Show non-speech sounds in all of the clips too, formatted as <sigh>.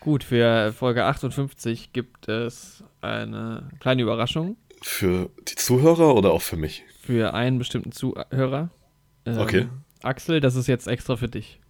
Gut, für Folge 58 gibt es eine kleine Überraschung. Für die Zuhörer oder auch für mich? Für einen bestimmten Zuhörer. Ähm, okay. Axel, das ist jetzt extra für dich.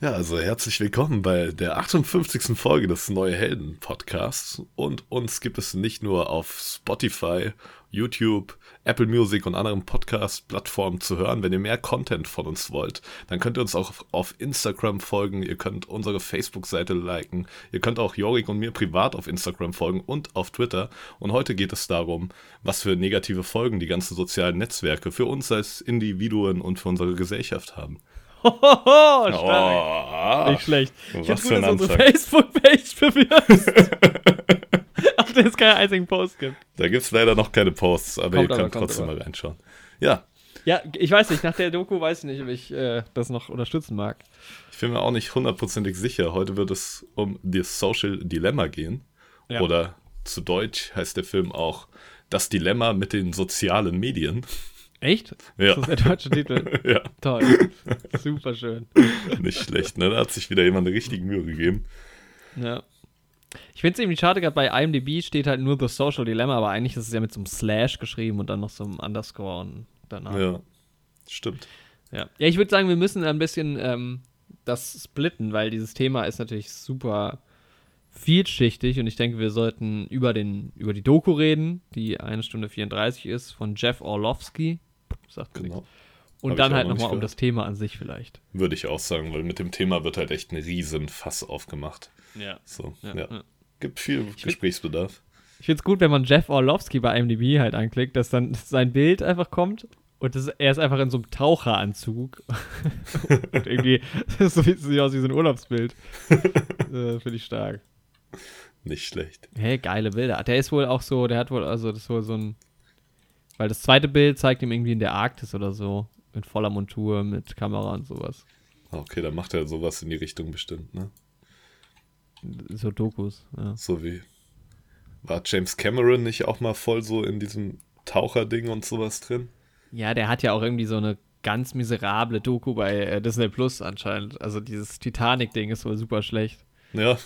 Ja, also herzlich willkommen bei der 58. Folge des Neue Helden Podcasts. Und uns gibt es nicht nur auf Spotify, YouTube, Apple Music und anderen Podcast-Plattformen zu hören. Wenn ihr mehr Content von uns wollt, dann könnt ihr uns auch auf Instagram folgen. Ihr könnt unsere Facebook-Seite liken. Ihr könnt auch Jorik und mir privat auf Instagram folgen und auf Twitter. Und heute geht es darum, was für negative Folgen die ganzen sozialen Netzwerke für uns als Individuen und für unsere Gesellschaft haben. Hohoho, stark. Oh, Nicht schlecht. Ich finde gut, dass unsere Facebook-Page bewirst. auf <laughs> der es keinen einzigen Post gibt. Da gibt es leider noch keine Posts, aber kommt ihr könnt trotzdem aber. mal reinschauen. Ja. Ja, ich weiß nicht, nach der Doku weiß ich nicht, ob ich äh, das noch unterstützen mag. Ich bin mir auch nicht hundertprozentig sicher. Heute wird es um das Social Dilemma gehen. Ja. Oder zu Deutsch heißt der Film auch Das Dilemma mit den sozialen Medien. Echt? Ja. Das ist der deutsche Titel. <laughs> ja. Toll. Super schön. Nicht schlecht, ne? Da hat sich wieder jemand eine richtige Mühe gegeben. Ja. Ich finde es irgendwie schade, gerade bei IMDb steht halt nur The Social Dilemma, aber eigentlich ist es ja mit so einem Slash geschrieben und dann noch so einem Underscore und danach. Ja, stimmt. Ja, ja ich würde sagen, wir müssen ein bisschen ähm, das splitten, weil dieses Thema ist natürlich super vielschichtig und ich denke, wir sollten über, den, über die Doku reden, die eine Stunde 34 ist, von Jeff Orlovsky sagt genau. Und Hab dann halt nochmal um das Thema an sich vielleicht. Würde ich auch sagen, weil mit dem Thema wird halt echt ein riesen Fass aufgemacht. Ja. So, ja. ja. Gibt viel ich Gesprächsbedarf. ich finde es gut, wenn man Jeff Orlovsky bei IMDb halt anklickt, dass dann sein Bild einfach kommt und das, er ist einfach in so einem Taucheranzug. <laughs> und irgendwie, <laughs> so sieht es aus wie so ein Urlaubsbild. <laughs> äh, finde ich stark. Nicht schlecht. Hey, geile Bilder. Der ist wohl auch so, der hat wohl, also das ist wohl so ein weil das zweite Bild zeigt ihm irgendwie in der Arktis oder so. Mit voller Montur, mit Kamera und sowas. Okay, dann macht er sowas in die Richtung bestimmt, ne? So Dokus, ja. So wie. War James Cameron nicht auch mal voll so in diesem Taucherding und sowas drin? Ja, der hat ja auch irgendwie so eine ganz miserable Doku bei äh, Disney Plus anscheinend. Also dieses Titanic-Ding ist wohl super schlecht. Ja.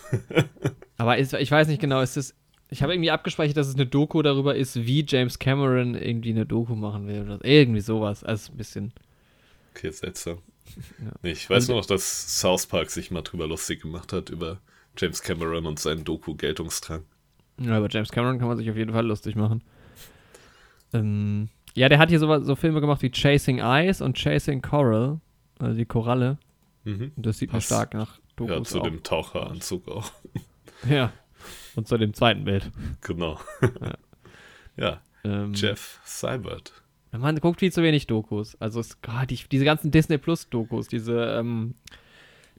Aber ist, ich weiß nicht genau, ist das ich habe irgendwie abgespeichert, dass es eine Doku darüber ist, wie James Cameron irgendwie eine Doku machen will oder irgendwie sowas. Also ein bisschen. Okay, seltsam. Ja. Nee, ich weiß nur noch, dass South Park sich mal drüber lustig gemacht hat, über James Cameron und seinen Doku-Geltungsdrang. Ja, über James Cameron kann man sich auf jeden Fall lustig machen. Ähm, ja, der hat hier so, so, Filme gemacht wie Chasing Eyes und Chasing Coral, also die Koralle. Mhm. Und das sieht mir stark nach Dokus Ja, zu aus. dem Taucheranzug auch. Ja. Und zu dem zweiten Bild. Genau. <laughs> Ja. ja. Ähm, Jeff Seibert. Man guckt viel zu wenig Dokus. Also es, oh, die, diese ganzen Disney Plus Dokus, diese ähm,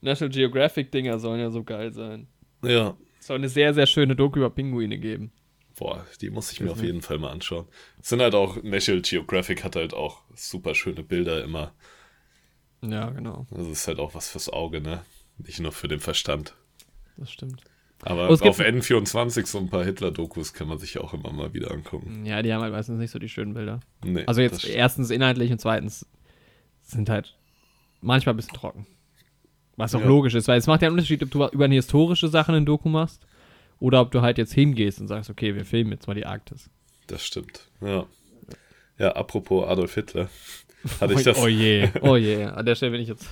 National Geographic Dinger sollen ja so geil sein. Ja. Es soll eine sehr, sehr schöne Doku über Pinguine geben. Boah, die muss ich mir auf jeden Fall mal anschauen. Es sind halt auch, National Geographic hat halt auch super schöne Bilder immer. Ja, genau. Das ist halt auch was fürs Auge, ne? Nicht nur für den Verstand. Das stimmt. Aber oh, auf N24 so ein paar Hitler-Dokus kann man sich auch immer mal wieder angucken. Ja, die haben halt meistens nicht so die schönen Bilder. Nee, also jetzt erstens inhaltlich und zweitens sind halt manchmal ein bisschen trocken. Was auch ja. logisch ist, weil es macht ja einen Unterschied, ob du über eine historische Sache einen Doku machst oder ob du halt jetzt hingehst und sagst, okay, wir filmen jetzt mal die Arktis. Das stimmt, ja. Ja, apropos Adolf Hitler. Hatte ich das? Oh je, oh je. An der Stelle bin ich jetzt.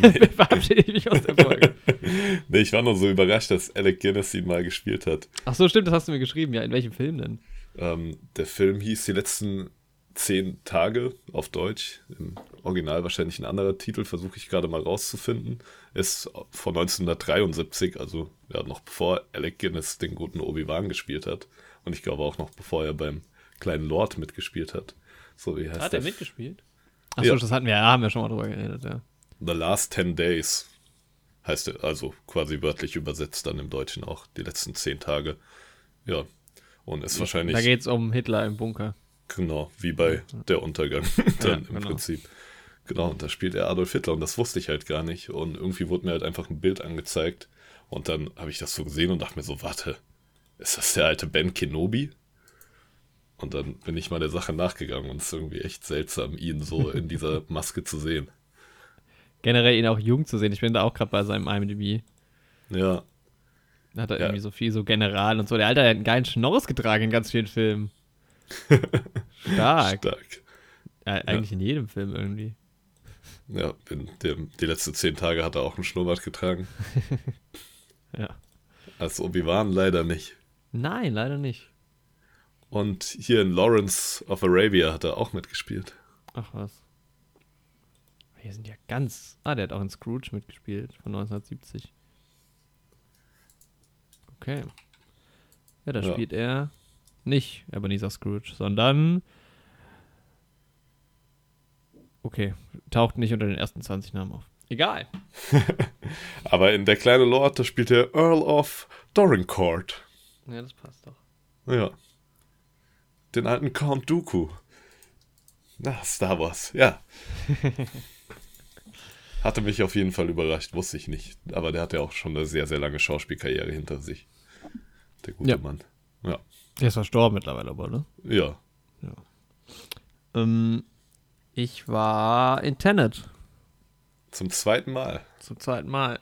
Nee. <laughs> verabschiede ich mich aus der Folge. <laughs> nee, ich war nur so überrascht, dass Alec Guinness ihn mal gespielt hat. Ach so, stimmt, das hast du mir geschrieben. Ja, in welchem Film denn? Ähm, der Film hieß Die letzten zehn Tage auf Deutsch. Im Original wahrscheinlich ein anderer Titel, versuche ich gerade mal rauszufinden. Ist von 1973, also ja, noch bevor Alec Guinness den guten Obi-Wan gespielt hat. Und ich glaube auch noch bevor er beim kleinen Lord mitgespielt hat. So wie heißt Hat er mitgespielt? Achso, ja. das hatten wir, ja, haben wir schon mal drüber geredet, ja. The Last Ten Days heißt er, also quasi wörtlich übersetzt dann im Deutschen auch, die letzten zehn Tage. Ja. Und ist wahrscheinlich. Da geht es um Hitler im Bunker. Genau, wie bei Der Untergang <laughs> dann ja, im genau. Prinzip. Genau, und da spielt er Adolf Hitler und das wusste ich halt gar nicht. Und irgendwie wurde mir halt einfach ein Bild angezeigt. Und dann habe ich das so gesehen und dachte mir so, warte, ist das der alte Ben Kenobi? Und dann bin ich mal der Sache nachgegangen und es ist irgendwie echt seltsam, ihn so in dieser <laughs> Maske zu sehen. Generell ihn auch jung zu sehen. Ich bin da auch gerade bei seinem IMDb. Ja. Da hat er Ja. irgendwie so viel so General und so. Der Alter hat einen geilen Schnorres getragen in ganz vielen Filmen. <laughs> Stark. Stark. Äh, eigentlich in jedem Film irgendwie. Ja, in dem, die letzten zehn Tage hat er auch einen Schnurrbart getragen. <laughs> Ja. Als Obi-Wan leider nicht. Nein, leider nicht. Und hier in Lawrence of Arabia hat er auch mitgespielt. Ach was. Wir sind ja ganz. Ah, der hat auch in Scrooge mitgespielt von 1970. Okay. Ja, da Ja. spielt er nicht Ebenezer Scrooge, sondern. Okay, taucht nicht unter den ersten 20 Namen auf. Egal. <laughs> Aber in Der kleine Lord, da spielt er Earl of Dorincourt. Ja, das passt doch. Ja. Den alten Count Dooku. Na, Star Wars, ja. <laughs> Hatte mich auf jeden Fall überrascht, wusste ich nicht. Aber der hat ja auch schon eine sehr, sehr lange Schauspielkarriere hinter sich. Der gute Ja. Mann. Ja. Der ist verstorben mittlerweile, aber, ne? Ja. Ähm, ich war in Tenet Zum zweiten Mal. zum zweiten Mal.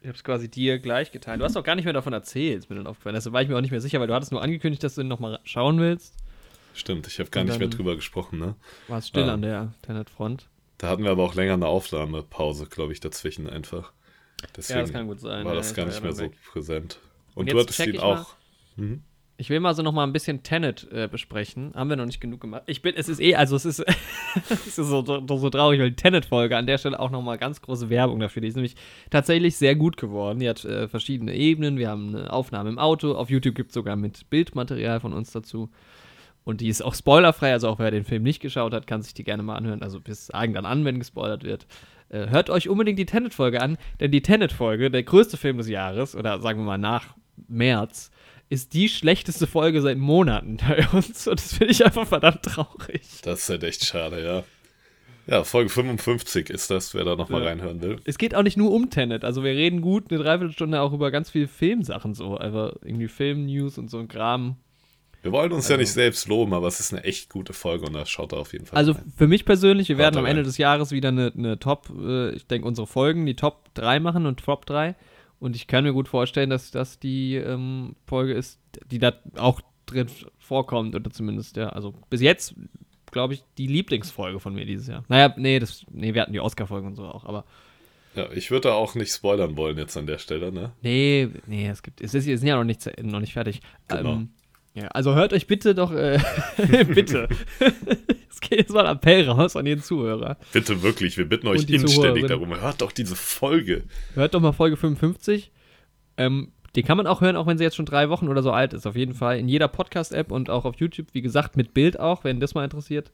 Ich habe es quasi dir gleich geteilt. Du hast auch gar nicht mehr davon erzählt, ist mir dann aufgefallen. Deshalb war ich mir auch nicht mehr sicher, weil du hattest nur angekündigt, dass du ihn nochmal schauen willst. Stimmt, ich habe gar nicht mehr drüber gesprochen, ne? War es still Ja. an der Tenet-Front. Da hatten wir aber auch länger eine Aufnahmepause, glaube ich, dazwischen einfach. Deswegen Ja, das kann gut sein. war das gar nicht mehr so weg. präsent. Und, Und du hattest ihn auch. Mhm. Ich will mal so noch mal ein bisschen Tenet äh, besprechen. Haben wir noch nicht genug gemacht. Ich bin, es ist eh, also es ist, <laughs> es ist so, so, so traurig, weil die Tenet-Folge an der Stelle auch noch mal ganz große Werbung dafür. Die ist nämlich tatsächlich sehr gut geworden. Die hat äh, verschiedene Ebenen. Wir haben eine Aufnahme im Auto. Auf YouTube gibt es sogar mit Bildmaterial von uns dazu. Und die ist auch spoilerfrei, also auch wer den Film nicht geschaut hat, kann sich die gerne mal anhören. Also bis sagen dann an, wenn gespoilert wird. Äh, hört euch unbedingt die Tenet-Folge an, denn die Tenet-Folge, der größte Film des Jahres, oder sagen wir mal nach März, ist die schlechteste Folge seit Monaten bei uns. Und das finde ich einfach verdammt traurig. Das ist halt echt schade, ja. Ja, Folge 55 ist das, wer da nochmal Ja. reinhören will. Es geht auch nicht nur um Tenet. Also wir reden gut eine Dreiviertelstunde auch über ganz viele Filmsachen so. Also irgendwie Film-News und so ein Kram. Wir wollen uns ja Also- nicht selbst loben, aber es ist eine echt gute Folge und da schaut er auf jeden Fall Also rein. für mich persönlich, wir Hört werden am Ende rein. des Jahres wieder eine, eine Top, äh, ich denke unsere Folgen, die Top 3 machen und Top 3. Und ich kann mir gut vorstellen, dass das die ähm, Folge ist, die da auch drin vorkommt. Oder zumindest, ja, also bis jetzt, glaube ich, die Lieblingsfolge von mir dieses Jahr. Naja, nee, das, nee, wir hatten die Oscar-Folge und so auch, aber Ja, ich würde da auch nicht spoilern wollen jetzt an der Stelle, ne? Nee, nee, es gibt, es ist, wir sind ja noch nicht, noch nicht fertig. Genau. Ähm, ja, also hört euch bitte doch, äh, <laughs> bitte. es geht jetzt mal ein Appell raus an jeden Zuhörer. Bitte wirklich, wir bitten euch inständig darum. Hört doch diese Folge. Hört doch mal Folge 55. Ähm, die kann man auch hören, auch wenn sie jetzt schon drei Wochen oder so alt ist. Auf jeden Fall in jeder Podcast-App und auch auf YouTube, wie gesagt, mit Bild auch, wenn das mal interessiert.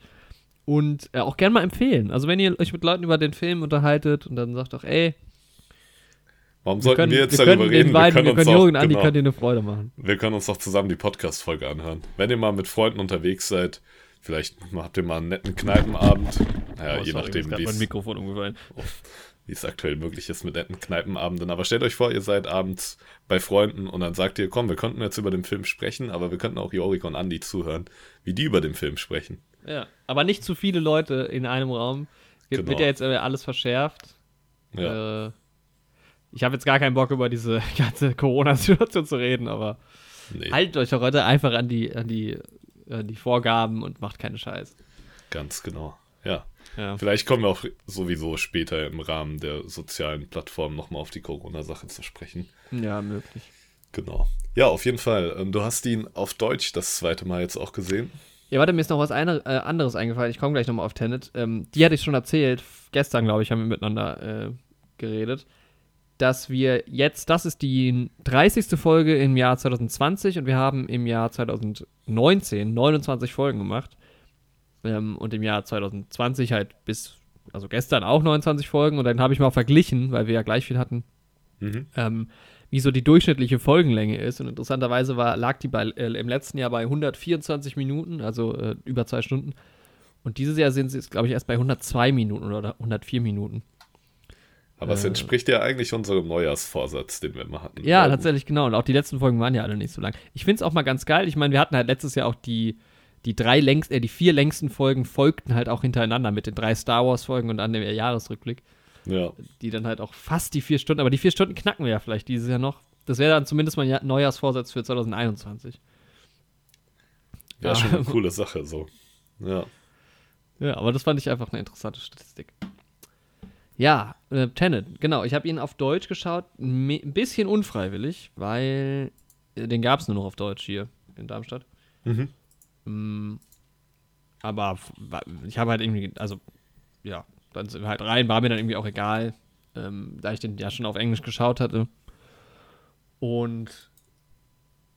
Und äh, auch gerne mal empfehlen. Also wenn ihr euch mit Leuten über den Film unterhaltet und dann sagt doch, ey, Warum wir sollten können, wir jetzt wir darüber können reden? den beiden, wir uns können auch- Jürgen und Andi, genau. könnt ihr eine Freude machen. Wir können uns doch zusammen die Podcast-Folge anhören. Wenn ihr mal mit Freunden unterwegs seid, vielleicht habt ihr mal einen netten Kneipenabend. Naja, Oh, je sorry, nachdem, wie es Mikrofon umgefallen. wie es aktuell möglich ist mit netten Kneipenabenden. Aber stellt euch vor, ihr seid abends bei Freunden und dann sagt ihr, komm, wir könnten jetzt über den Film sprechen, aber wir könnten auch Jorik und Andi zuhören, wie die über den Film sprechen. Ja, aber nicht zu viele Leute in einem Raum. Wird, Genau. wird ja jetzt äh, alles verschärft. Ja, Äh, ich habe jetzt gar keinen Bock, über diese <laughs> ganze Corona-Situation zu reden, aber nee, haltet euch doch heute einfach an die, an die, an die Vorgaben und macht keine Scheiß. ganz genau. Ja, Ja. vielleicht kommen wir auch sowieso später im Rahmen der sozialen Plattformen nochmal auf die Corona-Sache zu sprechen. ja, möglich. Genau. Ja, auf jeden Fall. Ähm, Du hast ihn auf Deutsch das zweite Mal jetzt auch gesehen. Ja, warte, mir ist noch was eine, äh, anderes eingefallen. Ich komme gleich nochmal auf Tenet. Ähm, die hatte ich schon erzählt. Gestern, glaube ich, haben wir miteinander äh, geredet. Dass wir jetzt, das ist die 30. Folge im Jahr 2020 und wir haben im Jahr 2019 29 Folgen gemacht. Ähm, und im Jahr 2020 halt bis, also gestern auch 29 Folgen. Und dann habe ich mal verglichen, weil wir ja gleich viel hatten, Mhm. ähm, wie so die durchschnittliche Folgenlänge ist. Und interessanterweise war, lag die bei, äh, im letzten Jahr bei 124 Minuten, also äh, über zwei Stunden. Und dieses Jahr sind sie, glaube ich, erst bei 102 Minuten oder 104 Minuten. Aber es Äh. entspricht ja eigentlich unserem Neujahrsvorsatz, den wir immer hatten. Ja, Weil- tatsächlich, genau. Und auch die letzten Folgen waren ja alle nicht so lang. Ich finde es auch mal ganz geil. Ich meine, wir hatten halt letztes Jahr auch die, die drei längst, äh, die vier längsten Folgen folgten halt auch hintereinander mit den drei Star Wars-Folgen und dann dem Jahresrückblick, Ja, die dann halt auch fast die vier Stunden, aber die vier Stunden knacken wir ja vielleicht dieses Jahr noch. Das wäre dann zumindest mein Ja- Neujahrsvorsatz für 2021. wäre Ja. schon eine coole Sache so. Ja. Ja, aber das fand ich einfach eine interessante Statistik. Ja, äh, Tenet, genau. Ich habe ihn auf Deutsch geschaut, ein bisschen unfreiwillig, weil äh, den gab es nur noch auf Deutsch hier in Darmstadt. Mhm. Mm, aber ich habe halt irgendwie, also ja, dann sind wir halt rein, war mir dann irgendwie auch egal, ähm, da ich den ja schon auf Englisch geschaut hatte. Und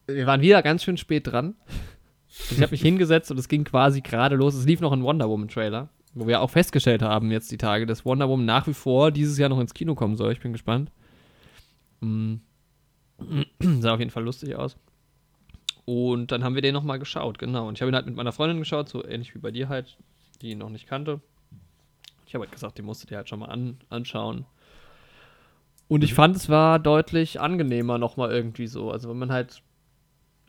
wir waren wieder ganz schön spät dran. Ich habe mich <laughs> hingesetzt und es ging quasi gerade los. Es lief noch ein Wonder Woman Trailer, wo wir auch festgestellt haben jetzt die Tage, dass Wonder Woman nach wie vor dieses Jahr noch ins Kino kommen soll. Ich bin gespannt. Mm. <clears throat> Sah auf jeden Fall lustig aus. Und dann haben wir den nochmal geschaut, genau. Und ich habe ihn halt mit meiner Freundin geschaut, so ähnlich wie bei dir halt, die ihn noch nicht kannte. Ich habe halt gesagt, die musste dir halt schon mal an, anschauen. Und ich fand, es war deutlich angenehmer nochmal irgendwie so. Also wenn man halt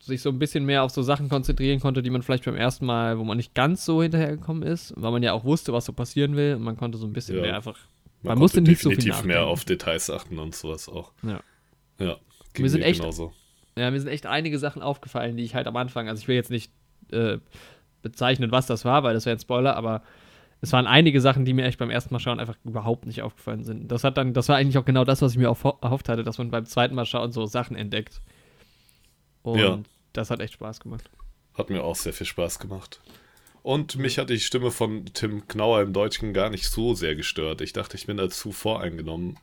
sich so ein bisschen mehr auf so Sachen konzentrieren konnte, die man vielleicht beim ersten Mal, wo man nicht ganz so hinterhergekommen ist, weil man ja auch wusste, was so passieren will. Und man konnte so ein bisschen Ja. mehr einfach. Man, Man musste nicht so viel definitiv mehr nachdenken. auf Details achten und sowas auch. Ja. Ja, ging Wir sind mir echt- genauso. Ja, mir sind echt einige Sachen aufgefallen, die ich halt am Anfang, also ich will jetzt nicht äh, bezeichnen, was das war, weil das wäre ein Spoiler, aber es waren einige Sachen, die mir echt beim ersten Mal schauen einfach überhaupt nicht aufgefallen sind. Das hat dann, das war eigentlich auch genau das, was ich mir auch erhofft hatte, dass man beim zweiten Mal schauen so Sachen entdeckt. Und Ja. das hat echt Spaß gemacht. Hat mir auch sehr viel Spaß gemacht. Und mich hat die Stimme von Tim Knauer im Deutschen gar nicht so sehr gestört. Ich dachte, ich bin da zu voreingenommen,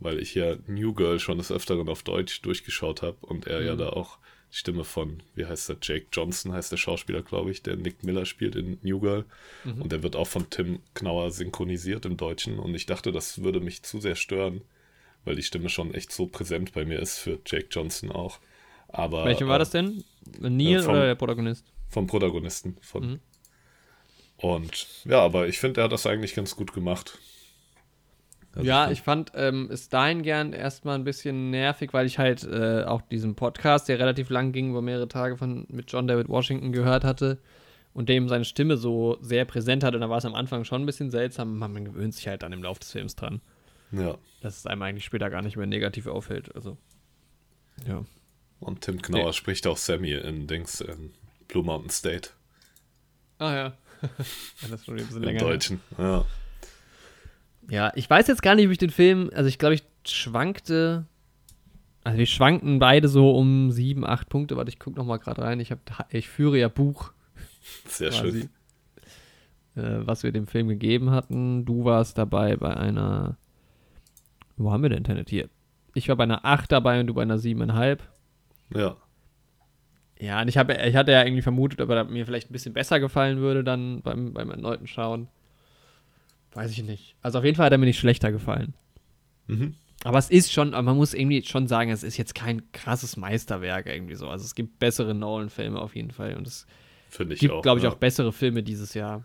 weil ich ja New Girl schon des Öfteren auf Deutsch durchgeschaut habe und er ja Mhm. da auch die Stimme von, wie heißt der, Jake Johnson heißt der Schauspieler, glaube ich, der Nick Miller spielt in New Girl. Mhm. Und der wird auch von Tim Knauer synchronisiert im Deutschen. Und ich dachte, das würde mich zu sehr stören, weil die Stimme schon echt so präsent bei mir ist für Jake Johnson auch. Aber, Welche war äh, das denn? Neil äh, vom- oder der Protagonist? vom Protagonisten. Von. Mhm. Und ja, aber ich finde, er hat das eigentlich ganz gut gemacht. Also ja, ich fand ähm, es dahingehend erstmal ein bisschen nervig, weil ich halt äh, auch diesen Podcast, der relativ lang ging, über mehrere Tage von mit John David Washington gehört hatte und dem seine Stimme so sehr präsent hatte. Und da war es am Anfang schon ein bisschen seltsam. Man gewöhnt sich halt dann im Laufe des Films dran, Ja. dass es einem eigentlich später gar nicht mehr negativ auffällt. Also, ja. Und Tim Knauer Nee. spricht auch Sammy in Dings in Blue Mountain State Ah ja. <laughs> das ist schon ein bisschen im länger. her. Deutschen. Ja. Ja, ich weiß jetzt gar nicht, ob ich den Film, also ich glaube, ich schwankte, also wir schwankten beide so um sieben, acht Punkte. Warte, ich gucke noch mal gerade rein. Ich, hab, ich führe ja Buch, Sehr quasi, schön. äh, was wir dem Film gegeben hatten. Du warst dabei bei einer, wo haben wir denn Tenet hier? Ich war bei einer 8 dabei und du bei einer 7,5. Ja. Ja, und ich, hab, ich hatte ja irgendwie vermutet, ob er mir vielleicht ein bisschen besser gefallen würde dann beim, beim erneuten Schauen. Weiß ich nicht. Also auf jeden Fall hat er mir nicht schlechter gefallen. Mhm. Aber es ist schon, man muss irgendwie schon sagen, es ist jetzt kein krasses Meisterwerk irgendwie so. Also es gibt bessere Nolan-Filme auf jeden Fall. Und es gibt, glaube ich, ja. auch bessere Filme dieses Jahr.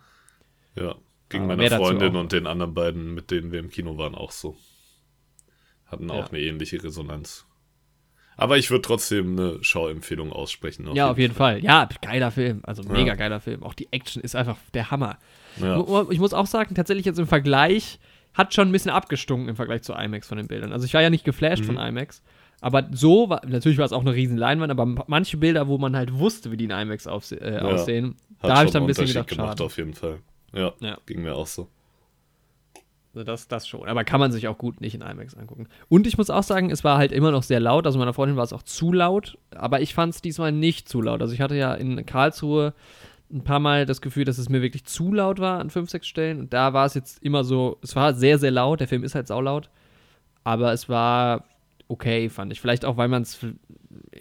Ja. Ging meiner dazu Freundin und den anderen beiden, mit denen wir im Kino waren, auch so. Hatten auch Ja. eine ähnliche Resonanz. Aber ich würde trotzdem eine Schauempfehlung aussprechen. ja, auf jeden Fall. Ja, geiler Film. Also Ja. mega geiler Film. Auch die Action ist einfach der Hammer. Ja. Ich muss auch sagen, tatsächlich jetzt im Vergleich hat schon ein bisschen abgestunken im Vergleich zu IMAX von den Bildern. Also ich war ja nicht geflasht Mhm. von IMAX. Aber so war, natürlich war es auch eine riesen Leinwand, aber manche Bilder, wo man halt wusste, wie die in IMAX aufse äh, aussehen, Hat da habe ich dann ein bisschen gedacht, gemacht, schade. auf jeden Fall. Ja, Ja. ging mir auch so. Das, das schon. Aber kann man sich auch gut nicht in IMAX angucken. Und ich muss auch sagen, es war halt immer noch sehr laut. Also meiner Freundin war es auch zu laut. Aber ich fand es diesmal nicht zu laut. Also ich hatte ja in Karlsruhe ein paar Mal das Gefühl, dass es mir wirklich zu laut war an fünf, sechs Stellen. Und da war es jetzt immer so, es war sehr, sehr laut. Der Film ist halt saulaut. Aber es war okay, fand ich. Vielleicht auch, weil man es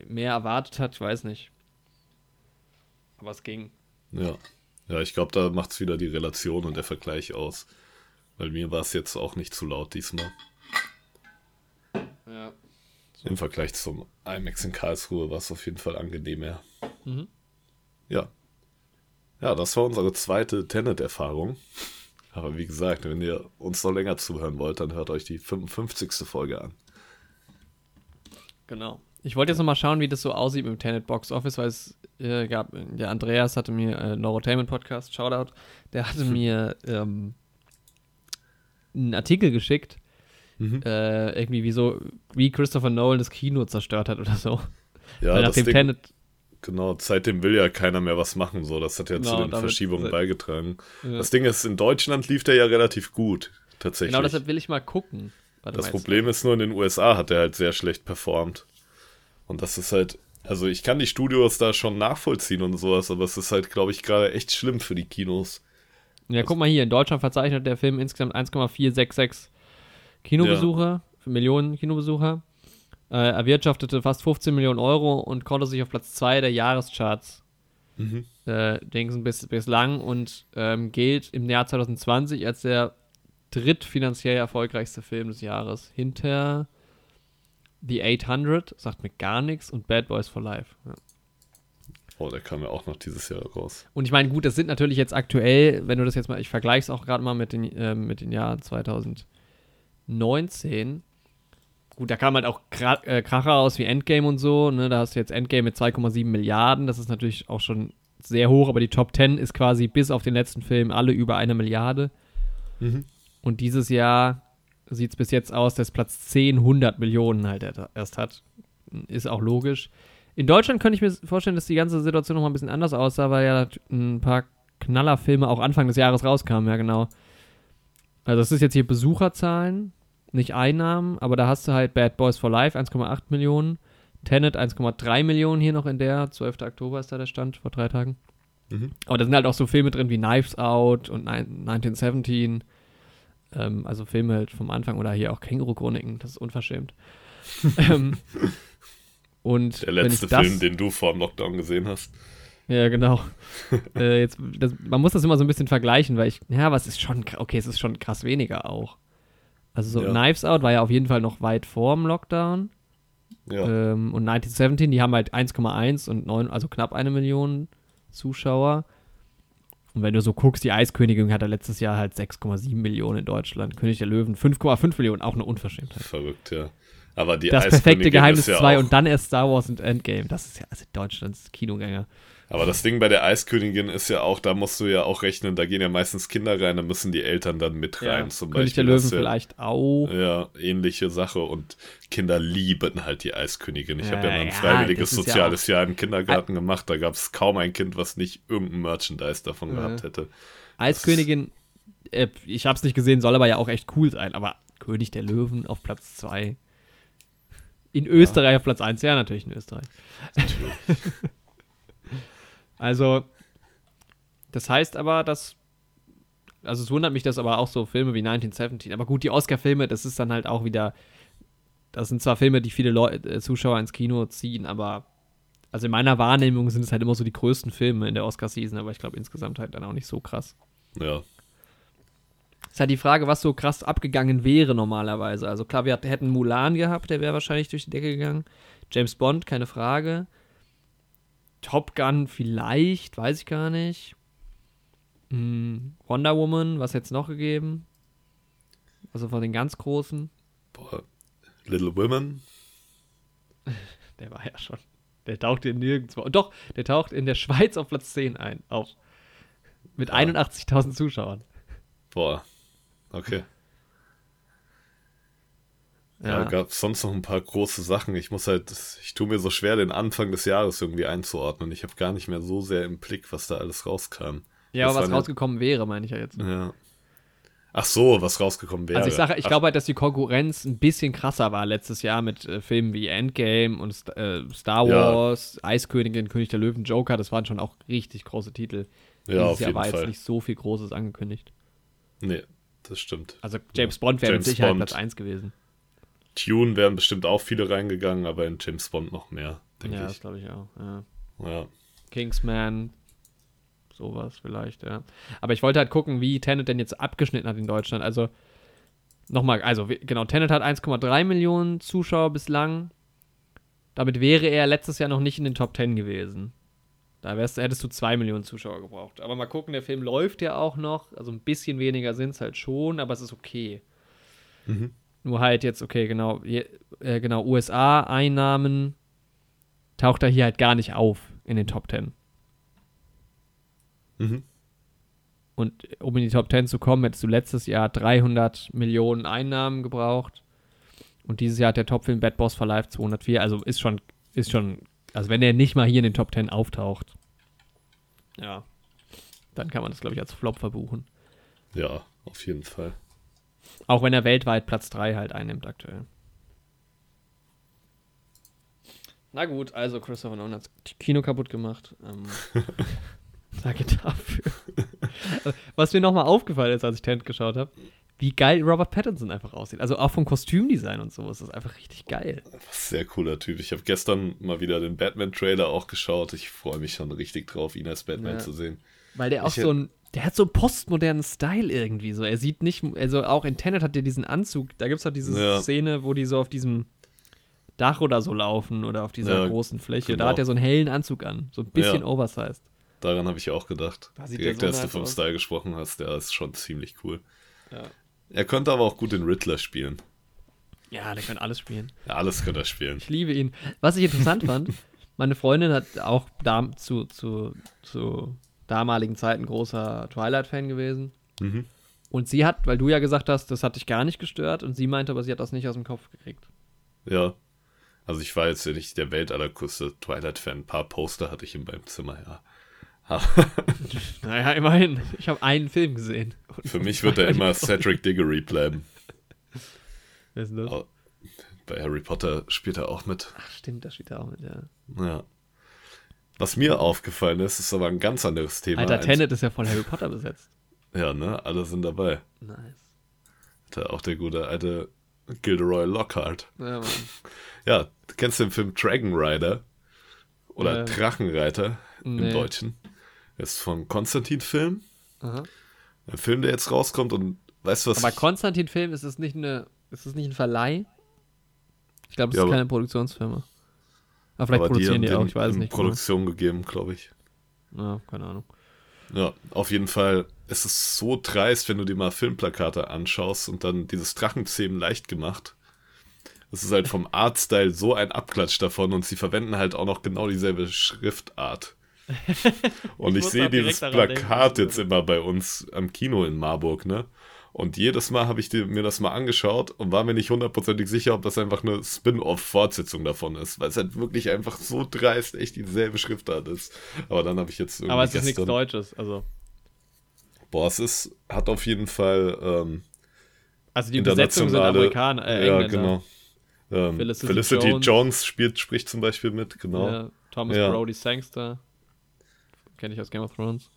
mehr erwartet hat. Ich weiß nicht. Aber es ging. Ja. Ja, ich glaube, da macht es wieder die Relation und der Vergleich aus. Weil mir war es jetzt auch nicht zu laut diesmal. Ja. Im Vergleich zum IMAX in Karlsruhe war es auf jeden Fall angenehmer. Mhm. Ja. Ja, das war unsere zweite Tenet-Erfahrung. Aber wie gesagt, wenn ihr uns noch länger zuhören wollt, dann hört euch die 55. Folge an. Genau. Ich wollte jetzt nochmal schauen, wie das so aussieht mit dem Tenet Box Office, weil es äh, gab, der Andreas hatte mir, äh, Neurotainment Podcast, Shoutout, der hatte <laughs> mir ähm, einen Artikel geschickt, mhm. äh, irgendwie wie so, wie Christopher Nolan das Kino zerstört hat oder so. Ja, weil nach dem Ding, Tenet Genau, seitdem will ja keiner mehr was machen, so. Das hat ja genau, zu den Verschiebungen beigetragen. Ja. Das Ding ist, in Deutschland lief der ja relativ gut, tatsächlich. Genau, deshalb will ich mal gucken. Das Problem ist nur, in den USA hat er halt sehr schlecht performt. Und das ist halt, also ich kann die Studios da schon nachvollziehen und sowas, aber es ist halt, glaube ich, gerade echt schlimm für die Kinos. Ja, guck mal hier, in Deutschland verzeichnet der Film insgesamt 1,466 Kinobesucher, ja. Millionen Kinobesucher äh, erwirtschaftete fast 15 Millionen Euro und konnte sich auf Platz 2 der Jahrescharts mhm. äh, denken bis, bislang und ähm, gilt im Jahr 2020 als der drittfinanziell erfolgreichste Film des Jahres. Hinter The 800, sagt mir gar nichts, und Bad Boys for Life. Ja. Oh, der kam ja auch noch dieses Jahr raus. Und ich meine, gut, das sind natürlich jetzt aktuell, wenn du das jetzt mal, ich vergleiche es auch gerade mal mit den, äh, mit den Jahren 2019 gut, da kam halt auch äh, Kracher aus wie Endgame und so. Ne? Da hast du jetzt Endgame mit 2,7 Milliarden. Das ist natürlich auch schon sehr hoch, aber die Top 10 ist quasi bis auf den letzten Film alle über eine Milliarde. Mhm. Und dieses Jahr sieht es bis jetzt aus, dass Platz 10 100 Millionen halt erst hat. Ist auch logisch. In Deutschland könnte ich mir vorstellen, dass die ganze Situation noch mal ein bisschen anders aussah, weil ja ein paar Knallerfilme auch Anfang des Jahres rauskamen, ja genau. Also das ist jetzt hier Besucherzahlen nicht Einnahmen, aber da hast du halt Bad Boys for Life 1,8 Millionen, Tenet 1,3 Millionen hier noch in der, 12. Oktober ist da der Stand, vor drei Tagen. Mhm. Aber da sind halt auch so Filme drin wie Knives Out und 1917, ähm, also Filme halt vom Anfang oder hier auch Känguru-Chroniken, das ist unverschämt. <laughs> ähm, und der letzte das, Film, den du vor dem Lockdown gesehen hast. Ja, genau. <laughs> äh, jetzt, das, man muss das immer so ein bisschen vergleichen, weil ich, ja, was ist schon, okay, es ist schon krass weniger auch. Also so ja. Knives Out war ja auf jeden Fall noch weit vor dem Lockdown. Ja. Ähm, und 1917, die haben halt 1,1 und 9, also knapp eine Million Zuschauer. Und wenn du so guckst, die Eiskönigin hatte letztes Jahr halt 6,7 Millionen in Deutschland. König der Löwen 5,5 Millionen, auch eine Unverschämtheit. Verrückt, ja. Aber die Das perfekte Geheimnis 2 ja und dann erst Star Wars und Endgame. Das ist ja also Deutschlands Kinogänger. Aber das Ding bei der Eiskönigin ist ja auch, da musst du ja auch rechnen, da gehen ja meistens Kinder rein, da müssen die Eltern dann mit rein. Ja, zum König Beispiel. der Löwen ja, vielleicht auch. Ja, ähnliche Sache. Und Kinder lieben halt die Eiskönigin. Ich ja, habe ja mal ein freiwilliges soziales Jahr im Kindergarten gemacht. Da gab es kaum ein Kind, was nicht irgendein Merchandise davon gehabt hätte. Eiskönigin, äh, ich habe es nicht gesehen, soll aber ja auch echt cool sein. Aber König der Löwen auf Platz 2. In Österreich auf Platz 1, ja, natürlich in Österreich. Natürlich. <laughs> Also, das heißt aber, dass. Also, es wundert mich, dass aber auch so Filme wie 1917. Aber gut, die Oscar-Filme, das ist dann halt auch wieder. Das sind zwar Filme, die viele Leute, äh, Zuschauer ins Kino ziehen, aber. Also, in meiner Wahrnehmung sind es halt immer so die größten Filme in der Oscar-Season, aber ich glaube insgesamt halt dann auch nicht so krass. Ja. Ist halt die Frage, was so krass abgegangen wäre normalerweise. Also klar, wir hätten Mulan gehabt, der wäre wahrscheinlich durch die Decke gegangen. James Bond, keine Frage. Top Gun vielleicht, weiß ich gar nicht. Hm, Wonder Woman, was jetzt noch gegeben? Also von den ganz großen. Boah, Little Women. <laughs> Der war ja schon. Der taucht in nirgendwo. Doch, der taucht in der Schweiz auf Platz 10 ein. Auch. Mit ja. 81.000 Zuschauern. Boah. Okay. Ja, ja gab sonst noch ein paar große Sachen. Ich muss halt, ich tue mir so schwer, den Anfang des Jahres irgendwie einzuordnen. Ich habe gar nicht mehr so sehr im Blick, was da alles rauskam. Ja, das aber was rausgekommen ja, wäre, meine ich ja jetzt. Ja. Ach so, was rausgekommen wäre. Also ich sage, ich glaube halt, dass die Konkurrenz ein bisschen krasser war letztes Jahr mit äh, Filmen wie Endgame und äh, Star Wars, ja. Eiskönigin, König der Löwen, Joker. Das waren schon auch richtig große Titel. Ja, Dieses auf Jahr jeden war Fall. jetzt nicht so viel Großes angekündigt. Nee, das stimmt. Also James Bond wäre mit Sicherheit Bond. Platz 1 gewesen. Tune wären bestimmt auch viele reingegangen, aber in James Bond noch mehr, denke ja, ich. Ja, das glaube ich auch. Ja. ja. Kingsman, sowas vielleicht, ja. Aber ich wollte halt gucken, wie Tenet denn jetzt abgeschnitten hat in Deutschland. Also, nochmal, also, genau, Tenet hat 1,3 Millionen Zuschauer bislang. Damit wäre er letztes Jahr noch nicht in den Top 10 gewesen. Da wärst, hättest du zwei Millionen Zuschauer gebraucht. Aber mal gucken, der Film läuft ja auch noch. Also ein bisschen weniger sind es halt schon, aber es ist okay. Mhm. Nur halt jetzt, okay, genau, je, äh, genau, USA-Einnahmen taucht er hier halt gar nicht auf in den Top Ten. Mhm. Und um in die Top 10 zu kommen, hättest du letztes Jahr 300 Millionen Einnahmen gebraucht. Und dieses Jahr hat der Topfilm Bad Boss for Life 204. Also ist schon, ist schon, also wenn er nicht mal hier in den Top 10 auftaucht, ja, dann kann man das, glaube ich, als Flop verbuchen. Ja, auf jeden Fall. Auch wenn er weltweit Platz 3 halt einnimmt aktuell. Na gut, also Christopher Nolan hat das Kino kaputt gemacht. Ähm, <laughs> danke dafür. <laughs> Was mir nochmal aufgefallen ist, als ich Tent geschaut habe, wie geil Robert Pattinson einfach aussieht. Also auch vom Kostümdesign und so ist das einfach richtig geil. Sehr cooler Typ. Ich habe gestern mal wieder den Batman-Trailer auch geschaut. Ich freue mich schon richtig drauf, ihn als Batman Ja. zu sehen. Weil der auch Ich so ein, der hat so einen postmodernen Style irgendwie so. Er sieht nicht, also auch in Tenet hat er diesen Anzug. Da gibt es halt diese Ja. Szene, wo die so auf diesem Dach oder so laufen oder auf dieser Ja, großen Fläche. genau. Da hat er so einen hellen Anzug an. So ein bisschen Ja. oversized. Daran habe ich auch gedacht. Da Direkt als du vom aus. Style gesprochen hast, der ist schon ziemlich cool. Ja. Er könnte aber auch gut den Riddler spielen. Ja, der kann alles spielen. Ja, alles könnte er spielen. Ich liebe ihn. Was ich interessant fand, <laughs> meine Freundin hat auch da, zu, zu, zu damaligen Zeiten großer Twilight-Fan gewesen. Mhm. Und sie hat, weil du ja gesagt hast, das hat dich gar nicht gestört, und sie meinte aber, sie hat das nicht aus dem Kopf gekriegt. Ja. Also ich war jetzt nicht der weltallergrößte Twilight-Fan. Ein paar Poster hatte ich in meinem Zimmer, ja. Naja, immerhin. Ich habe einen Film gesehen. <laughs> Für mich wird er immer Cedric Diggory bleiben. Wer ist denn das? Bei Harry Potter spielt er auch mit. Ach, stimmt, da steht er auch mit, ja. Ja. Was mir aufgefallen ist, ist aber ein ganz anderes Thema. Alter, Tenet ist ja voll Harry Potter besetzt. Ja, ne? Alle sind dabei. Nice. Da auch der gute alte Gilderoy Lockhart. Ja, Mann. Ja, du kennst den Film Dragon Rider? Oder Ähm, Drachenreiter im nee. Deutschen. Das ist von Konstantin Film. Aha. Ein Film, der jetzt rauskommt und weißt du was? Aber Konstantin Film, ist es nicht eine, ist es nicht ein Verleih? Ich glaube, das Ja, ist keine Produktionsfirma. Aber vielleicht aber produzieren haben die, auch, den ich weiß es in nicht. genau. Produktion gegeben, glaube ich. Ja, keine Ahnung. Ja, auf jeden Fall. Es ist so dreist, wenn du dir mal Filmplakate anschaust und dann dieses Drachenzähmen leicht gemacht. Es ist halt vom <laughs> Artstyle so ein Abklatsch davon und sie verwenden halt auch noch genau dieselbe Schriftart. Und Ich ich, sehe dieses Plakat denken. jetzt immer bei uns am Kino in Marburg, ne? Und jedes Mal habe ich mir das mal angeschaut und war mir nicht hundertprozentig sicher, ob das einfach eine Spin-off-Fortsetzung davon ist, weil es halt wirklich einfach so dreist echt dieselbe Schriftart ist. Aber dann habe ich jetzt irgendwie Aber es ist nichts Deutsches. Also, Boah, es ist, hat auf jeden Fall ähm, also die Besetzung sind. Amerikaner, äh, ja, genau. Ähm, Felicity Felicity, Jones. Jones. spielt, spricht zum Beispiel mit, genau. Ja, Thomas Ja. Brody Sangster. Kenne ich aus Game of Thrones.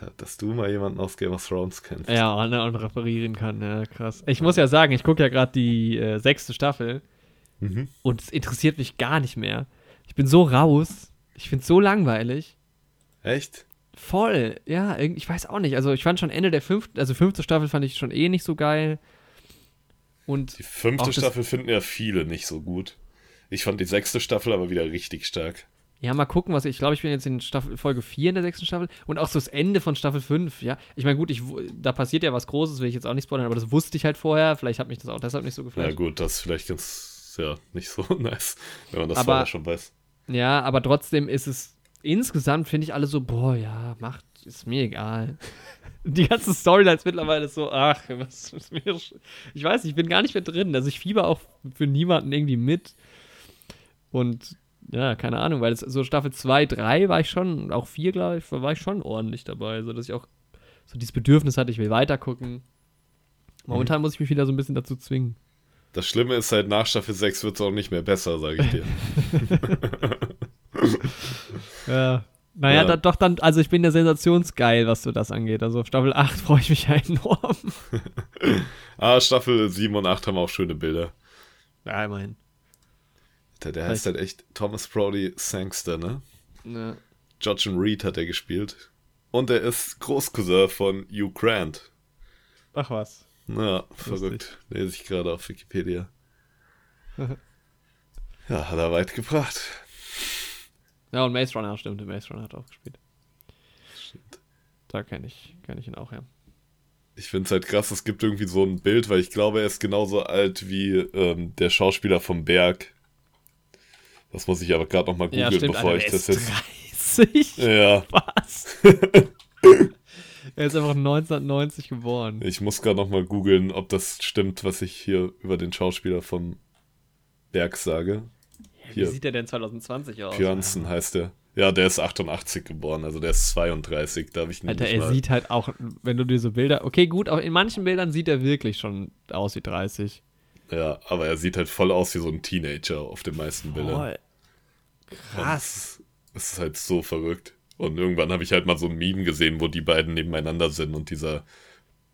Da- Dass du mal jemanden aus Game of Thrones kennst. Ja, ne, und referieren kann, ja, krass. Ich muss ja sagen, ich gucke ja gerade die äh, sechste Staffel Mhm. und es interessiert mich gar nicht mehr. Ich bin so raus. Ich finde es so langweilig. Echt? Voll, ja, ich weiß auch nicht. Also ich fand schon Ende der fünften, also fünfte Staffel fand ich schon eh nicht so geil. Und Die fünfte Staffel finden ja viele nicht so gut. Ich fand die sechste Staffel aber wieder richtig stark. Ja, mal gucken, was ich, glaube, ich bin jetzt in Staffel, Folge 4 in der sechsten Staffel und auch so das Ende von Staffel 5, ja. Ich meine, gut, ich, da passiert ja was Großes, will ich jetzt auch nicht spoilern, aber das wusste ich halt vorher. Vielleicht hat mich das auch deshalb nicht so Ja geflasht. gut, das ist vielleicht ganz, ja, nicht so <laughs> nice, wenn man das Aber- vorher schon weiß. Ja, aber trotzdem ist es insgesamt, finde ich alle so, boah, ja, macht, ist mir egal. <laughs> Die ganze Storyline ist mittlerweile so, ach, was ist mir. Ich weiß, ich bin gar nicht mehr drin. Also ich fieber auch für niemanden irgendwie mit. Und ja, keine Ahnung, weil es so Staffel 2, 3 war ich schon, auch 4, glaube ich, war ich schon ordentlich dabei, so dass ich auch so dieses Bedürfnis hatte, ich will weitergucken. Momentan muss ich mich wieder so ein bisschen dazu zwingen. Das Schlimme ist halt, nach Staffel 6 wird es auch nicht mehr besser, sage ich dir. <laughs> <laughs> Ja. Naja, Ja. Da, doch dann, also ich bin ja sensationsgeil, was so das angeht. Also auf Staffel 8 <laughs> freue ich mich ja enorm. ah, Staffel 7 und 8 haben auch schöne Bilder. Ja, immerhin. Der, der heißt halt echt Thomas Brody Sangster, ne? Ja. Georgian Reed hat er gespielt. Und er ist Großcousin von Hugh Grant. Ach was. Ja, verrückt. Lese ich gerade auf Wikipedia. <laughs> ja, hat er weit gebracht. Ja, und Maze Runner, stimmt. Maze Runner hat auch gespielt. Stimmt. Da kenne ich, kenn ich ihn auch, ja. Ich finde es halt krass, es gibt irgendwie so ein Bild, weil ich glaube, er ist genauso alt wie ähm, der Schauspieler vom Berg. Das muss ich aber gerade nochmal googeln, ja, bevor Alter, ich der das ist jetzt. 30? <laughs> Ja, Was? <laughs> er ist einfach 1990 geboren. ich muss gerade nochmal googeln, ob das stimmt, was ich hier über den Schauspieler vom Berg sage. Wie Hier, sieht er denn 2020 aus? Björnsen heißt er. Ja, der ist 88 geboren, also der ist 32, da habe ich ihn Alter, nicht er sieht halt auch, wenn du dir so Bilder. Okay, gut, auch in manchen Bildern sieht er wirklich schon aus wie 30. Ja, aber er sieht halt voll aus wie so ein Teenager auf den meisten Bildern. Voll. Es es ist halt so verrückt. Und irgendwann habe ich halt mal so ein Meme gesehen, wo die beiden nebeneinander sind und dieser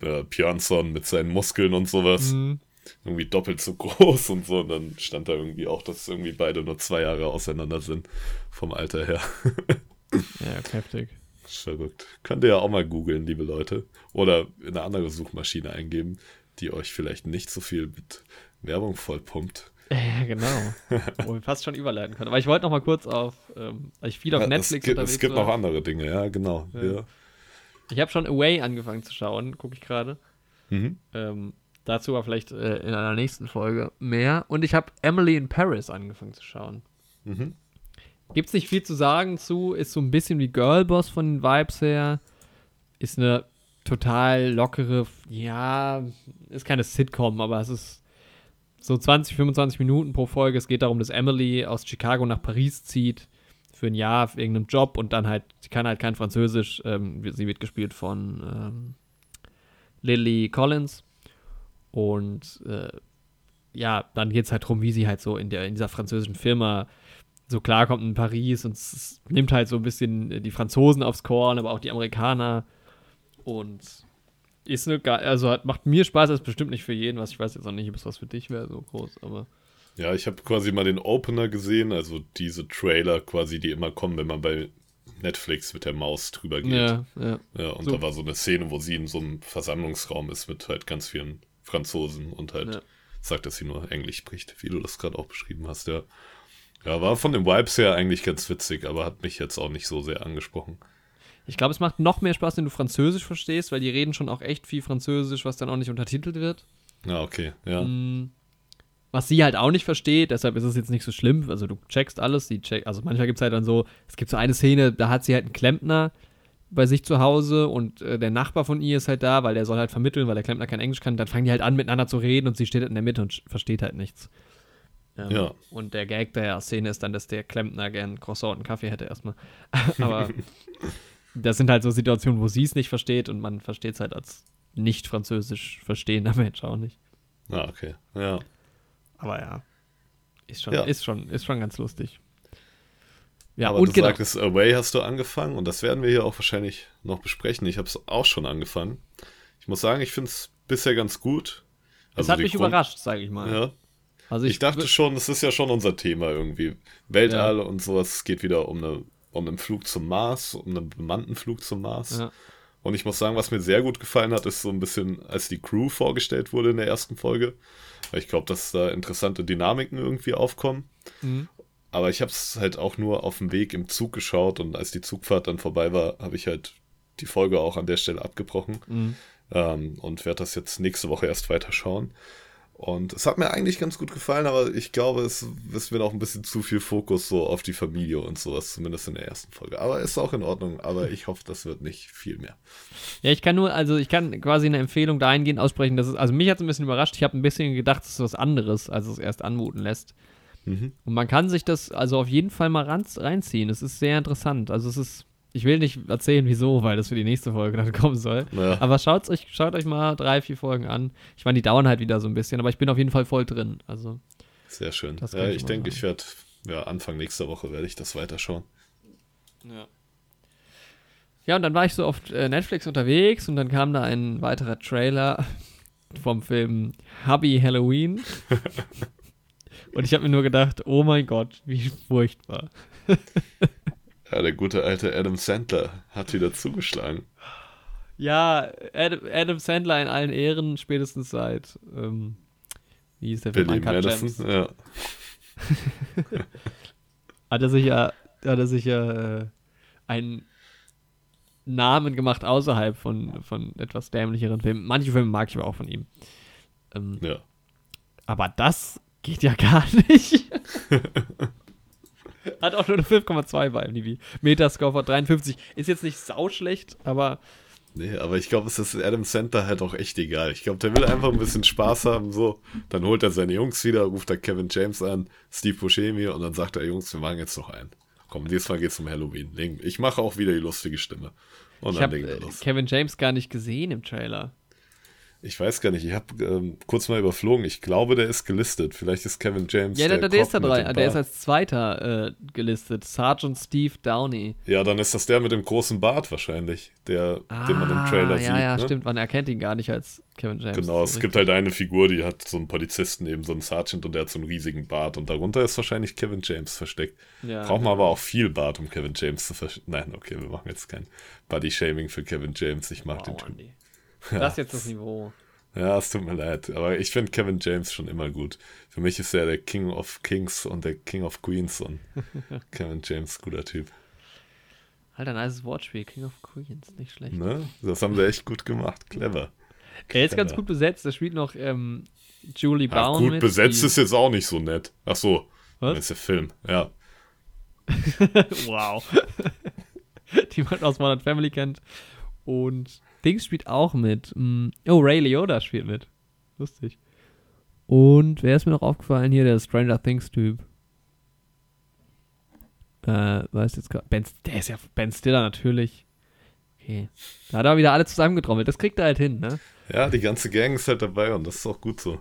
äh, Björnsson mit seinen Muskeln und sowas Mhm. irgendwie doppelt so <laughs> groß und so. Und dann stand da irgendwie auch, dass irgendwie beide nur zwei Jahre auseinander sind vom Alter her. <laughs> Ja, heftig. Verrückt. Könnt ihr ja auch mal googeln, liebe Leute. Oder in eine andere Suchmaschine eingeben, die euch vielleicht nicht so viel mit Werbung vollpumpt. <laughs> Ja, genau. Wo wir fast schon überleiten können. Aber ich wollte noch mal kurz auf, ähm, ich viel auf Ja, Netflix es gibt, es gibt war. noch andere Dinge, ja, genau. Ja. Ja. Ich habe schon Away angefangen zu schauen, gucke ich gerade. Mhm. Ähm, dazu aber vielleicht äh, in einer nächsten Folge mehr. Und ich habe Emily in Paris angefangen zu schauen. Mhm. Gibt's nicht viel zu sagen zu, ist so ein bisschen wie Girlboss von den Vibes her. Ist eine total lockere, ja, ist keine Sitcom, aber es ist so 20, 25 Minuten pro Folge. Es geht darum, dass Emily aus Chicago nach Paris zieht für ein Jahr wegen einem Job und dann halt, sie kann halt kein Französisch. Ähm, sie wird gespielt von ähm, Lily Collins. Und äh, ja, dann geht es halt darum, wie sie halt so in, der, in dieser französischen Firma so klarkommt in Paris und es, es nimmt halt so ein bisschen die Franzosen aufs Korn, aber auch die Amerikaner. Und ist eine, ge- also hat, macht mir Spaß, ist bestimmt nicht für jeden, was ich weiß jetzt auch nicht, ob es was für dich wäre, so groß, aber Ja, ich habe quasi mal den Opener gesehen, also diese Trailer quasi, die immer kommen, wenn man bei Netflix mit der Maus drüber geht. ja, ja. Ja, und So. da war so eine Szene, wo sie in so einem Versammlungsraum ist mit halt ganz vielen Franzosen und halt Ja. sagt, dass sie nur Englisch spricht, wie du das gerade auch beschrieben hast, ja. Ja, war von den Vibes her eigentlich ganz witzig, aber hat mich jetzt auch nicht so sehr angesprochen. Ich glaube, es macht noch mehr Spaß, wenn du Französisch verstehst, weil die reden schon auch echt viel Französisch, was dann auch nicht untertitelt wird. Ja, okay, ja. Mm, Was sie halt auch nicht versteht, deshalb ist es jetzt nicht so schlimm. Also du checkst alles, sie check, also manchmal gibt es halt dann so, es gibt so eine Szene, da hat sie halt einen Klempner bei sich zu Hause und äh, der Nachbar von ihr ist halt da, weil der soll halt vermitteln, weil der Klempner kein Englisch kann. Dann fangen die halt an, miteinander zu reden und sie steht halt in der Mitte und versteht halt nichts. Ähm, Ja. Und der Gag der Szene ist dann, dass der Klempner gern Croissant und einen Kaffee hätte erstmal. <laughs> Aber <laughs> das sind halt so Situationen, wo sie es nicht versteht und man versteht es halt als nicht französisch verstehender Mensch auch nicht. Ah, okay, ja. Aber ja, ist schon, Ja. ist schon, ist schon ganz lustig. Ja, aber und du genau. sagtest, Away hast du angefangen und das werden wir hier auch wahrscheinlich noch besprechen. Ich habe es auch schon angefangen. Ich muss sagen, ich finde es bisher ganz gut. es Also hat die mich Grund- überrascht, sage ich mal. Ja. Also Ich, dachte wür- schon, es ist ja schon unser Thema irgendwie. Weltall und sowas. Es geht wieder um, eine, um einen Flug zum Mars, um einen bemannten Flug zum Mars. Ja. Und ich muss sagen, was mir sehr gut gefallen hat, ist so ein bisschen, als die Crew vorgestellt wurde in der ersten Folge. Ich glaube, dass da interessante Dynamiken irgendwie aufkommen. Mhm. Aber ich habe es halt auch nur auf dem Weg im Zug geschaut und als die Zugfahrt dann vorbei war, habe ich halt die Folge auch an der Stelle abgebrochen Mhm. ähm, und werde das jetzt nächste Woche erst weiter schauen. Und es hat mir eigentlich ganz gut gefallen, aber ich glaube, es, es wird auch ein bisschen zu viel Fokus so auf die Familie und sowas, zumindest in der ersten Folge. Aber ist auch in Ordnung, aber ich hoffe, das wird nicht viel mehr. Ja, ich kann nur, also ich kann quasi eine Empfehlung dahingehend aussprechen, dass es, also mich hat es ein bisschen überrascht. Ich habe ein bisschen gedacht, es ist was anderes, als es erst anmuten lässt. Mhm. Und man kann sich das also auf jeden Fall mal reinziehen. Es ist sehr interessant. Also es ist, ich will nicht erzählen, wieso, weil das für die nächste Folge dann <laughs> kommen soll. Ja. Aber schaut euch, schaut euch mal drei, vier Folgen an. Ich meine, die dauern halt wieder so ein bisschen, aber ich bin auf jeden Fall voll drin. Also, Sehr schön. Ja, ich ich denke, ich werde, ja, Anfang nächster Woche werde ich das weiterschauen. ja. Ja, und dann war ich so auf äh, Netflix unterwegs und dann kam da ein weiterer Trailer <laughs> vom Film Hubby Halloween. <laughs> und ich habe mir nur gedacht, oh mein Gott, wie furchtbar. Ja, der gute alte Adam Sandler hat wieder zugeschlagen. Ja, Adam, Adam Sandler in allen Ehren, spätestens seit, ähm, wie hieß der Film? Billy Uncut Madison. Gems. Ja. <laughs> Hat er sich ja hat er sich ja äh, einen Namen gemacht außerhalb von, von etwas dämlicheren Filmen. Manche Filme mag ich aber auch von ihm. Ähm, Ja. aber das geht ja <laughs> gar nicht. <laughs> Hat auch nur eine 5,2 bei IMDb. Metascore von 53. Ist jetzt nicht sauschlecht, aber Nee, aber ich glaube, es ist Adam Center halt auch echt egal. Ich glaube, der will einfach ein bisschen Spaß haben, so. Dann holt er seine Jungs wieder, ruft er Kevin James an, Steve Buscemi und dann sagt er, Jungs, wir machen jetzt noch einen. Komm, dieses Mal geht's um Halloween. Ich mache auch wieder die lustige Stimme. Und ich dann habe äh. Kevin James gar nicht gesehen im Trailer. Ich weiß gar nicht, ich habe ähm, kurz mal überflogen. Ich glaube, der ist gelistet. Vielleicht ist Kevin James. Ja, der, der, der ist da drei. Der ist als zweiter äh, gelistet. Sergeant Steve Downey. Ja, dann ist das der mit dem großen Bart wahrscheinlich, der, den man im Trailer Ah, ja, sieht. ja, ne? stimmt. Man erkennt ihn gar nicht als Kevin James. Genau, es ist gibt halt eine Figur, die hat so einen Polizisten, eben so einen Sergeant und der hat so einen riesigen Bart und darunter ist wahrscheinlich Kevin James versteckt. richtig. ja, Braucht man aber auch viel Bart, um Kevin James zu verstehen. Nein, okay, wir machen jetzt kein Body-Shaming für Kevin James. Ich mag den Wow, Das ist jetzt das Niveau. Ja, es tut mir leid, aber ich finde Kevin James schon immer gut. Für mich ist er der King of Kings und der King of Queens und <laughs> Kevin James, guter Typ. Halt ein nices Wortspiel. King of Queens. Nicht schlecht. Ne? Das haben sie echt gut gemacht, clever. Er ist ganz gut besetzt. Da spielt noch ähm, Julie Ja, Bowen gut mit. besetzt ist jetzt auch nicht so nett. Ach so, Was? das ist der Film, ja. <laughs> wow. <laughs> die man aus Modern Family kennt. Und Dings spielt auch mit. Mm, Oh, Ray Liotta spielt mit. Lustig. Und wer ist mir noch aufgefallen hier? Der Stranger Things-Typ. Äh, weiß jetzt gerade. Ben, der ist ja Ben Stiller natürlich. Okay. Da hat er wieder alle zusammengetrommelt. Das kriegt er halt hin, ne? Ja, die ganze Gang ist halt dabei und das ist auch gut so.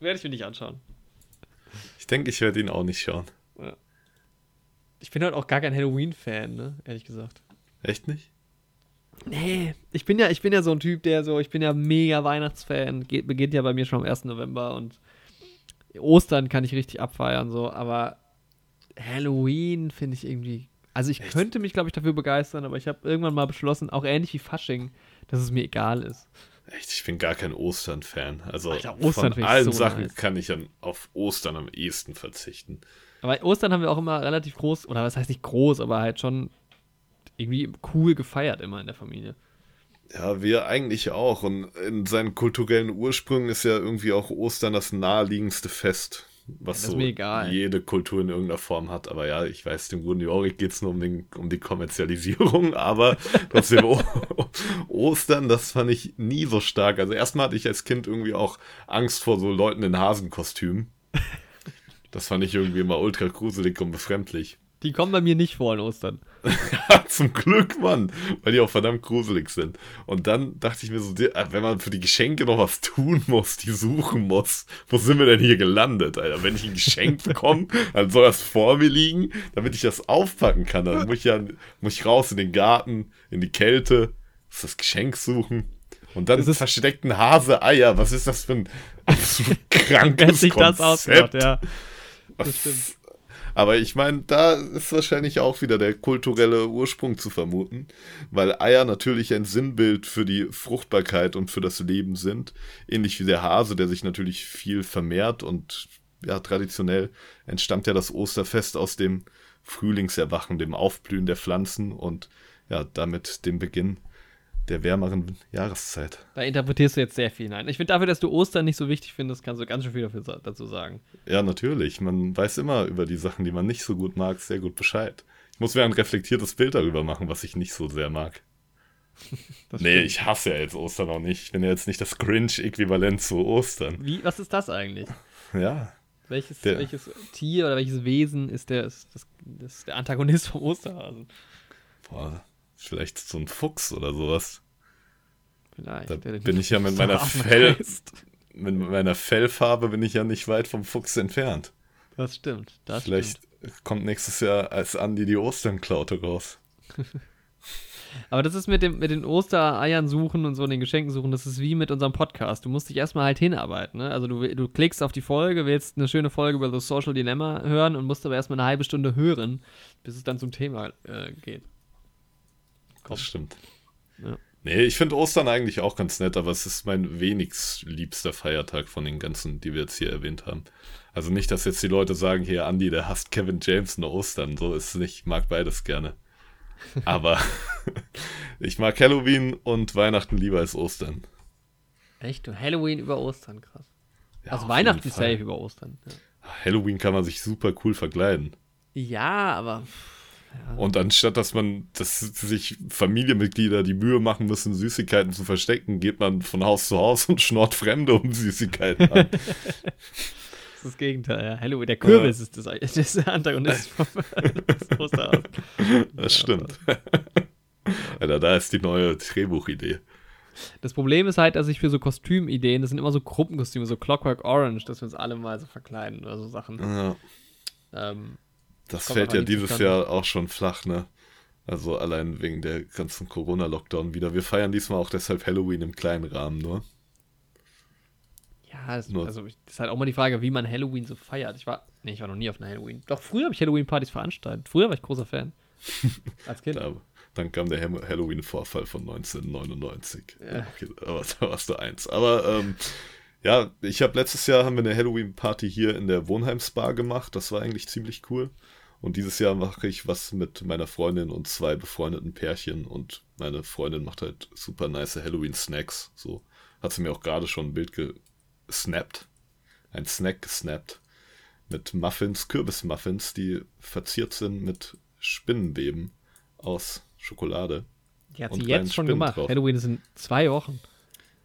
Werde ich mir nicht anschauen. Ich denke, ich werde ihn auch nicht schauen. Ich bin halt auch gar kein Halloween-Fan, ne? Ehrlich gesagt. Echt nicht? Nee, ich bin ja, ich bin ja so ein Typ, der so, ich bin ja mega Weihnachtsfan, geht, beginnt ja bei mir schon am 1. November und Ostern kann ich richtig abfeiern, so, aber Halloween finde ich irgendwie, also ich Echt? könnte mich, glaube ich, dafür begeistern, aber ich habe irgendwann mal beschlossen, auch ähnlich wie Fasching, dass es mir egal ist. Echt, ich bin gar kein Ostern-Fan. Also Alter, Ostern von allen so Sachen nice. kann ich an, auf Ostern am ehesten verzichten. Aber Ostern haben wir auch immer relativ groß, oder was heißt nicht groß, aber halt schon irgendwie cool gefeiert immer in der Familie. Ja, wir eigentlich auch. Und in seinen kulturellen Ursprüngen ist ja irgendwie auch Ostern das naheliegendste Fest, was Ja, so egal. jede Kultur in irgendeiner Form hat. Aber ja, ich weiß, dem guten Jorik geht es nur um, den, um die Kommerzialisierung, <laughs> aber trotzdem <laughs> Ostern, das fand ich nie so stark. Also erstmal hatte ich als Kind irgendwie auch Angst vor so Leuten in Hasenkostümen. Das fand ich irgendwie immer ultra gruselig und befremdlich. Die kommen bei mir nicht vor in Ostern. <laughs> Zum Glück, Mann, weil die auch verdammt gruselig sind. Und dann dachte ich mir so, wenn man für die Geschenke noch was tun muss, die suchen muss, wo sind wir denn hier gelandet, Alter? Wenn ich ein Geschenk bekomme, <laughs> dann soll das vor mir liegen, damit ich das aufpacken kann. Dann muss ich ja muss ich raus in den Garten, in die Kälte, muss das Geschenk suchen. Und dann Das ist- versteckten Hase Eier. Was ist das für ein <laughs> absolut krankes sich das Konzept? ja. Das stimmt. Aber ich meine, da ist wahrscheinlich auch wieder der kulturelle Ursprung zu vermuten, weil Eier natürlich ein Sinnbild für die Fruchtbarkeit und für das Leben sind. Ähnlich wie der Hase, der sich natürlich viel vermehrt und ja, traditionell entstammt ja das Osterfest aus dem Frühlingserwachen, dem Aufblühen der Pflanzen und ja, damit dem Beginn der wärmeren Jahreszeit. Da interpretierst du jetzt sehr viel hinein. Ich finde dafür, dass du Ostern nicht so wichtig findest, kannst du ganz schön viel dafür, dazu sagen. Ja, natürlich. Man weiß immer über die Sachen, die man nicht so gut mag, sehr gut Bescheid. Ich muss mir ein reflektiertes Bild darüber machen, was ich nicht so sehr mag. <laughs> Nee, ich hasse ja jetzt Ostern auch nicht. Ich bin ja jetzt nicht das Cringe-Äquivalent zu Ostern. Wie, was ist das eigentlich? Ja. Welches, Der- welches Tier oder welches Wesen ist der, ist das ist der Antagonist vom Osterhasen? Boah, vielleicht so ein Fuchs oder sowas. Vielleicht. Da bin ich ja mit meiner Fell, heißt. mit meiner Fellfarbe bin ich ja nicht weit vom Fuchs entfernt. Das stimmt. Das vielleicht Stimmt. kommt nächstes Jahr als Andi die Osternklaute raus. <laughs> Aber das ist mit, dem, mit den Ostereiern suchen und so den Geschenken suchen, das ist wie mit unserem Podcast. Du musst dich erstmal halt hinarbeiten. Ne? Also du, du klickst auf die Folge, willst eine schöne Folge über das Social Dilemma hören und musst aber erstmal eine halbe Stunde hören, bis es dann zum Thema äh, geht. Das stimmt. Ja. Nee, ich finde Ostern eigentlich auch ganz nett, aber es ist mein wenigst liebster Feiertag von den ganzen, die wir jetzt hier erwähnt haben. Also nicht, dass jetzt die Leute sagen, hier, Andy, der hasst Kevin James und Ostern. So ist es nicht. Ich mag beides gerne. <laughs> Aber <laughs> ich mag Halloween und Weihnachten lieber als Ostern. Echt? Du Halloween über Ostern, krass. Ja, also Weihnachten safe über Ostern. Ja, Halloween kann man sich super cool verkleiden. ja aber. Und anstatt, dass man, dass sich Familienmitglieder die Mühe machen müssen, Süßigkeiten zu verstecken, geht man von Haus zu Haus und schnort Fremde um Süßigkeiten an. <laughs> Das ist das Gegenteil, ja. Halloween, der Kürbis ist das, das ist der Antagonist <laughs> vom Osterhaus. Das stimmt. <laughs> Alter, da ist die neue Drehbuchidee. Das Problem ist halt, dass ich für so Kostümideen, das sind immer so Gruppenkostüme, so Clockwork Orange, dass wir uns alle mal so verkleiden oder so Sachen. Ja, Ähm, das Kommt fällt ja dieses. Jahr auch schon flach, ne? Also allein wegen der ganzen Corona-Lockdown wieder. Wir feiern diesmal auch deshalb Halloween im kleinen Rahmen nur. ja, es, Nur- also das ist halt auch mal die Frage, wie man Halloween so feiert. Ich war, nee, ich war noch nie auf einer Halloween. Doch, früher habe ich Halloween-Partys veranstaltet. Früher war ich großer Fan. <laughs> Als Kind. Da, dann kam der Halloween-Vorfall von 1999. Ja. Okay, aber da warst du eins. Aber ähm, ja, ich habe letztes Jahr haben wir eine Halloween-Party hier in der Wohnheim-Spa gemacht. Das war eigentlich ziemlich cool. Und dieses Jahr mache ich was mit meiner Freundin und zwei befreundeten Pärchen. Und meine Freundin macht halt super nice Halloween-Snacks. So hat sie mir auch gerade schon ein Bild gesnappt. Ein Snack gesnappt. Mit Muffins, Kürbismuffins, die verziert sind mit Spinnenweben aus Schokolade. Die hat sie jetzt schon Spinnen gemacht. drauf. Halloween ist in zwei Wochen.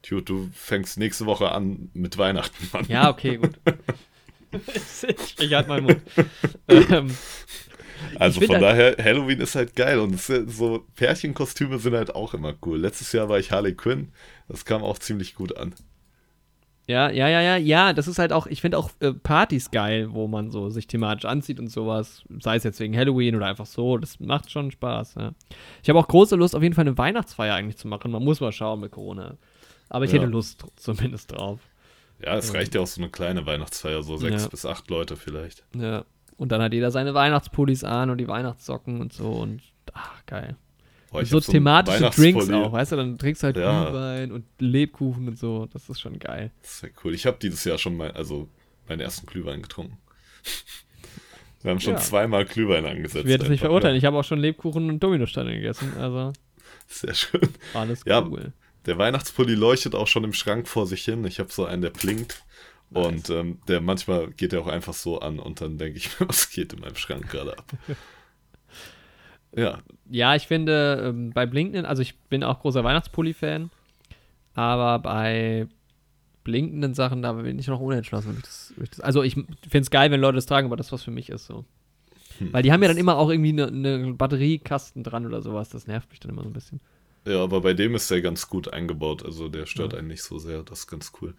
Tjo, du fängst nächste Woche an mit Weihnachten, Mann. Ja, okay, gut. <laughs> <laughs> ich, halte meinen Mund. <laughs> ähm, also von halt- daher, Halloween ist halt geil und so Pärchenkostüme sind halt auch immer cool. Letztes Jahr war ich Harley Quinn, das kam auch ziemlich gut an. Ja, ja, ja, ja, ja, das ist halt auch, ich finde auch äh, Partys geil, wo man so sich thematisch anzieht und sowas, sei es jetzt wegen Halloween oder einfach so, das macht schon Spaß, ja. Ich habe auch große Lust, auf jeden Fall eine Weihnachtsfeier eigentlich zu machen, man muss mal schauen mit Corona. Aber ich Ja. hätte Lust zumindest drauf. Ja, es reicht ja auch so eine kleine Weihnachtsfeier, so sechs Ja. bis acht Leute vielleicht. Ja. Und dann hat jeder seine Weihnachtspullis an und die Weihnachtssocken und so und ach, geil. Boah, Und so thematische Drinks auch, weißt du, dann trinkst du halt Ja. Glühwein und Lebkuchen und so, das ist schon geil. Das ist ja cool. Ich habe dieses Jahr schon mal, also meinen ersten Glühwein getrunken. Wir haben schon Ja. zweimal Glühwein angesetzt. Ich werde es nicht einfach, verurteilen, ich habe auch schon Lebkuchen und Dominosteine gegessen, also Ja. Sehr schön. alles Ja. cool. Der Weihnachtspulli leuchtet auch schon im Schrank vor sich hin. Ich habe so einen, der blinkt. Nice. Und ähm, der manchmal geht der auch einfach so an und dann denke ich mir, <laughs> was geht in meinem Schrank gerade ab? <laughs> ja, Ja, ich finde, ähm, bei blinkenden, also ich bin auch großer Weihnachtspulli-Fan, aber bei blinkenden Sachen, da bin ich noch unentschlossen. ich das- ich das- Also ich finde es geil, wenn Leute das tragen, aber das, was für mich ist, so. Hm. Weil die haben ja dann immer auch irgendwie eine ne Batteriekasten dran oder sowas, das nervt mich dann immer so ein bisschen. Ja, aber bei dem ist der ganz gut eingebaut. Also der stört Ja. einen nicht so sehr. Das ist ganz cool.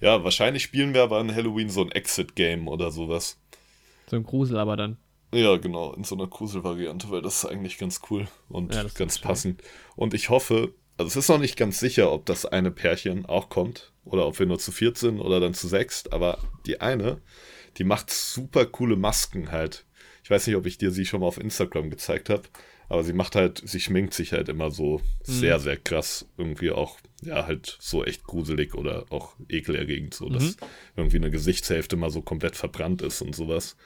Ja, wahrscheinlich spielen wir aber an Halloween so ein Exit-Game oder sowas. So ein Grusel aber dann. Ja, genau, in so einer Grusel-Variante, weil das ist eigentlich ganz cool und Ja, ganz schön. passend. Und ich hoffe, also es ist noch nicht ganz sicher, ob das eine Pärchen auch kommt oder ob wir nur zu viert sind oder dann zu sechst, aber die eine, die macht super coole Masken halt. Ich weiß nicht, ob ich dir sie schon mal auf Instagram gezeigt habe, aber sie macht halt, sie schminkt sich halt immer so sehr, sehr krass. Irgendwie auch, ja, halt so echt gruselig oder auch ekelerregend, so dass irgendwie eine Gesichtshälfte mal so komplett verbrannt ist und sowas.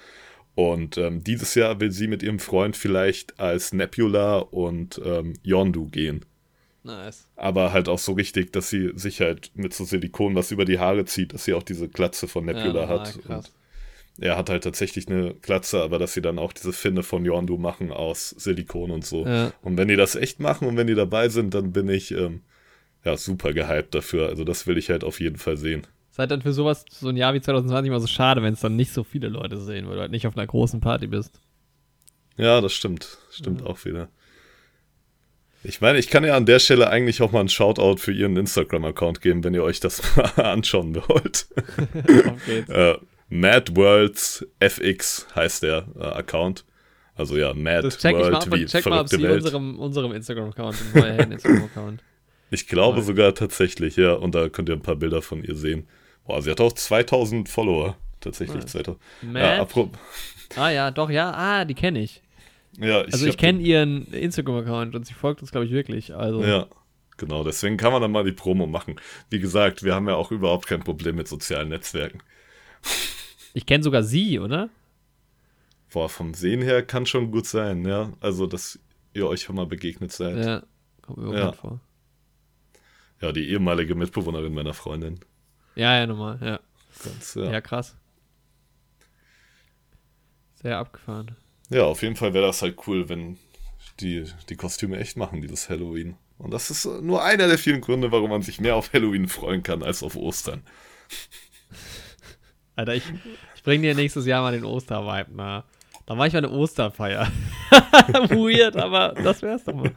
Und ähm, dieses Jahr will sie mit ihrem Freund vielleicht als Nebula und ähm, Yondu gehen. Nice. Aber halt auch so richtig, dass sie sich halt mit so Silikon was über die Haare zieht, dass sie auch diese Glatze von Nebula Ja, hat. Und er hat halt tatsächlich eine Glatze, aber dass sie dann auch diese Finne von Yondu machen aus Silikon und so. Ja. Und wenn die das echt machen und wenn die dabei sind, dann bin ich ähm, ja super gehypt dafür. Also das will ich halt auf jeden Fall sehen. Ist halt dann für sowas, so ein Jahr wie 2020 mal so schade, wenn es dann nicht so viele Leute sehen, weil du halt nicht auf einer großen Party bist. Ja, das stimmt. Stimmt auch wieder. Ich meine, ich kann ja an der Stelle eigentlich auch mal einen Shoutout für ihren Instagram-Account geben, wenn ihr euch das <laughs> mal anschauen wollt. <laughs> Auf geht's. äh, Mad Worlds FX heißt der äh, Account. Also ja, Mad Das check ich mal World ab wie check mal, ob sie Welt. unserem, unserem Instagram-Account, neuen <laughs> Instagram-Account. Ich glaube sogar tatsächlich, ja. Und da könnt ihr ein paar Bilder von ihr sehen. Boah, sie hat auch 2000 Follower. Tatsächlich Nice. 2000. Matt? Ja, Ah ja, doch, ja, ah, die kenne ich. ja, ich Also ich kenne ihren Instagram-Account und sie folgt uns, glaube ich, wirklich. Also, Ja. Genau, deswegen kann man dann mal die Promo machen. Wie gesagt, wir haben ja auch überhaupt kein Problem mit sozialen Netzwerken. Ich kenne sogar sie, oder? Boah, vom Sehen her kann schon gut sein, ja. Also, dass ihr euch schon mal begegnet seid. Ja, kommt mir Ja. vor. Ja, die ehemalige Mitbewohnerin meiner Freundin. Ja, ja, nochmal, ja. Ganz, ja. ja. ja. krass. Sehr abgefahren. auf jeden Fall wäre das halt cool, wenn die die Kostüme echt machen, dieses Halloween. Und das ist äh, nur einer der vielen Gründe, warum man sich mehr auf Halloween freuen kann als auf Ostern. Alter, ich, ich bring dir nächstes Jahr mal den Ostervibe nah. Da mache ich mal eine Osterfeier. <laughs> Weird, aber das wär's doch mal.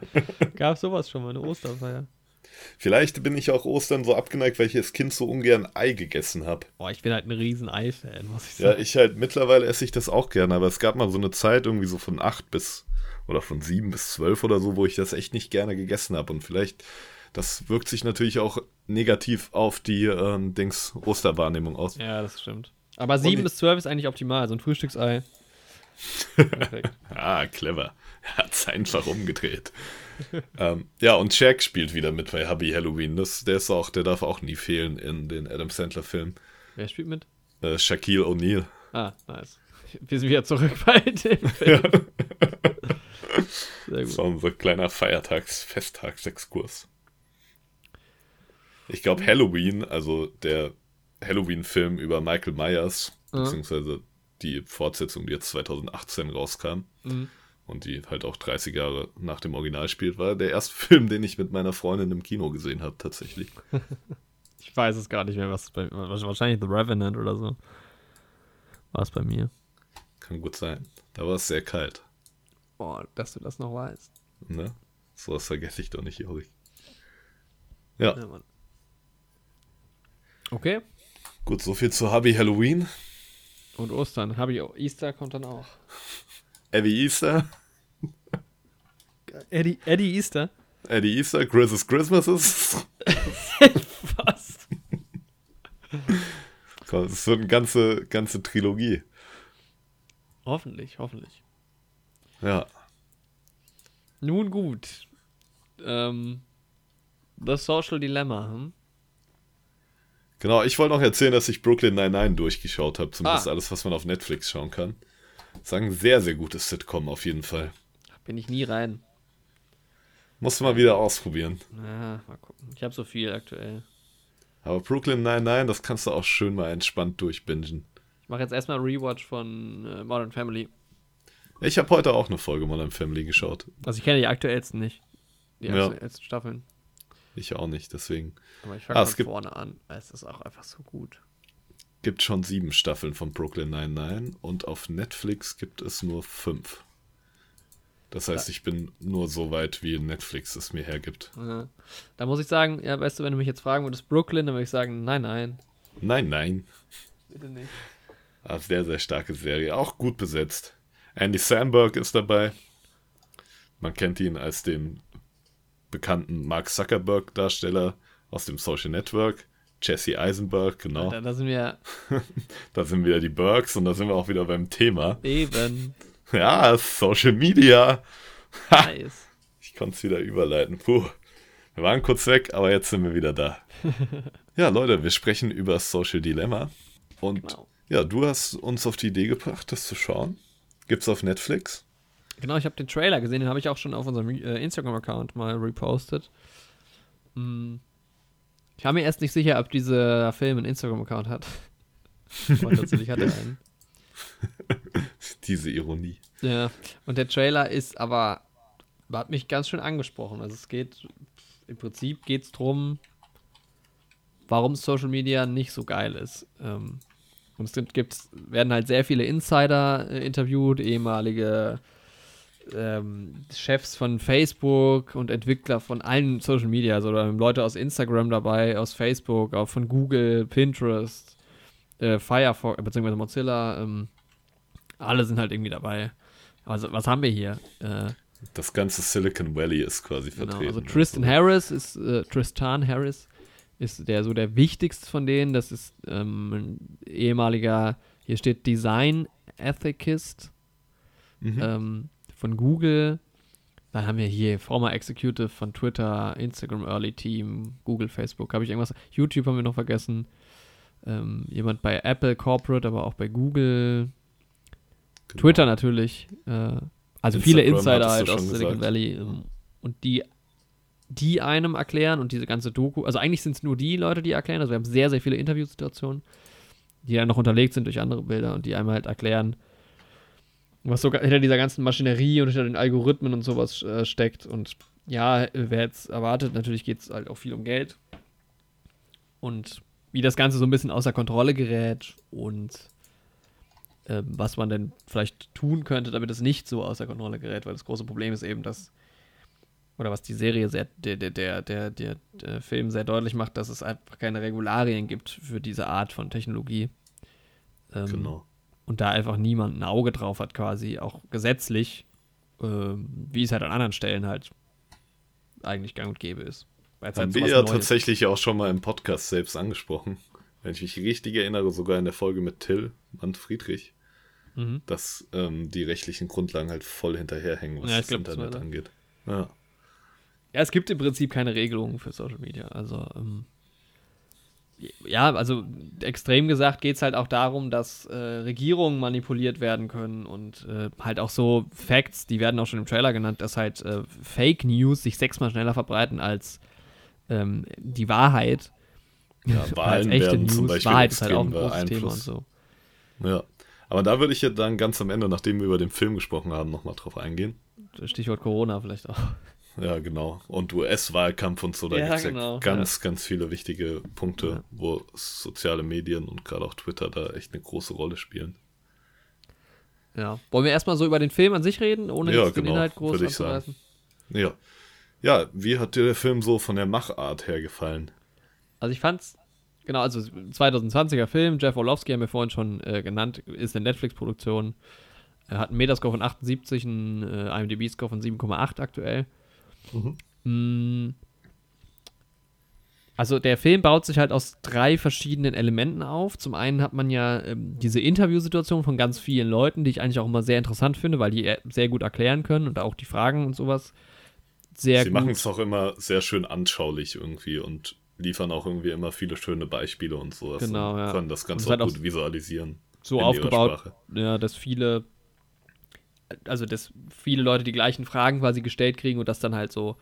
Gab sowas schon mal, eine Osterfeier? Vielleicht bin ich auch Ostern so abgeneigt, weil ich als Kind so ungern Ei gegessen habe. Boah, ich bin halt ein riesen Ei-Fan, muss ich Ja, sagen. ich halt, mittlerweile esse ich das auch gerne, aber es gab mal so eine Zeit irgendwie so von acht bis, oder von sieben bis zwölf oder so, wo ich das echt nicht gerne gegessen habe. Und vielleicht, das wirkt sich natürlich auch negativ auf die ähm, Dings Osterwahrnehmung aus. Ja, das stimmt. Aber 7 ich- bis 12 ist eigentlich optimal, so ein Frühstücksei. <laughs> Ah, clever. Er hat's einfach umgedreht. <laughs> ähm, ja, und Jack spielt wieder mit bei Hubby Halloween. Das, der ist auch, der darf auch nie fehlen in den Adam Sandler-Filmen. Wer spielt mit? Äh, Shaquille O'Neal. Ah, nice. <laughs> Wir sind wieder zurück bei dem Film. Sehr Das gut. war unser kleiner Feiertags-, Festtagsexkurs. Ich glaube, Halloween, also der Halloween-Film über Michael Myers, Mhm. beziehungsweise die Fortsetzung, die jetzt 2018 rauskam Mhm. und die halt auch 30 Jahre nach dem Original spielt, war der erste <laughs> Film, den ich mit meiner Freundin im Kino gesehen habe, tatsächlich. <laughs> Ich weiß es gar nicht mehr, was es bei Wahrscheinlich The Revenant oder so. War es bei mir. Kann gut sein. Da war es sehr kalt. Boah, dass du das noch weißt. Ne? So was vergesse ich doch nicht, Jori. Ja, Ja. Okay. Gut, so viel zu Hubby Halloween. Und Ostern. Auch. Easter kommt dann auch. Abby Easter. Eddie, Eddie Easter? Eddie Easter, Chris's Christmases. <laughs> Was? Komm, Es wird eine ganze, ganze Trilogie. Hoffentlich, hoffentlich. Ja. Nun gut. Ähm, The Social Dilemma. Hm? Genau, ich wollte noch erzählen, dass ich Brooklyn 99 durchgeschaut habe. Zumindest Ah. alles, was man auf Netflix schauen kann. Sagen, sehr, sehr gutes Sitcom auf jeden Fall. Bin ich nie rein. Musst du mal wieder ausprobieren. Ja, mal gucken. Ich habe so viel aktuell. Aber Brooklyn 99, das kannst du auch schön mal entspannt durchbingen. Ich mache jetzt erstmal einen Rewatch von äh, Modern Family. Ich habe heute auch eine Folge Modern Family geschaut. Also ich kenne die aktuellsten nicht. Die Ja. aktuellsten Staffeln. Ich auch nicht, deswegen. Aber ich fange Ah, von vorne an. Es ist auch einfach so gut. Gibt schon sieben Staffeln von Brooklyn 99 und auf Netflix gibt es nur fünf. Das heißt, ich bin nur so weit, wie Netflix es mir hergibt. Ja. Da muss ich sagen, ja, weißt du, wenn du mich jetzt fragen würdest, Brooklyn, dann würde ich sagen, nein, nein. Nein, nein. Bitte nicht. Ah, sehr, sehr starke Serie. Auch gut besetzt. Andy Samberg ist dabei. Man kennt ihn als den bekannten Mark Zuckerberg-Darsteller aus dem Social Network. Jesse Eisenberg, genau. Da, da sind wir <laughs> Da sind wieder die Bergs und da sind wir auch wieder beim Thema. eben <laughs> Ja, Social Media. nice. Ich konnte es wieder überleiten. Puh. Wir waren kurz weg, aber jetzt sind wir wieder da. <laughs> Ja, Leute, wir sprechen über Social Dilemma. Und Genau. ja, du hast uns auf die Idee gebracht, das zu schauen. Gibt's auf Netflix? Genau, ich habe den Trailer gesehen, den habe ich auch schon auf unserem äh, Instagram-Account mal repostet. Hm. Ich war mir erst nicht sicher, ob dieser Film einen Instagram-Account hat. Aber tatsächlich hat er einen. <laughs> Diese Ironie. Ja, und der Trailer ist aber, hat mich ganz schön angesprochen. Also es geht, im Prinzip geht es darum, warum Social Media nicht so geil ist. Ähm, und es gibt, werden halt sehr viele Insider äh, interviewt, ehemalige ähm, Chefs von Facebook und Entwickler von allen Social Media, also da haben Leute aus Instagram dabei, aus Facebook, auch von Google, Pinterest, äh, Firefox, beziehungsweise Mozilla, ähm, alle sind halt irgendwie dabei. Also, was haben wir hier? Äh, Das ganze Silicon Valley ist quasi genau, vertreten. also Tristan Harris ist, äh, Tristan Harris ist der so der wichtigste von denen. Das ist ähm, ein ehemaliger, hier steht Design Ethicist Mhm. ähm, von Google. Dann haben wir hier former Executive von Twitter, Instagram Early Team, Google, Facebook. Habe ich irgendwas? YouTube haben wir noch vergessen. Ähm, jemand bei Apple Corporate, aber auch bei Google. Genau. Twitter natürlich. Äh, also Instagram viele Insider halt aus Silicon gesagt. Valley. Ähm, und die, die einem erklären und diese ganze Doku. Also eigentlich sind es nur die Leute, die erklären. Also wir haben sehr, sehr viele Interviewsituationen, die dann noch unterlegt sind durch andere Bilder und die einem halt erklären, was sogar hinter dieser ganzen Maschinerie und hinter den Algorithmen und sowas äh, steckt. Und ja, wer jetzt erwartet, natürlich geht es halt auch viel um Geld. Und wie das Ganze so ein bisschen außer Kontrolle gerät und äh, was man denn vielleicht tun könnte, damit es nicht so außer Kontrolle gerät, weil das große Problem ist eben, dass, oder was die Serie sehr, der, der, der, der, der, der Film sehr deutlich macht, dass es einfach keine Regularien gibt für diese Art von Technologie. Ähm, genau und da einfach niemand ein Auge drauf hat, quasi, auch gesetzlich, äh, wie es halt an anderen Stellen halt eigentlich gang und gäbe ist. Haben halt wir ja tatsächlich auch schon mal im Podcast selbst angesprochen. Wenn ich mich richtig erinnere, sogar in der Folge mit Till Manfriedrich, mhm. dass ähm, die rechtlichen Grundlagen halt voll hinterherhängen, was ja, das glaub, Internet das angeht. Ja. ja, es gibt im Prinzip keine Regelungen für Social Media. Also ähm, ja, also extrem gesagt geht es halt auch darum, dass äh, Regierungen manipuliert werden können und äh, halt auch so Facts, die werden auch schon im Trailer genannt, dass halt äh, Fake News sich sechsmal schneller verbreiten als ähm, die Wahrheit. Ja, <laughs> Wahlen als echte News. Zum Beispiel Wahrheit ist halt auch ein großes Thema und so. Ja, aber da würde ich ja dann ganz am Ende, nachdem wir über den Film gesprochen haben, nochmal drauf eingehen. Stichwort Corona vielleicht auch. Ja, genau. Und US-Wahlkampf und so, da ja, gibt es genau. ja ganz, ja. ganz viele wichtige Punkte, ja. wo soziale Medien und gerade auch Twitter da echt eine große Rolle spielen. Ja. Wollen wir erstmal so über den Film an sich reden, ohne ja, genau, den Inhalt groß anzureißen? Ja. Ja, wie hat dir der Film so von der Machart her gefallen? Also ich fand's, genau, also 2020er Film, Jeff Orlovsky haben wir vorhin schon äh, genannt, ist eine Netflix-Produktion. Er hat einen Metascore von 78, einen äh, IMDb-Score von 7,8 aktuell. Mhm. Also der Film baut sich halt aus drei verschiedenen Elementen auf. Zum einen hat man ja ähm, diese Interviewsituation von ganz vielen Leuten, die ich eigentlich auch immer sehr interessant finde, weil die sehr gut erklären können und auch die Fragen und sowas sehr Sie machen es auch immer sehr schön anschaulich irgendwie und liefern auch irgendwie immer viele schöne Beispiele und sowas. Genau, ja. Können das Ganze auch gut visualisieren. So aufgebaut, ja, dass viele also dass viele Leute die gleichen Fragen quasi gestellt kriegen und das dann halt so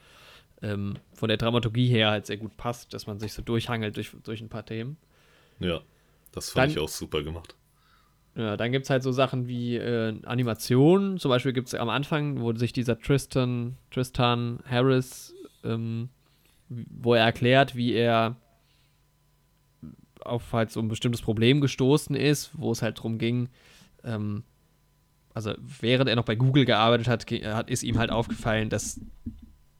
ähm, von der Dramaturgie her halt sehr gut passt, dass man sich so durchhangelt durch, durch ein paar Themen. Ja, das fand dann, ich auch super gemacht. Ja, dann gibt es halt so Sachen wie äh, Animationen. Zum Beispiel gibt es am Anfang, wo sich dieser Tristan, Tristan Harris, ähm, wo er erklärt, wie er auf halt so ein bestimmtes Problem gestoßen ist, wo es halt darum ging, ähm, also während er noch bei Google gearbeitet hat, hat ist ihm halt aufgefallen, dass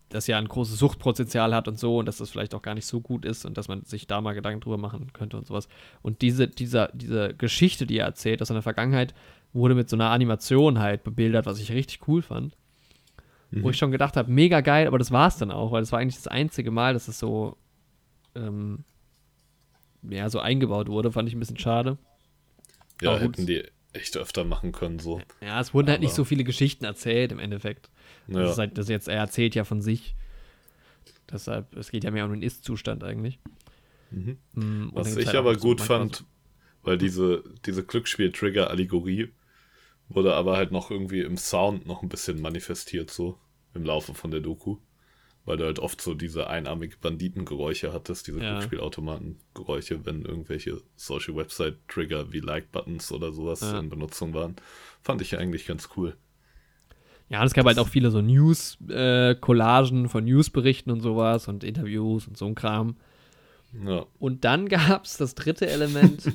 das ja ein großes Suchtpotenzial hat und so und dass das vielleicht auch gar nicht so gut ist und dass man sich da mal Gedanken drüber machen könnte und sowas. Und diese, dieser, diese Geschichte, die er erzählt aus seiner Vergangenheit, wurde mit so einer Animation halt bebildert, was ich richtig cool fand. Mhm. Wo ich schon gedacht habe, mega geil, aber das war es dann auch, weil das war eigentlich das einzige Mal, dass es so, ähm, ja, so eingebaut wurde, fand ich ein bisschen schade. Ja, hätten die echt öfter machen können. So. Ja, es wurden Aber halt nicht so viele Geschichten erzählt im Endeffekt. Ja. Das halt, das jetzt, er erzählt ja von sich. Deshalb, es geht ja mehr um den Ist-Zustand eigentlich. Mhm. Mm, Was ich halt aber gut so fand, so weil diese, diese Glücksspiel-Trigger-Allegorie wurde aber halt noch irgendwie im Sound noch ein bisschen manifestiert, so im Laufe von der Doku weil du halt oft so diese einarmige Banditengeräusche hattest, diese ja. Glücksspielautomatengeräusche, wenn irgendwelche Social Website-Trigger wie Like-Buttons oder sowas ja. in Benutzung waren. Fand ich eigentlich ganz cool. Ja, und es gab halt das halt auch viele so News-Collagen äh, von Newsberichten und sowas und Interviews und so ein Kram. Ja. Und dann <laughs> gab es das dritte Element,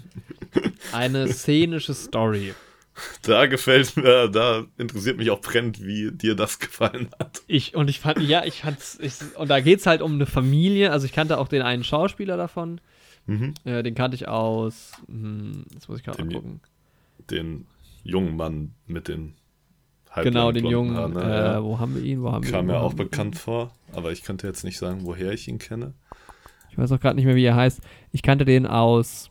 eine szenische Story. <laughs> Da gefällt mir, da interessiert mich auch brennend, wie dir das gefallen hat. Ich, und ich fand, ja, ich fand's, ich, und da geht es halt um eine Familie, also ich kannte auch den einen Schauspieler davon, mhm. äh, den kannte ich aus, hm, jetzt muss ich gerade mal gucken. Den jungen Mann mit den Genau, den jungen, Haaren, ne? äh, wo haben wir ihn, wo haben Kam wir ihn? Kam mir auch bekannt vor, aber ich könnte jetzt nicht sagen, woher ich ihn kenne. Ich weiß auch gerade nicht mehr, wie er heißt. Ich kannte den aus,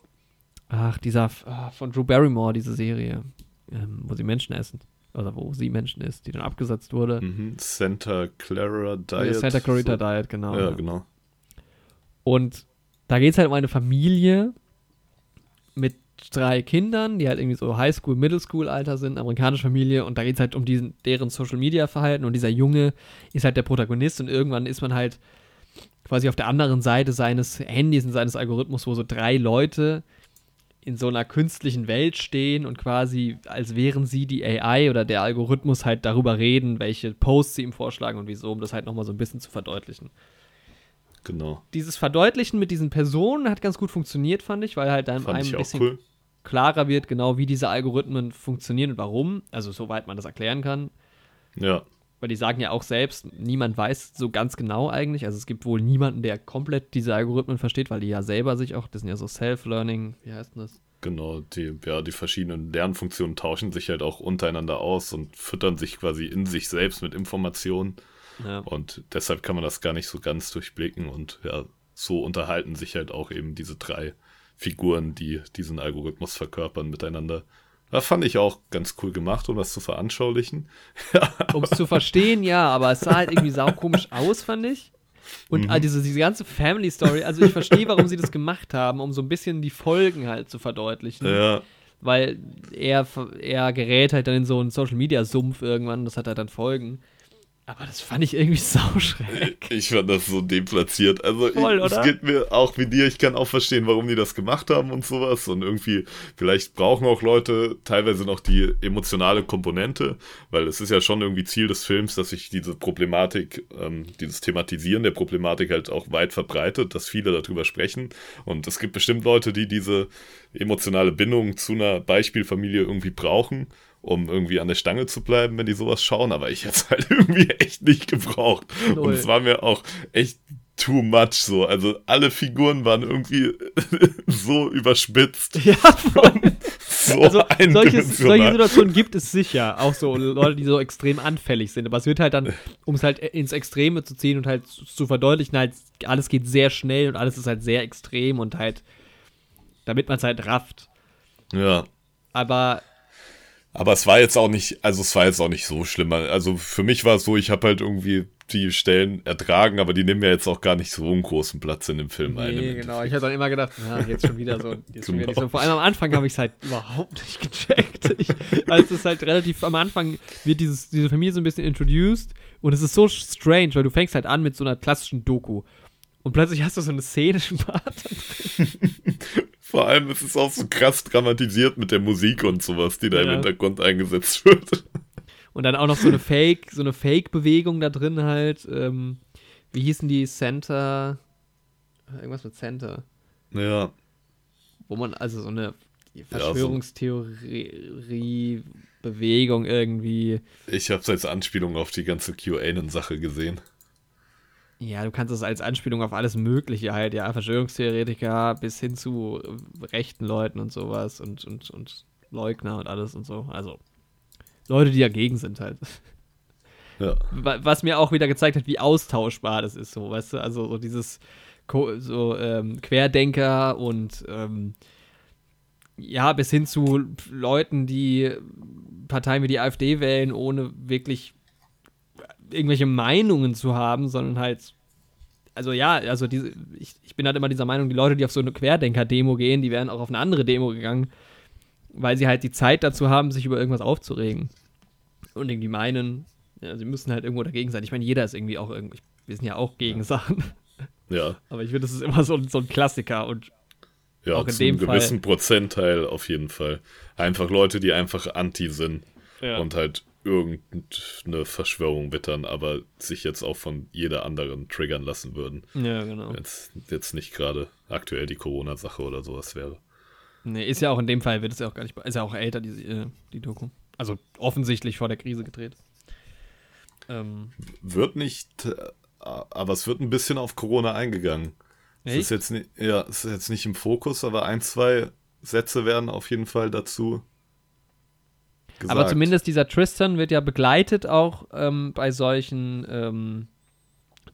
ach, dieser, ah, von Drew Barrymore, diese Serie ähm, wo sie Menschen essen. oder wo sie Menschen ist, die dann abgesetzt wurde. Mhm. Santa Clara Diet. Santa Clarita so. Diet, genau. Ja, genau. Und da geht es halt um eine Familie mit drei Kindern, die halt irgendwie so Highschool, Middle School Alter sind, amerikanische Familie und da geht es halt um diesen, deren Social Media Verhalten und dieser Junge ist halt der Protagonist und irgendwann ist man halt quasi auf der anderen Seite seines Handys und seines Algorithmus, wo so drei Leute in so einer künstlichen Welt stehen und quasi als wären sie die AI oder der Algorithmus halt darüber reden, welche Posts sie ihm vorschlagen und wieso, um das halt nochmal so ein bisschen zu verdeutlichen Genau. dieses Verdeutlichen mit diesen Personen hat ganz gut funktioniert, fand ich, weil halt dann Fand einem ein bisschen cool. klarer wird, genau wie diese Algorithmen funktionieren und warum. Also soweit man das erklären kann. Ja. Weil die sagen ja auch selbst, niemand weiß so ganz genau eigentlich. Also es gibt wohl niemanden, der komplett diese Algorithmen versteht, weil die ja selber sich auch, das sind ja so Self-Learning, wie heißt denn das? Genau, die, ja, die verschiedenen Lernfunktionen tauschen sich halt auch untereinander aus und füttern sich quasi in sich selbst mit Informationen. Ja. Und deshalb kann man das gar nicht so ganz durchblicken. Und ja, so unterhalten sich halt auch eben diese drei Figuren, die diesen Algorithmus verkörpern miteinander. Das fand ich auch ganz cool gemacht, um das zu veranschaulichen. <laughs> Um es zu verstehen, ja, aber es sah halt irgendwie saukomisch aus, fand ich. Und Mhm. diese, diese ganze Family Story, also ich verstehe, warum sie das gemacht haben, um so ein bisschen die Folgen halt zu verdeutlichen. Ja, weil er, er gerät halt dann in so einen Social Media Sumpf irgendwann, das hat halt dann Folgen. Aber das fand ich irgendwie <laughs> sauschräg. ich fand das so deplatziert. Also Voll, ich, es geht mir auch wie dir. Ich kann auch verstehen, warum die das gemacht haben und sowas. Und irgendwie, vielleicht brauchen auch Leute teilweise noch die emotionale Komponente, weil es ist ja schon irgendwie Ziel des Films, dass sich diese Problematik, ähm, dieses Thematisieren der Problematik halt auch weit verbreitet, dass viele darüber sprechen. Und es gibt bestimmt Leute, die diese emotionale Bindung zu einer Beispielfamilie irgendwie brauchen um irgendwie an der Stange zu bleiben, wenn die sowas schauen, aber ich hätte es halt <laughs> irgendwie echt nicht gebraucht. Null. Und es war mir auch echt too much so. Also alle Figuren waren irgendwie <laughs> so überspitzt, <laughs> ja, so Also solche, solche. Situationen gibt es sicher. Auch so Leute, die so extrem anfällig sind. Aber es wird halt dann, um es halt ins Extreme zu ziehen und halt zu, zu verdeutlichen, halt, alles geht sehr schnell und alles ist halt sehr extrem und halt, damit man es halt rafft. Ja. Aber Aber es war jetzt auch nicht, also es war jetzt auch nicht so schlimm. Also für mich war es so, ich habe halt irgendwie die Stellen ertragen, aber die nehmen ja jetzt auch gar nicht so einen großen Platz in dem Film ein. im Nee, genau. Ich habe dann immer gedacht, ja, jetzt schon wieder so. Jetzt schon wieder Genau. so. Vor allem am Anfang habe ich es halt überhaupt nicht gecheckt. <laughs> Ich, also es ist halt relativ am Anfang wird dieses, diese Familie so ein bisschen introduced und es ist so strange, weil du fängst halt an mit so einer klassischen Doku. Und plötzlich hast du so eine szenischen <laughs> Part. <laughs> Vor allem ist es auch so krass dramatisiert mit der Musik und sowas, die da im Ja. Hintergrund eingesetzt wird. Und dann auch noch so eine Fake, so eine Fake-Bewegung da drin halt. Ähm, wie hießen die? Center. Irgendwas mit Center. Ja. Wo man, also so eine Verschwörungstheorie-Bewegung irgendwie. Ich habe es als Anspielung auf die ganze QAnon-Sache gesehen. Ja, du kannst es als Anspielung auf alles Mögliche halt, ja, Verschwörungstheoretiker bis hin zu äh, rechten Leuten und sowas und, und, und Leugner und alles und so. Also Leute, die dagegen sind halt. <laughs> Ja. Wa- Was mir auch wieder gezeigt hat, wie austauschbar das ist, so, weißt du, also so dieses so ähm, Querdenker und ähm, ja, bis hin zu Leuten, die Parteien wie die AfD wählen, ohne wirklich irgendwelche Meinungen zu haben, sondern halt, also ja, also diese, ich, ich bin halt immer dieser Meinung, die Leute, die auf so eine Querdenker-Demo gehen, die wären auch auf eine andere Demo gegangen, weil sie halt die Zeit dazu haben, sich über irgendwas aufzuregen. Und irgendwie meinen, ja, sie müssen halt irgendwo dagegen sein. Ich meine, jeder ist irgendwie auch irgendwie, wir sind ja auch gegen Sachen. Ja, <laughs> Aber ich finde, das ist immer so, ein- so ein Klassiker und ja Auch in zu dem einem gewissen Prozentteil auf jeden Fall. Einfach Leute, die einfach anti sind Ja. und halt irgendeine Verschwörung wittern, aber sich jetzt auch von jeder anderen triggern lassen würden. ja, genau. Wenn es jetzt nicht gerade aktuell die Corona-Sache oder sowas wäre. Nee, ist ja auch in dem Fall, wird es ja auch gar nicht, ist ja auch älter, die, äh, die Doku. Also offensichtlich vor der Krise gedreht. Ähm, Wird nicht, äh, aber es wird ein bisschen auf Corona eingegangen. Es Echt? ist jetzt nicht, ja, es ist jetzt nicht im Fokus, aber ein, zwei Sätze werden auf jeden Fall dazu gesagt. aber zumindest dieser Tristan wird ja begleitet auch ähm, bei solchen ähm,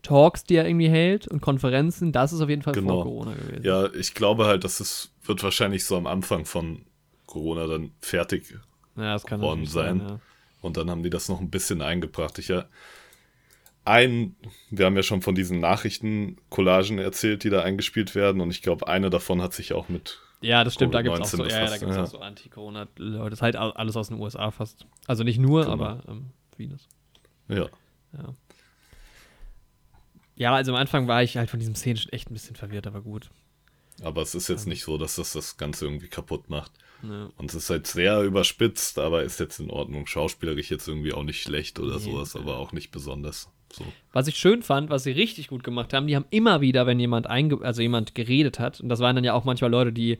Talks, die er irgendwie hält und Konferenzen. Das ist auf jeden Fall Genau. vor Corona gewesen. Ja, ich glaube halt, dass es wird wahrscheinlich so am Anfang von Corona dann fertig ja das geworden sein. sein. ja. Und dann haben die das noch ein bisschen eingebracht. Ich ja, ein, wir haben ja schon von diesen Nachrichten-Collagen erzählt, die da eingespielt werden. Und ich glaube, eine davon hat sich auch mit. Ja, das stimmt, da gibt es auch so, ja, ja, da ja. auch so Anti-Corona-Leute. Das ist halt alles aus den USA fast. Also nicht nur, genau. aber ähm, vieles. Ja. ja. Ja, also am Anfang war ich halt von diesem Szenen echt ein bisschen verwirrt, aber gut. Aber es ist jetzt nicht so, dass das das Ganze irgendwie kaputt macht. Ja. Und es ist halt sehr überspitzt, aber ist jetzt in Ordnung. Schauspielerisch jetzt irgendwie auch nicht schlecht oder nee, sowas, aber auch nicht besonders. So. Was ich schön fand, was sie richtig gut gemacht haben, die haben immer wieder, wenn jemand einge also jemand geredet hat, und das waren dann ja auch manchmal Leute, die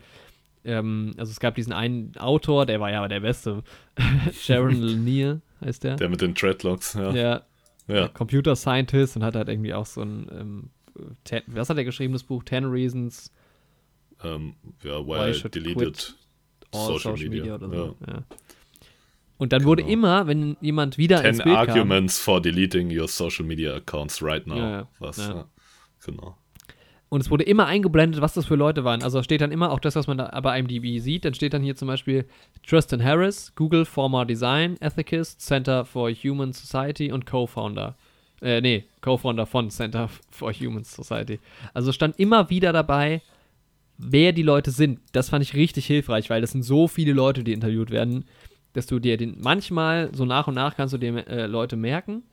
ähm, also es gab diesen einen Autor, der war ja der Beste, <laughs> Sharon <laughs> Lanier heißt der. Der mit den Dreadlocks, ja. Der ja. Computer Scientist und hat halt irgendwie auch so ein, ähm, ten, was hat er geschrieben, das Buch? Ten Reasons. Um, ja, why, why I deleted Social, Social, Media. Media oder so. Ja. ja. Und dann genau. wurde immer, wenn jemand wieder Ten ins Bild Arguments kam, for deleting your Social Media Accounts right now. Ja, was, ja. Genau. Und es wurde immer eingeblendet, was das für Leute waren. Also steht dann immer auch das, was man da bei IMDb sieht. Dann steht dann hier zum Beispiel Tristan Harris, Google Former Design, Ethicist, Center for Human Society und Co-Founder. Äh, nee, Co-Founder von Center for Human Society. Also stand immer wieder dabei, wer die Leute sind. Das fand ich richtig hilfreich, weil das sind so viele Leute, die interviewt werden dass du dir den manchmal so nach und nach kannst du dir äh, Leute merken,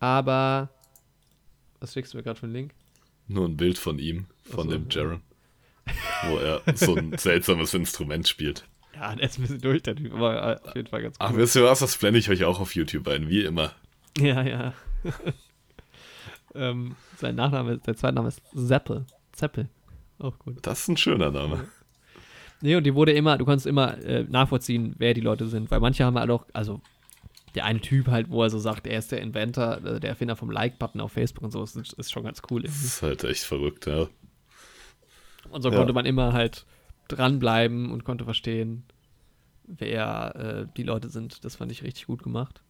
aber was schickst du mir gerade für einen Link? Nur ein Bild von ihm, von so, dem Jaron, <laughs> wo er so ein seltsames Instrument spielt. Ja, der ist ein bisschen durch, der Typ, aber auf jeden Fall ganz cool. Ach, wisst ihr was, das blende ich euch auch auf YouTube ein, wie immer. Ja, ja. <laughs> ähm, sein Nachname, der zweite Name ist Zeppel. Zeppel. Auch gut. Das ist ein schöner Name. Nee, und die wurde immer, du kannst immer äh, nachvollziehen, wer die Leute sind, weil manche haben halt auch, also der eine Typ halt, wo er so sagt, er ist der Inventor, äh, der Erfinder vom Like-Button auf Facebook und so, ist, ist schon ganz cool. Irgendwie. Das ist halt echt verrückt, ja. Und so ja. konnte man immer halt dranbleiben und konnte verstehen, wer äh, die Leute sind. Das fand ich richtig gut gemacht.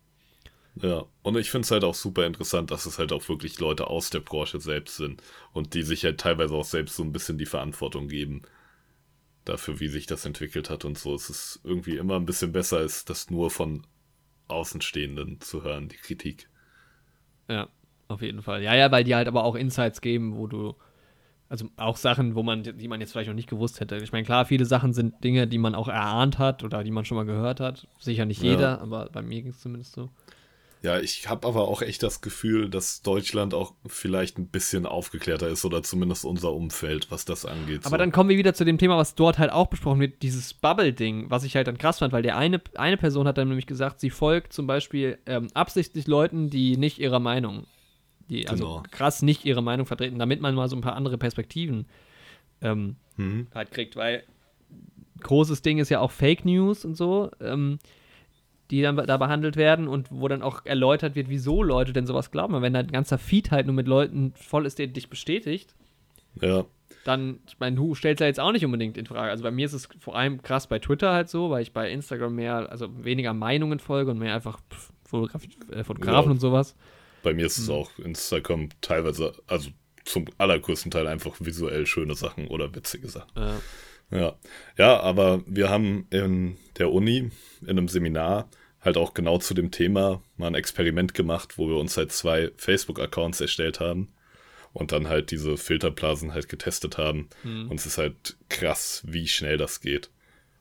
Ja, und ich finde es halt auch super interessant, dass es halt auch wirklich Leute aus der Branche selbst sind und die sich halt teilweise auch selbst so ein bisschen die Verantwortung geben dafür, wie sich das entwickelt hat und so. Es ist irgendwie immer ein bisschen besser, als das nur von Außenstehenden zu hören, die Kritik. Ja, auf jeden Fall. Ja, ja, weil die halt aber auch Insights geben, wo du, also auch Sachen, wo man, die man jetzt vielleicht noch nicht gewusst hätte. Ich meine, klar, viele Sachen sind Dinge, die man auch erahnt hat oder die man schon mal gehört hat. Sicher nicht jeder, ja. aber bei mir ging es zumindest so. Ja, ich habe aber auch echt das Gefühl, dass Deutschland auch vielleicht ein bisschen aufgeklärter ist oder zumindest unser Umfeld, was das angeht. Aber so. dann kommen wir wieder zu dem Thema, was dort halt auch besprochen wird, dieses Bubble-Ding, was ich halt dann krass fand, weil der eine, eine Person hat dann nämlich gesagt, sie folgt zum Beispiel ähm, absichtlich Leuten, die nicht ihrer Meinung, die also genau. krass nicht ihre Meinung vertreten, damit man mal so ein paar andere Perspektiven ähm, mhm. halt kriegt, weil großes Ding ist ja auch Fake News und so. Ähm, die dann da behandelt werden und wo dann auch erläutert wird, wieso Leute denn sowas glauben. wenn dein ganzer Feed halt nur mit Leuten voll ist, der dich bestätigt, ja. dann, ich meine, du stellst ja jetzt auch nicht unbedingt in Frage. Also bei mir ist es vor allem krass bei Twitter halt so, weil ich bei Instagram mehr, also weniger Meinungen folge und mehr einfach Fotograf äh, Fotografen ja. und sowas. Bei mir ist es mhm. auch Instagram teilweise, also zum allergrößten Teil einfach visuell schöne Sachen oder witzige Sachen. Ja. Ja, ja aber wir haben in der Uni in einem Seminar halt auch genau zu dem Thema mal ein Experiment gemacht, wo wir uns halt zwei Facebook-Accounts erstellt haben und dann halt diese Filterblasen halt getestet haben. Mhm. Und es ist halt krass, wie schnell das geht.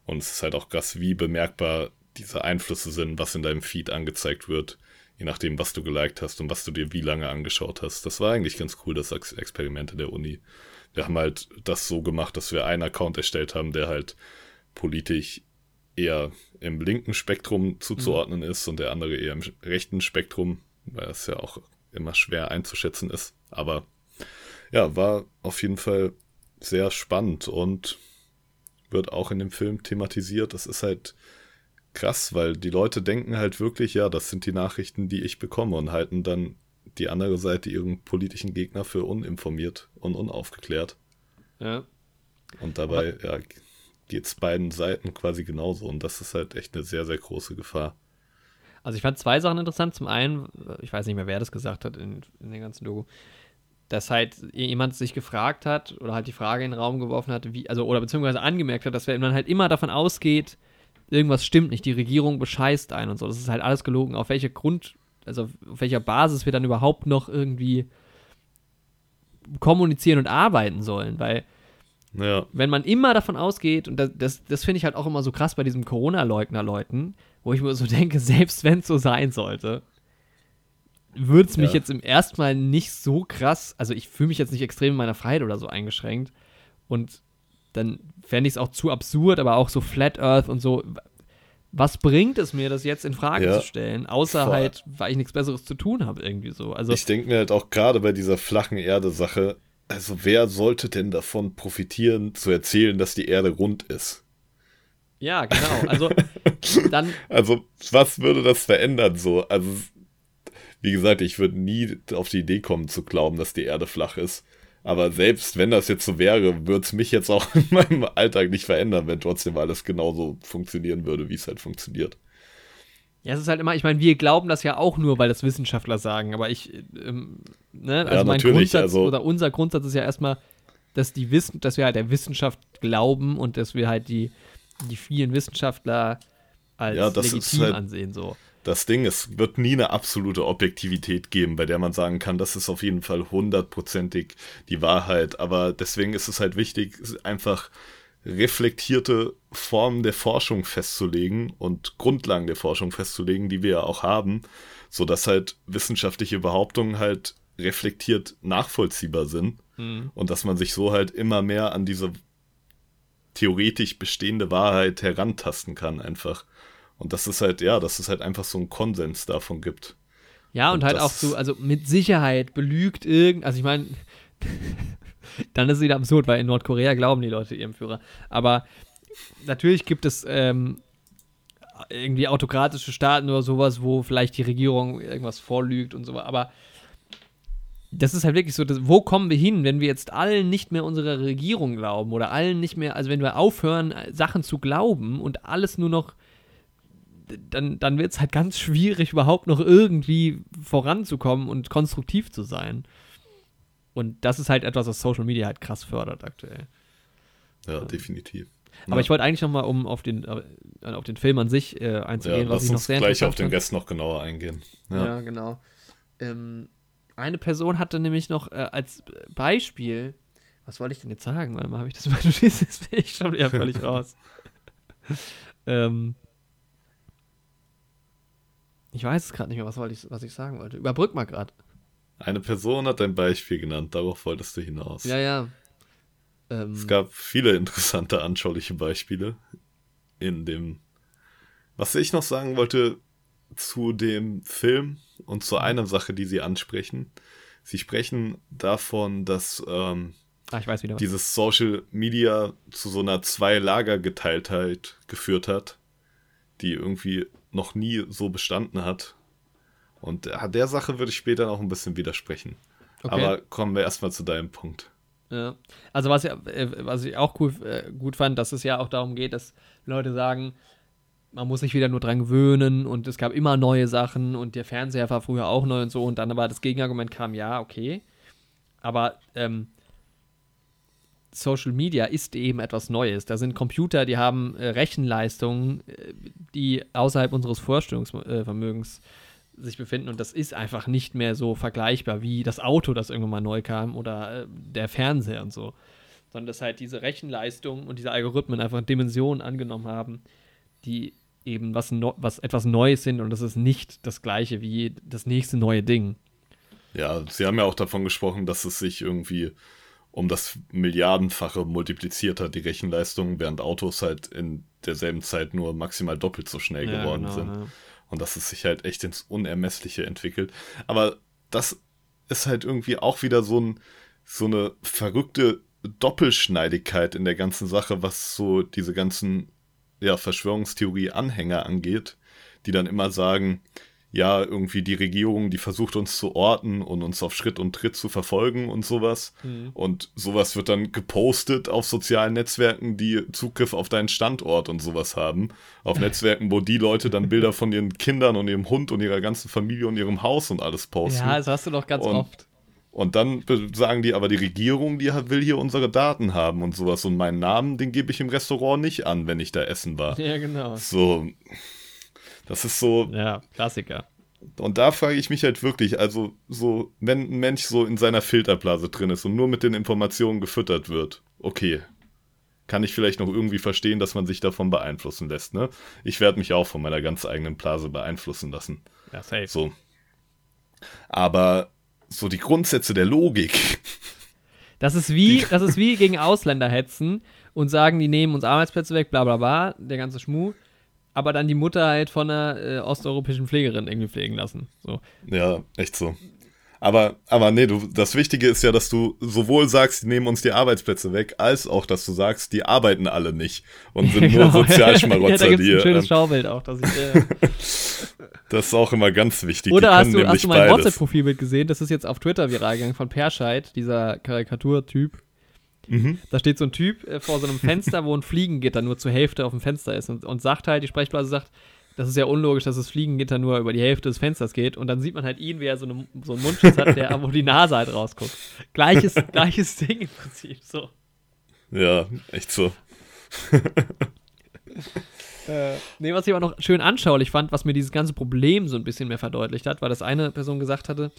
Und es ist halt auch krass, wie bemerkbar diese Einflüsse sind, was in deinem Feed angezeigt wird, je nachdem, was du geliked hast und was du dir wie lange angeschaut hast. Das war eigentlich ganz cool, das Experiment in der Uni. Wir haben halt das so gemacht, dass wir einen Account erstellt haben, der halt politisch eher im linken Spektrum zuzuordnen mhm. ist und der andere eher im rechten Spektrum, weil es ja auch immer schwer einzuschätzen ist. Aber ja, war auf jeden Fall sehr spannend und wird auch in dem Film thematisiert. Das ist halt krass, weil die Leute denken halt wirklich, ja, das sind die Nachrichten, die ich bekomme und halten dann die andere Seite ihren politischen Gegner für uninformiert und unaufgeklärt. Ja. Und dabei, ja, geht es beiden Seiten quasi genauso. Und das ist halt echt eine sehr, sehr große Gefahr. Also ich fand zwei Sachen interessant. Zum einen, ich weiß nicht mehr, wer das gesagt hat in, in den ganzen Doku, dass halt jemand sich gefragt hat oder halt die Frage in den Raum geworfen hat, wie, also oder beziehungsweise angemerkt hat, dass man halt immer davon ausgeht, irgendwas stimmt nicht, die Regierung bescheißt einen und so. Das ist halt alles gelogen. Auf welcher Grund, also auf welcher Basis wir dann überhaupt noch irgendwie kommunizieren und arbeiten sollen, weil Ja. wenn man immer davon ausgeht, und das, das, das finde ich halt auch immer so krass bei diesen Corona-Leugner-Leuten, wo ich mir so <laughs> denke, selbst wenn es so sein sollte, würde es mich Ja. jetzt im ersten Mal nicht so krass, also ich fühle mich jetzt nicht extrem in meiner Freiheit oder so eingeschränkt und dann fände ich es auch zu absurd, aber auch so Flat Earth und so. Was bringt es mir, das jetzt in Frage Ja. zu stellen, außer Voll. halt, weil ich nichts Besseres zu tun habe, irgendwie so. Also, Ich denke mir halt auch gerade bei dieser flachen Erde-Sache, also wer sollte denn davon profitieren, zu erzählen, dass die Erde rund ist? ja, genau. Also, <laughs> dann, Also, was würde das verändern so? Also, wie gesagt, ich würde nie auf die Idee kommen zu glauben, dass die Erde flach ist. Aber selbst wenn das jetzt so wäre, würde es mich jetzt auch <laughs> in meinem Alltag nicht verändern, wenn trotzdem alles genauso funktionieren würde, wie es halt funktioniert. Ja, es ist halt immer, ich meine, wir glauben das ja auch nur, weil das Wissenschaftler sagen, aber ich, ähm, ne, also Ja, mein Grundsatz also- oder unser Grundsatz ist ja erstmal, dass die Wissen, dass wir halt der Wissenschaft glauben und dass wir halt die, die vielen Wissenschaftler als Ja, legitim halt- ansehen, so. Das Ding, es wird nie eine absolute Objektivität geben, bei der man sagen kann, das ist auf jeden Fall hundertprozentig die Wahrheit. Aber deswegen ist es halt wichtig, einfach reflektierte Formen der Forschung festzulegen und Grundlagen der Forschung festzulegen, die wir ja auch haben, sodass halt wissenschaftliche Behauptungen halt reflektiert nachvollziehbar sind Mhm. und dass man sich so halt immer mehr an diese theoretisch bestehende Wahrheit herantasten kann einfach. Und das ist halt, ja, dass es halt einfach so einen Konsens davon gibt. Ja, und, Und halt auch so, also mit Sicherheit belügt irgend, also ich meine, dann ist es wieder absurd, weil in Nordkorea glauben die Leute ihrem Führer. Aber natürlich gibt es ähm, irgendwie autokratische Staaten oder sowas, wo vielleicht die Regierung irgendwas vorlügt und so, aber das ist halt wirklich so, dass, wo kommen wir hin, wenn wir jetzt allen nicht mehr unserer Regierung glauben oder allen nicht mehr, also wenn wir aufhören, Sachen zu glauben und alles nur noch dann, dann wird es halt ganz schwierig, überhaupt noch irgendwie voranzukommen und konstruktiv zu sein. Und das ist halt etwas, was Social Media halt krass fördert aktuell. Ja, definitiv. Aber Ja. ich wollte eigentlich noch mal, um auf den, äh, auf den Film an sich äh, ja, einzugehen, was lass ich noch uns sehr gleich auf den. Rest noch genauer eingehen. Ja. Ja, genau. Ähm, eine Person hatte nämlich noch äh, als Beispiel, was wollte ich denn jetzt sagen? Warte mal, habe ich das mal notiert? Jetzt bin ich schon wieder völlig <laughs> raus. ähm, ich weiß es gerade nicht mehr, was, wollte ich, was ich sagen wollte. Überbrück mal gerade. Eine Person hat ein Beispiel genannt, darauf wolltest du hinaus. Ja, ja. Ähm, Es gab viele interessante, anschauliche Beispiele in dem. Was ich noch sagen wollte zu dem Film und zu einer Sache, die sie ansprechen. Sie sprechen davon, dass ähm, ah, ich weiß wieder. was. dieses Social Media zu so einer Zwei-Lager-Geteiltheit geführt hat, die irgendwie noch nie so bestanden hat. Und äh, der Sache würde ich später noch ein bisschen widersprechen. Okay. Aber kommen wir erstmal zu deinem Punkt. Ja. Also was, ja, äh, was ich auch cool, äh, gut fand, dass es ja auch darum geht, dass Leute sagen, man muss sich wieder nur dran gewöhnen und es gab immer neue Sachen und der Fernseher war früher auch neu und so und dann aber das Gegenargument kam, ja, okay, aber ähm, Social Media ist eben etwas Neues. Da sind Computer, die haben äh, Rechenleistungen, äh, die außerhalb unseres Vorstellungsvermögens sich befinden und das ist einfach nicht mehr so vergleichbar wie das Auto, das irgendwann mal neu kam oder äh, der Fernseher und so. Sondern dass halt diese Rechenleistung und diese Algorithmen einfach Dimensionen angenommen haben, die eben was, no was etwas Neues sind und das ist nicht das gleiche wie das nächste neue Ding. Ja, sie haben ja auch davon gesprochen, dass es sich irgendwie um das Milliardenfache multipliziert hat, die Rechenleistung, während Autos halt in derselben Zeit nur maximal doppelt so schnell Ja, geworden genau, sind. ja. Und dass es sich halt echt ins Unermessliche entwickelt. Aber das ist halt irgendwie auch wieder so, ein, so eine verrückte Doppelschneidigkeit in der ganzen Sache, was so diese ganzen ja, Verschwörungstheorie-Anhänger angeht, die dann immer sagen, ja, irgendwie die Regierung, die versucht uns zu orten und uns auf Schritt und Tritt zu verfolgen und sowas. Mhm. Und sowas wird dann gepostet auf sozialen Netzwerken, die Zugriff auf deinen Standort und sowas haben. Auf <laughs> Netzwerken, wo die Leute dann Bilder von ihren Kindern und ihrem Hund und ihrer ganzen Familie und ihrem Haus und alles posten. Ja, das hast du doch ganz Und- oft. Und dann sagen die, aber die Regierung, die will hier unsere Daten haben und sowas. Und meinen Namen, den gebe ich im Restaurant nicht an, wenn ich da essen war. Ja, genau. So, das ist so. Ja, Klassiker. Und da frage ich mich halt wirklich, also so, wenn ein Mensch so in seiner Filterblase drin ist und nur mit den Informationen gefüttert wird, okay, kann ich vielleicht noch irgendwie verstehen, dass man sich davon beeinflussen lässt, ne? Ich werde mich auch von meiner ganz eigenen Blase beeinflussen lassen. Ja, safe. So. Aber so die Grundsätze der Logik. Das ist wie, das ist wie gegen Ausländer hetzen und sagen, die nehmen uns Arbeitsplätze weg, bla bla bla, der ganze Schmuh aber dann die Mutter halt von einer äh, osteuropäischen Pflegerin irgendwie pflegen lassen. So. Ja, echt so. Aber, aber nee, du, das Wichtige ist ja, dass du sowohl sagst, die nehmen uns die Arbeitsplätze weg, als auch, dass du sagst, die arbeiten alle nicht und sind <laughs> genau. nur Sozialschmarotzer. <laughs> ja, da gibt's ein schönes ähm, Schaubild auch, dass ich. Äh <laughs> das ist auch immer ganz wichtig. Oder hast du, hast du mein WhatsApp-Profilbild gesehen? Das ist jetzt auf Twitter viral gegangen von Perscheid, dieser Karikaturtyp. Mhm. Da steht so ein Typ äh, vor so einem Fenster, wo ein Fliegengitter nur zur Hälfte auf dem Fenster ist und, und sagt halt, die Sprechblase sagt, das ist ja unlogisch, dass das Fliegengitter nur über die Hälfte des Fensters geht. Und dann sieht man halt ihn, wie er so, eine, so einen Mundschutz hat, der wo die Nase halt rausguckt. Gleiches, <laughs> gleiches Ding im Prinzip, so. Ja, echt so. <laughs> äh, nee, was ich aber noch schön anschaulich fand, was mir dieses ganze Problem so ein bisschen mehr verdeutlicht hat, war, dass eine Person gesagt hatte,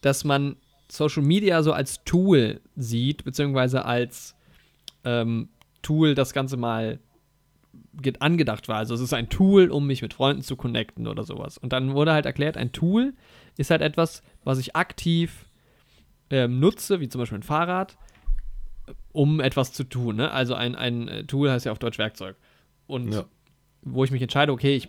dass man Social Media so als Tool sieht, beziehungsweise als ähm, Tool das Ganze mal angedacht war. Also es ist ein Tool, um mich mit Freunden zu connecten oder sowas. Und dann wurde halt erklärt, ein Tool ist halt etwas, was ich aktiv ähm, nutze, wie zum Beispiel ein Fahrrad, um etwas zu tun. Ne? Also ein, ein äh, Tool heißt ja auf Deutsch Werkzeug. Und ja wo ich mich entscheide, okay, ich,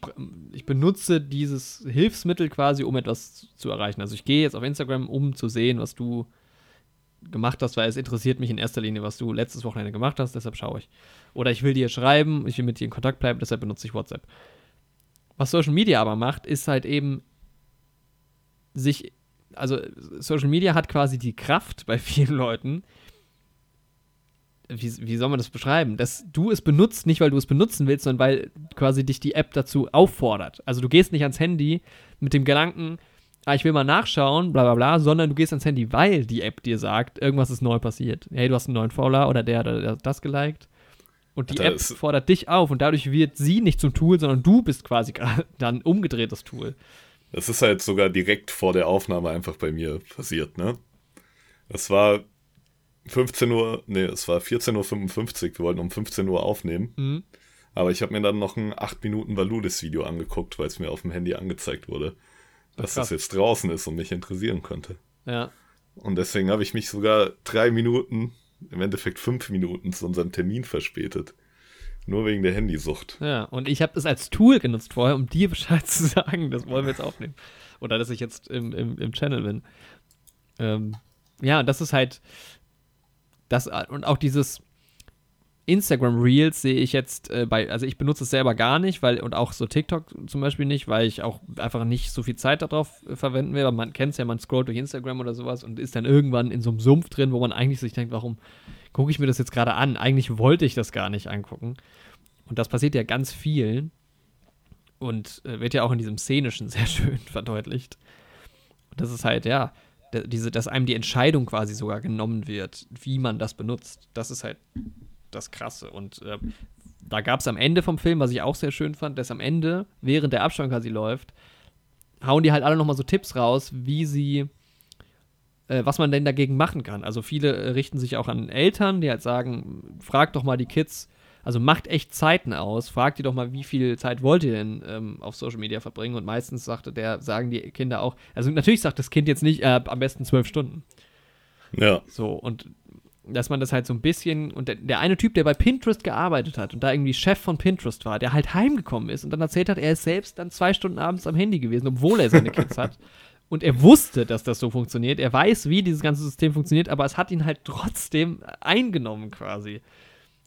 ich benutze dieses Hilfsmittel quasi, um etwas zu erreichen. Also ich gehe jetzt auf Instagram, um zu sehen, was du gemacht hast, weil es interessiert mich in erster Linie, was du letztes Wochenende gemacht hast, deshalb schaue ich. Oder ich will dir schreiben, ich will mit dir in Kontakt bleiben, deshalb benutze ich WhatsApp. Was Social Media aber macht, ist halt eben sich, also Social Media hat quasi die Kraft bei <laughs> vielen Leuten, wie, wie soll man das beschreiben? Dass du es benutzt, nicht weil du es benutzen willst, sondern weil quasi dich die App dazu auffordert. Also du gehst nicht ans Handy mit dem Gedanken, ah, ich will mal nachschauen, bla bla bla, sondern du gehst ans Handy, weil die App dir sagt, irgendwas ist neu passiert. Hey, du hast einen neuen Follower oder der hat das geliked. Und die App fordert dich auf und dadurch wird sie nicht zum Tool, sondern du bist quasi <laughs> dann umgedreht das Tool. Das ist halt sogar direkt vor der Aufnahme einfach bei mir passiert, ne? Das war 15 Uhr, nee, es war 14.55 Uhr, wir wollten um 15 Uhr aufnehmen. Mhm. Aber ich habe mir dann noch ein 8 Minuten Valulis-Video angeguckt, weil es mir auf dem Handy angezeigt wurde, dass das jetzt draußen ist und mich interessieren könnte. Ja. Und deswegen habe ich mich sogar drei Minuten, im Endeffekt fünf Minuten zu unserem Termin verspätet. Nur wegen der Handysucht. Ja, und ich habe das als Tool genutzt vorher, um dir <laughs> Bescheid zu sagen, das wollen wir jetzt aufnehmen. Oder dass ich jetzt im, im, im Channel bin. Ähm, ja, das ist halt, das, und auch dieses Instagram Reels sehe ich jetzt äh, bei, also ich benutze es selber gar nicht, weil, und auch so TikTok zum Beispiel nicht, weil ich auch einfach nicht so viel Zeit darauf äh, verwenden will. Man kennt es ja, man scrollt durch Instagram oder sowas und ist dann irgendwann in so einem Sumpf drin, wo man eigentlich sich denkt, warum gucke ich mir das jetzt gerade an? Eigentlich wollte ich das gar nicht angucken. Und das passiert ja ganz vielen und äh, wird ja auch in diesem Szenischen <laughs> sehr schön verdeutlicht. Und das ist halt, ja, diese, dass einem die Entscheidung quasi sogar genommen wird, wie man das benutzt. Das ist halt das Krasse. Und äh, da gab es am Ende vom Film, was ich auch sehr schön fand, dass am Ende, während der Abspann quasi läuft, hauen die halt alle nochmal so Tipps raus, wie sie, äh, was man denn dagegen machen kann. Also viele äh, richten sich auch an Eltern, die halt sagen, frag doch mal die Kids, also macht echt Zeiten aus. Fragt ihr doch mal, wie viel Zeit wollt ihr denn ähm, auf Social Media verbringen? Und meistens sagte der, sagen die Kinder auch, also natürlich sagt das Kind jetzt nicht, äh, am besten zwölf Stunden. Ja. So, und dass man das halt so ein bisschen, und der, der, eine Typ, der bei Pinterest gearbeitet hat und da irgendwie Chef von Pinterest war, der halt heimgekommen ist und dann erzählt hat, er ist selbst dann zwei Stunden abends am Handy gewesen, obwohl er seine Kids hat. <laughs> Und er wusste, dass das so funktioniert. Er weiß, wie dieses ganze System funktioniert, aber es hat ihn halt trotzdem eingenommen quasi.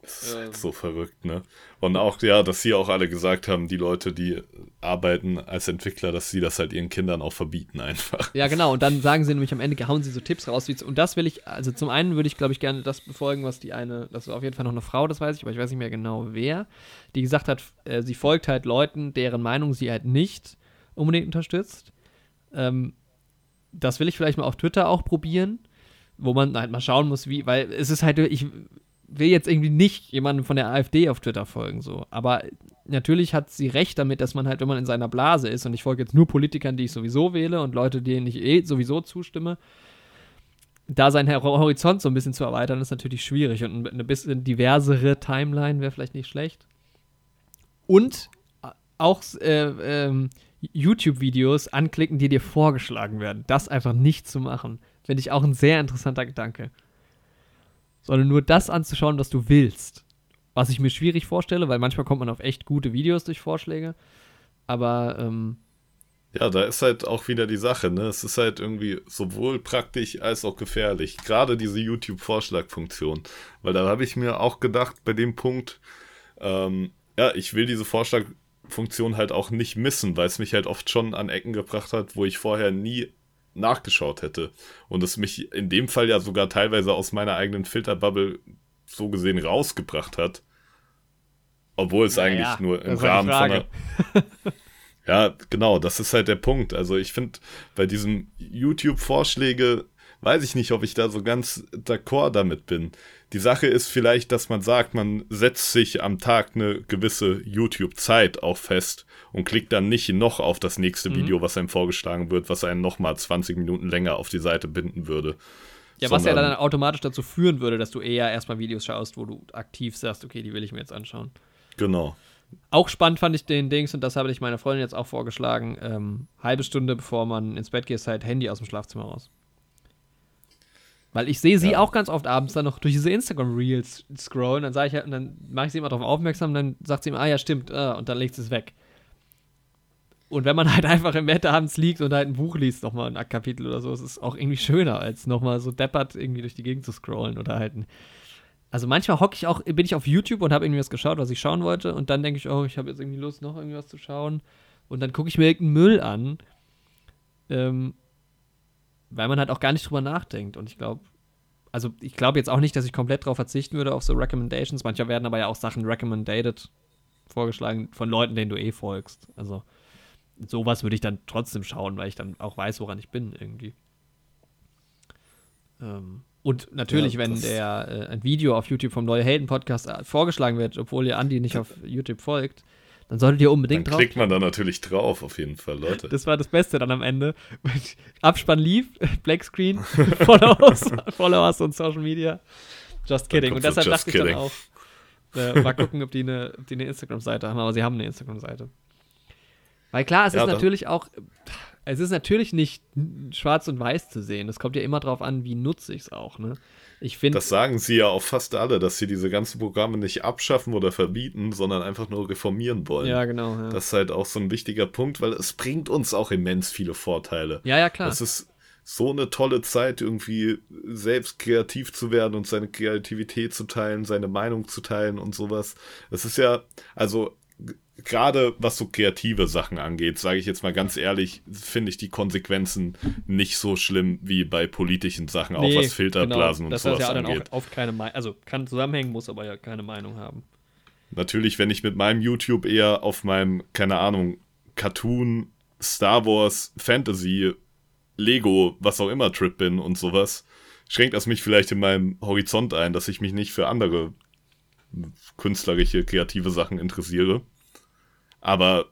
Das ist halt so verrückt, ne? Und auch, ja, dass sie auch alle gesagt haben, die Leute, die arbeiten als Entwickler, dass sie das halt ihren Kindern auch verbieten einfach. Ja, genau. Und dann <laughs> sagen sie nämlich am Ende, hauen sie so Tipps raus. Wie, und das will ich, also zum einen würde ich, glaube ich, gerne das befolgen, was die eine, das war auf jeden Fall noch eine Frau, das weiß ich, aber ich weiß nicht mehr genau wer, die gesagt hat, äh, sie folgt halt Leuten, deren Meinung sie halt nicht unbedingt unterstützt. Ähm, das will ich vielleicht mal auf Twitter auch probieren, wo man halt mal schauen muss, wie, weil es ist halt, ich will jetzt irgendwie nicht jemandem von der AfD auf Twitter folgen, so. Aber natürlich hat sie recht damit, dass man halt, wenn man in seiner Blase ist, und ich folge jetzt nur Politikern, die ich sowieso wähle und Leute, denen ich eh sowieso zustimme, da seinen Horizont so ein bisschen zu erweitern, ist natürlich schwierig. Und eine bisschen diversere Timeline wäre vielleicht nicht schlecht. Und auch äh, ähm, YouTube-Videos anklicken, die dir vorgeschlagen werden. Das einfach nicht zu machen, finde ich auch ein sehr interessanter Gedanke. Sondern nur das anzuschauen, was du willst. Was ich mir schwierig vorstelle, weil manchmal kommt man auf echt gute Videos durch Vorschläge. Aber ähm, ja, da ist halt auch wieder die Sache, ne? Es ist halt irgendwie sowohl praktisch als auch gefährlich. Gerade diese YouTube-Vorschlagfunktion. Weil da habe ich mir auch gedacht, bei dem Punkt, ähm, ja, ich will diese Vorschlagfunktion halt auch nicht missen, weil es mich halt oft schon an Ecken gebracht hat, wo ich vorher nie nachgeschaut hätte. Und es mich in dem Fall ja sogar teilweise aus meiner eigenen Filterbubble so gesehen rausgebracht hat. Obwohl es ja, eigentlich nur im Rahmen von einer. <laughs> Ja, genau, das ist halt der Punkt. Also ich finde, bei diesem YouTube-Vorschläge weiß ich nicht, ob ich da so ganz d'accord damit bin. Die Sache ist vielleicht, dass man sagt, man setzt sich am Tag eine gewisse YouTube-Zeit auch fest und klickt dann nicht noch auf das nächste mhm. Video, was einem vorgeschlagen wird, was einen nochmal 20 Minuten länger auf die Seite binden würde. Ja, was ja dann automatisch dazu führen würde, dass du eher erstmal Videos schaust, wo du aktiv sagst, okay, die will ich mir jetzt anschauen. Genau. Auch spannend fand ich den Dings, und das habe ich meiner Freundin jetzt auch vorgeschlagen, ähm, halbe Stunde bevor man ins Bett geht, halt Handy aus dem Schlafzimmer raus. Weil ich sehe sie ja. auch ganz oft abends dann noch durch diese Instagram-Reels scrollen, dann sage ich halt, und dann mache ich sie immer darauf aufmerksam, dann sagt sie immer, ah ja, stimmt, äh, und dann legt sie es weg. Und wenn man <laughs> halt einfach im Bett abends liegt und halt ein Buch liest, nochmal ein Kapitel oder so, ist es auch irgendwie schöner, als nochmal so deppert irgendwie durch die Gegend zu scrollen oder halt ein also manchmal hocke ich auch, bin ich auf YouTube und habe irgendwie was geschaut, was ich schauen wollte. Und dann denke ich, oh, ich habe jetzt irgendwie Lust, noch irgendwas zu schauen. Und dann gucke ich mir irgendeinen Müll an. Ähm, weil man halt auch gar nicht drüber nachdenkt. Und ich glaube, also ich glaube jetzt auch nicht, dass ich komplett darauf verzichten würde, auf so Recommendations. Manchmal werden aber ja auch Sachen recommended vorgeschlagen von Leuten, denen du eh folgst. Also sowas würde ich dann trotzdem schauen, weil ich dann auch weiß, woran ich bin irgendwie. Ähm, und natürlich, ja, wenn der äh, ein Video auf YouTube vom Neue Helden Podcast äh, vorgeschlagen wird, obwohl ihr Andi nicht <laughs> auf YouTube folgt, dann solltet ihr unbedingt dann drauf. klickt man da natürlich drauf, auf jeden Fall, Leute. Das war das Beste dann am Ende. <laughs> Abspann lief, <laughs> Black Screen, Followers, Followers und Social Media. Just kidding. Und deshalb dachte ich dann auch, äh, mal gucken, ob die eine, eine Instagram-Seite haben, aber sie haben eine Instagram-Seite. Weil klar, es ja, ist natürlich auch, es ist natürlich nicht schwarz und weiß zu sehen. Es kommt ja immer darauf an, wie nutze ich es auch. Ne? Ich find, das sagen sie ja auch fast alle, dass sie diese ganzen Programme nicht abschaffen oder verbieten, sondern einfach nur reformieren wollen. Ja, genau. Ja. Das ist halt auch so ein wichtiger Punkt, weil es bringt uns auch immens viele Vorteile. Ja, ja, klar. Das ist so eine tolle Zeit, irgendwie selbst kreativ zu werden und seine Kreativität zu teilen, seine Meinung zu teilen und sowas. Das ist ja, also gerade was so kreative Sachen angeht, sage ich jetzt mal ganz ehrlich, finde ich die Konsequenzen nicht so schlimm wie bei politischen Sachen, nee, auch was Filterblasen genau. und sowas ja dann angeht. Auch, keine also kann zusammenhängen, muss aber ja keine Meinung haben. Natürlich, wenn ich mit meinem YouTube eher auf meinem, keine Ahnung, Cartoon, Star Wars, Fantasy, Lego, was auch immer Trip bin und sowas, schränkt das mich vielleicht in meinem Horizont ein, dass ich mich nicht für andere künstlerische, kreative Sachen interessiere. Aber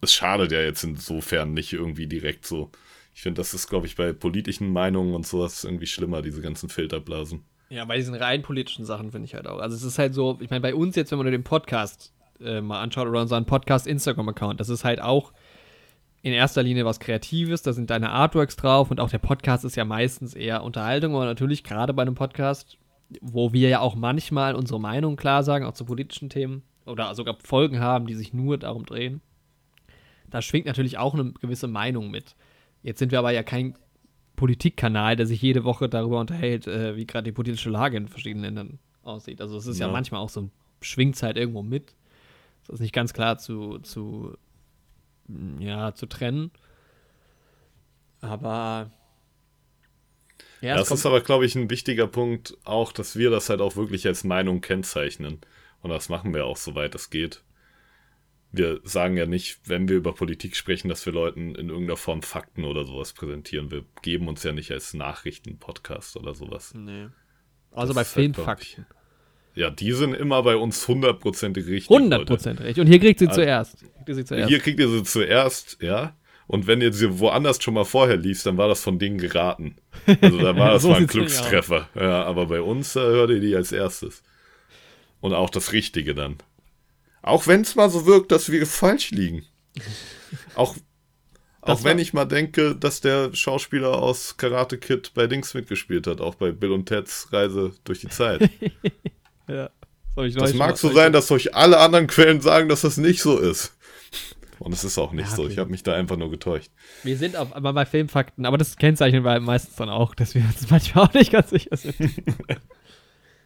es schadet ja jetzt insofern nicht irgendwie direkt so. Ich finde, das ist, glaube ich, bei politischen Meinungen und sowas irgendwie schlimmer, diese ganzen Filterblasen. Ja, bei diesen rein politischen Sachen finde ich halt auch. Also es ist halt so, ich meine, bei uns jetzt, wenn man nur den Podcast äh, mal anschaut oder unseren Podcast-Instagram-Account, das ist halt auch in erster Linie was Kreatives, da sind deine Artworks drauf und auch der Podcast ist ja meistens eher Unterhaltung, aber natürlich gerade bei einem Podcast, wo wir ja auch manchmal unsere Meinung klar sagen, auch zu politischen Themen, oder sogar Folgen haben, die sich nur darum drehen. Da schwingt natürlich auch eine gewisse Meinung mit. Jetzt sind wir aber ja kein Politikkanal, der sich jede Woche darüber unterhält, äh, wie gerade die politische Lage in verschiedenen Ländern aussieht. Also es ist ja, ja manchmal auch so, schwingt es halt irgendwo mit. Das ist nicht ganz klar zu, zu, ja, zu trennen. Aber ja, das ist aber, glaube ich, ein wichtiger Punkt auch, dass wir das halt auch wirklich als Meinung kennzeichnen. Und das machen wir auch, soweit es geht. wir sagen ja nicht, wenn wir über Politik sprechen, dass wir Leuten in irgendeiner Form Fakten oder sowas präsentieren. Wir geben uns ja nicht als Nachrichten-Podcast oder sowas. Nee. Also das bei halt, Filmfakten. Ja, die sind immer bei uns hundertprozentig richtig. Hundertprozentig richtig. Und hier kriegt sie also, zuerst. Kriegt ihr sie zuerst. Hier kriegt ihr sie zuerst, ja. Und wenn ihr sie woanders schon mal vorher liest, dann war das von denen geraten. Also da war <laughs> das so mal ein Glückstreffer. Ja, aber bei uns äh, hört ihr die als erstes. Und auch das Richtige dann. Auch wenn es mal so wirkt, dass wir falsch liegen. <laughs> Auch, auch wenn ich mal denke, dass der Schauspieler aus Karate Kid bei Dings mitgespielt hat, auch bei Bill und Teds Reise durch die Zeit. <laughs> ja. Das, das mag so sein, dass euch alle anderen Quellen sagen, dass das nicht so ist. Und es ist auch nicht ja, so. Ich habe mich da einfach nur getäuscht. Wir sind auf, aber bei Filmfakten, aber das kennzeichnen wir meistens dann auch, dass wir uns <laughs> manchmal auch nicht ganz sicher sind. <laughs>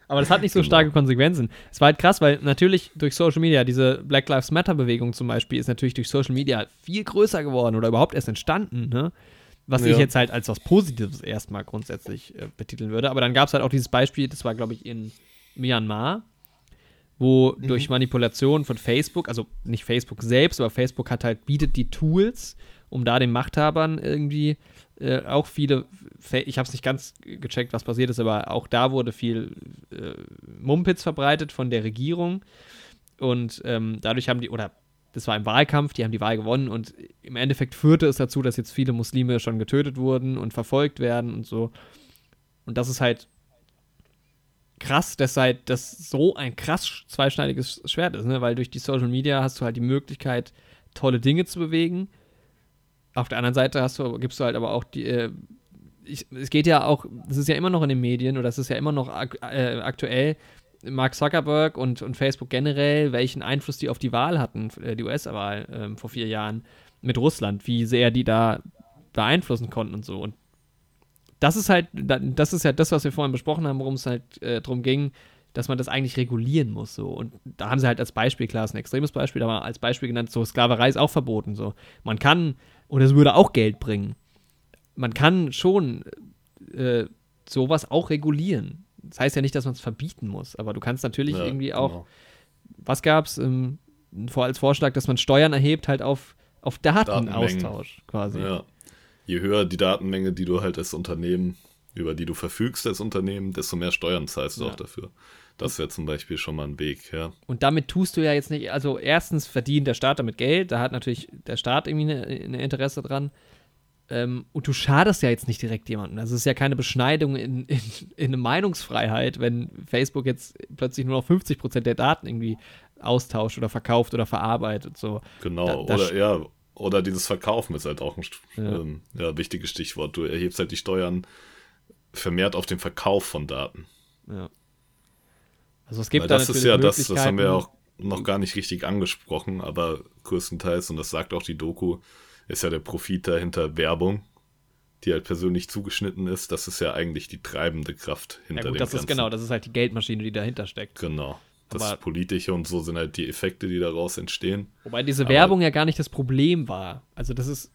Aber das hat nicht so genau. starke Konsequenzen. Es war halt krass, weil natürlich durch Social Media, diese Black Lives Matter-Bewegung zum Beispiel, ist natürlich durch Social Media viel größer geworden oder überhaupt erst entstanden, ne? Was ja. ich jetzt halt als was Positives erstmal grundsätzlich äh, betiteln würde. Aber dann gab es halt auch dieses Beispiel, das war, glaube ich, in Myanmar, wo mhm. durch Manipulation von Facebook, also nicht Facebook selbst, aber Facebook hat halt, bietet die Tools, um da den Machthabern irgendwie äh, auch viele, ich habe es nicht ganz gecheckt, was passiert ist, aber auch da wurde viel äh, Mumpitz verbreitet von der Regierung und ähm, dadurch haben die, oder das war im Wahlkampf, die haben die Wahl gewonnen und im Endeffekt führte es dazu, dass jetzt viele Muslime schon getötet wurden und verfolgt werden und so. Und das ist halt krass, dass halt das so ein krass zweischneidiges Schwert ist, ne? weil durch die Social Media hast du halt die Möglichkeit, tolle Dinge zu bewegen auf der anderen Seite hast du, gibst du halt aber auch die, äh, ich, es geht ja auch, es ist ja immer noch in den Medien oder es ist ja immer noch ak äh, aktuell, Mark Zuckerberg und, und Facebook generell, welchen Einfluss die auf die Wahl hatten, äh, die US-Wahl ähm, vor vier Jahren mit Russland, wie sehr die da beeinflussen konnten und so. Und das ist halt, das ist ja das, was wir vorhin besprochen haben, worum es halt äh, darum ging, dass man das eigentlich regulieren muss. So. Und da haben sie halt als Beispiel, klar, ist ein extremes Beispiel, aber als Beispiel genannt, so Sklaverei ist auch verboten. So. Man kann und es würde auch Geld bringen. Man kann schon äh, sowas auch regulieren. Das heißt ja nicht, dass man es verbieten muss, aber du kannst natürlich ja, irgendwie auch, genau. was gab es ähm, als Vorschlag, dass man Steuern erhebt halt auf, auf Datenaustausch quasi. Ja. Je höher die Datenmenge, die du halt als Unternehmen, über die du verfügst als Unternehmen, desto mehr Steuern zahlst du ja. auch dafür. Das wäre zum Beispiel schon mal ein Weg, ja. Und damit tust du ja jetzt nicht, also erstens verdient der Staat damit Geld, da hat natürlich der Staat irgendwie ein Interesse dran. Ähm, und du schadest ja jetzt nicht direkt jemandem. Das ist ja keine Beschneidung in, in, in eine Meinungsfreiheit, wenn Facebook jetzt plötzlich nur noch 50 Prozent der Daten irgendwie austauscht oder verkauft oder verarbeitet. So. Genau, da, oder ja, oder dieses Verkaufen ist halt auch ein ja. Ähm, ja, wichtiges Stichwort. Du erhebst halt die Steuern vermehrt auf den Verkauf von Daten. Ja. Also es gibt Weil da das ist ja das, das haben wir auch noch gar nicht richtig angesprochen, aber größtenteils, und das sagt auch die Doku, ist ja der Profit dahinter Werbung, die halt persönlich zugeschnitten ist. Das ist ja eigentlich die treibende Kraft hinter ja gut, dem das Ganzen. ist genau, das ist halt die Geldmaschine, die dahinter steckt. Genau. Das aber Politische und so sind halt die Effekte, die daraus entstehen. Wobei diese aber Werbung ja gar nicht das Problem war. Also das ist.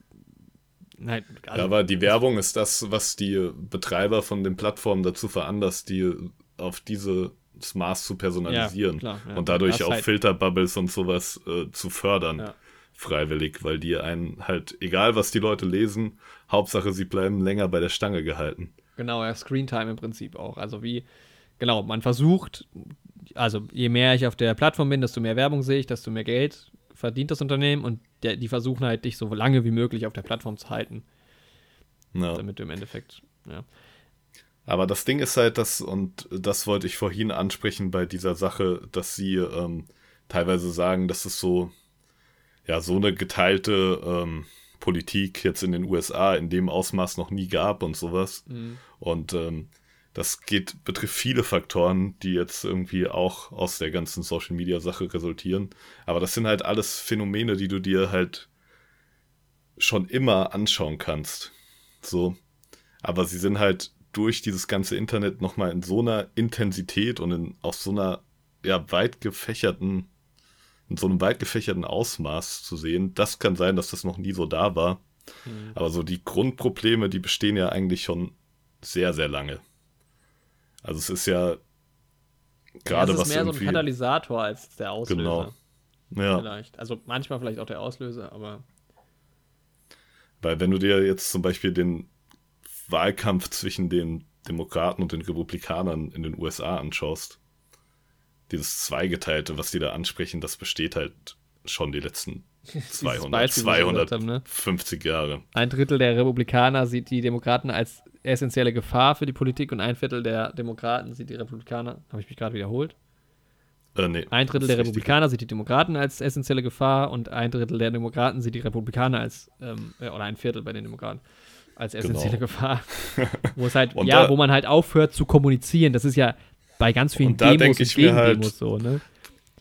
Nein, also ja, aber die Werbung ist das, was die Betreiber von den Plattformen dazu veranlasst, die auf diese das Maß zu personalisieren ja, klar, ja. und dadurch auch halt Filterbubbles und sowas äh, zu fördern. Ja. Freiwillig, weil die einen halt, egal was die Leute lesen, Hauptsache sie bleiben länger bei der Stange gehalten. Genau, ja, Screentime im Prinzip auch. Also wie, genau, man versucht, also je mehr ich auf der Plattform bin, desto mehr Werbung sehe ich, desto mehr Geld verdient das Unternehmen und der, die versuchen halt, dich so lange wie möglich auf der Plattform zu halten. Ja. Damit du im Endeffekt, ja. Aber das Ding ist halt, dass, und das wollte ich vorhin ansprechen bei dieser Sache, dass sie ähm, teilweise sagen, dass es so, ja, so eine geteilte ähm, Politik jetzt in den USA in dem Ausmaß noch nie gab und sowas. Mhm. Und ähm, das geht, betrifft viele Faktoren, die jetzt irgendwie auch aus der ganzen Social Media Sache resultieren. Aber das sind halt alles Phänomene, die du dir halt schon immer anschauen kannst. So. Aber sie sind halt durch dieses ganze Internet nochmal in so einer Intensität und in auf so einer ja, weit gefächerten, in so einem weit gefächerten Ausmaß zu sehen. Das kann sein, dass das noch nie so da war. Mhm. Aber so die Grundprobleme, die bestehen ja eigentlich schon sehr, sehr lange. Also es ist ja gerade ja, es ist was mehr so ein Katalysator als der Auslöser. Genau. Ja. Vielleicht. Also manchmal vielleicht auch der Auslöser, aber. Weil wenn du dir jetzt zum Beispiel den Wahlkampf zwischen den Demokraten und den Republikanern in den USA anschaust, dieses Zweigeteilte, was die da ansprechen, das besteht halt schon die letzten 200, Beispiel, was wir gesagt 250 Jahre. Ein Drittel der Republikaner sieht die Demokraten als essentielle Gefahr für die Politik und ein Viertel der Demokraten sieht die Republikaner. Habe ich mich gerade wiederholt? Äh, nee, Ein Drittel der richtig. Republikaner sieht die Demokraten als essentielle Gefahr und ein Drittel der Demokraten sieht die Republikaner als, ähm, äh, oder ein Viertel bei den Demokraten, als essentielle Genau. Gefahr. <laughs> wo es halt, ja, da- wo man halt aufhört zu kommunizieren. Das ist ja bei ganz vielen Und da Demos und ich mir halt, so, ne?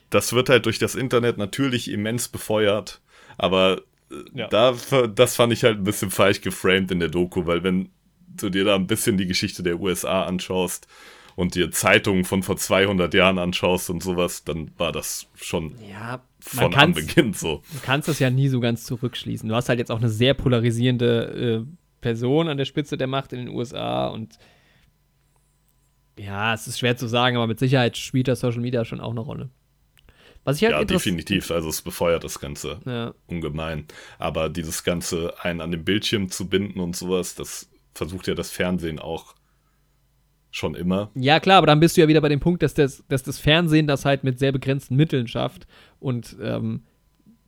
Das wird halt durch das Internet natürlich immens befeuert, aber äh, Ja. da, das fand ich halt ein bisschen falsch geframed in der Doku, weil wenn du dir da ein bisschen die Geschichte der USA anschaust und dir Zeitungen von vor 200 Jahren anschaust und sowas, dann war das schon Ja, von man an kann's, Beginn so. du kannst das ja nie so ganz zurückschließen. Du hast halt jetzt auch eine sehr polarisierende äh, Person an der Spitze der Macht in den USA und ja, es ist schwer zu sagen, aber mit Sicherheit spielt das Social Media schon auch eine Rolle. Was ich halt Ja, definitiv. Also es befeuert das Ganze Ja, ungemein. Aber dieses Ganze einen an den Bildschirm zu binden und sowas, das versucht ja das Fernsehen auch schon immer. Ja, klar, aber dann bist du ja wieder bei dem Punkt, dass das, dass das Fernsehen das halt mit sehr begrenzten Mitteln schafft und ähm,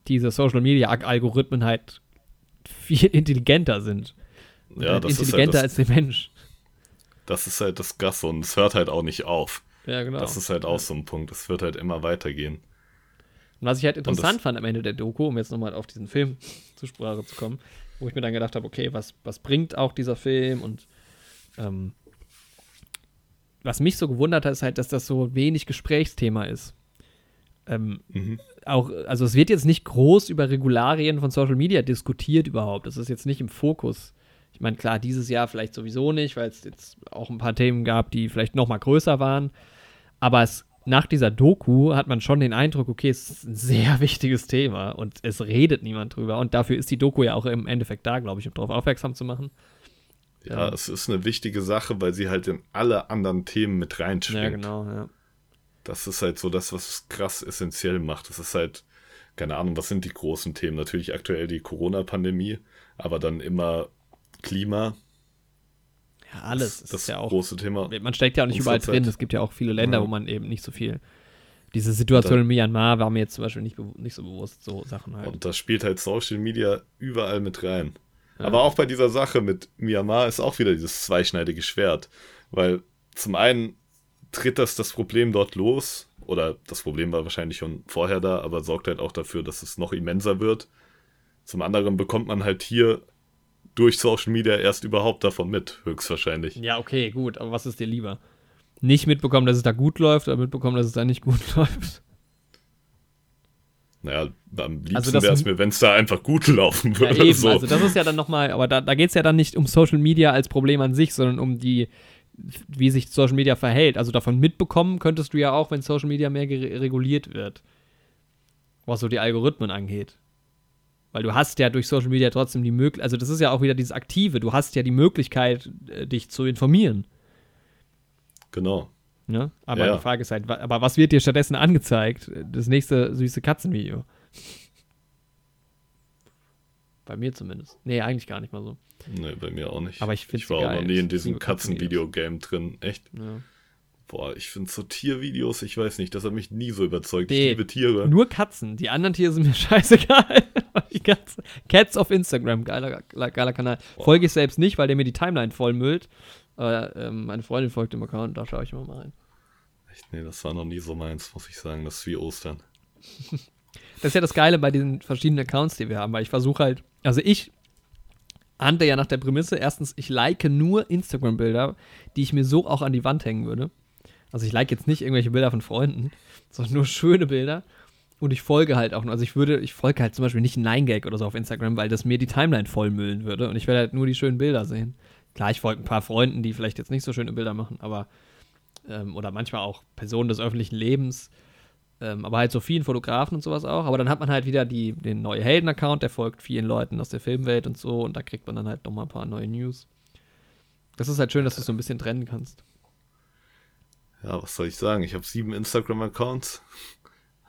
diese Social Media Algorithmen halt viel <laughs> intelligenter sind. Ja, halt das ist halt intelligenter das- als der Mensch. Das ist halt das Gasse und es hört halt auch nicht auf. Ja, genau. Das ist halt auch so ein Punkt. Es wird halt immer weitergehen. Und was ich halt interessant fand am Ende der Doku, um jetzt nochmal auf diesen Film <laughs> zur Sprache zu kommen, wo ich mir dann gedacht habe, okay, was, was bringt auch dieser Film und ähm, was mich so gewundert hat, ist halt, dass das so wenig Gesprächsthema ist. Ähm, Mhm. auch, also es wird jetzt nicht groß über Regularien von Social Media diskutiert überhaupt. Das ist jetzt nicht im Fokus. Ich meine, klar, dieses Jahr vielleicht sowieso nicht, weil es jetzt auch ein paar Themen gab, die vielleicht noch mal größer waren. Aber es, nach dieser Doku hat man schon den Eindruck, okay, es ist ein sehr <laughs> wichtiges Thema und es redet niemand drüber. Und dafür ist die Doku ja auch im Endeffekt da, glaube ich, um darauf aufmerksam zu machen. Ja, es ist eine wichtige Sache, weil sie halt in alle anderen Themen mit reinschwingt. Ja, genau, ja. Das ist halt so das, was es krass essentiell macht. Das ist halt, keine Ahnung, was sind die großen Themen? Natürlich aktuell die Corona-Pandemie, aber dann immer Klima. Ja, alles. Das, Es das ist ja auch große Thema. man steckt ja auch nicht überall drin. Zeit. Es gibt ja auch viele Länder, Ja. wo man eben nicht so viel. Diese Situation Da- in Myanmar war mir jetzt zum Beispiel nicht, nicht so bewusst, so Sachen halt. Und da spielt halt Social Media überall mit rein. Ja. Aber auch bei dieser Sache mit Myanmar ist auch wieder dieses zweischneidige Schwert. Weil zum einen tritt das das Problem dort los, oder das Problem war wahrscheinlich schon vorher da, aber sorgt halt auch dafür, dass es noch immenser wird. Zum anderen bekommt man halt hier durch Social Media erst überhaupt davon mit, höchstwahrscheinlich. Ja, okay, gut, aber was ist dir lieber? Nicht mitbekommen, dass es da gut läuft, oder mitbekommen, dass es da nicht gut <laughs> läuft? Naja, am liebsten Also wäre es mir, wenn es da einfach gut <laughs> laufen Ja, würde. eben, so. also das ist ja dann nochmal, aber da, da geht es ja dann nicht um Social Media als Problem an sich, sondern um die, wie sich Social Media verhält. Also davon mitbekommen könntest du ja auch, wenn Social Media mehr reguliert wird. Was so die Algorithmen angeht. Weil du hast ja durch Social Media trotzdem die Möglichkeit, also das ist ja auch wieder dieses Aktive, du hast ja die Möglichkeit, äh, dich zu informieren. genau. Ne? Aber Ja, die Frage ist halt, aber was wird dir stattdessen angezeigt? Das nächste süße Katzenvideo. Bei mir zumindest. Nee, eigentlich gar nicht mal so. Nee, bei mir auch nicht. Aber ich find's Ich war auch noch nie in diesem Katzenvideo-Game drin. Echt? Ja. Boah, ich finde so Tiervideos, ich weiß nicht, das hat mich nie so überzeugt. Nee, ich liebe Tiere. Nur Katzen. Die anderen Tiere sind mir <laughs> scheißegal. <laughs> die Katzen. Cats auf Instagram, geiler, geiler Kanal. Folge ich selbst nicht, weil der mir die Timeline vollmüllt. Aber ähm, meine Freundin folgt dem Account, da schaue ich immer mal rein. Echt, nee, das war noch nie so meins, muss ich sagen. Das ist wie Ostern. <laughs> Das ist ja das Geile bei diesen verschiedenen Accounts, die wir haben, weil ich versuche halt, also ich handle ja nach der Prämisse, erstens, ich like nur Instagram-Bilder, die ich mir so auch an die Wand hängen würde. Also ich like jetzt nicht irgendwelche Bilder von Freunden, sondern nur schöne Bilder. Und ich folge halt auch nur, also ich würde, ich folge halt zum Beispiel nicht 9gag oder so auf Instagram, weil das mir die Timeline vollmüllen würde und ich werde halt nur die schönen Bilder sehen. Klar, ich folge ein paar Freunden, die vielleicht jetzt nicht so schöne Bilder machen, aber ähm, oder manchmal auch Personen des öffentlichen Lebens, ähm, aber halt so vielen Fotografen und sowas auch. Aber dann hat man halt wieder die, den neue Helden-Account, der folgt vielen Leuten aus der Filmwelt und so und da kriegt man dann halt nochmal ein paar neue News. Das ist halt schön, dass du es so ein bisschen trennen kannst. Ja, was soll ich sagen? Ich habe sieben Instagram-Accounts.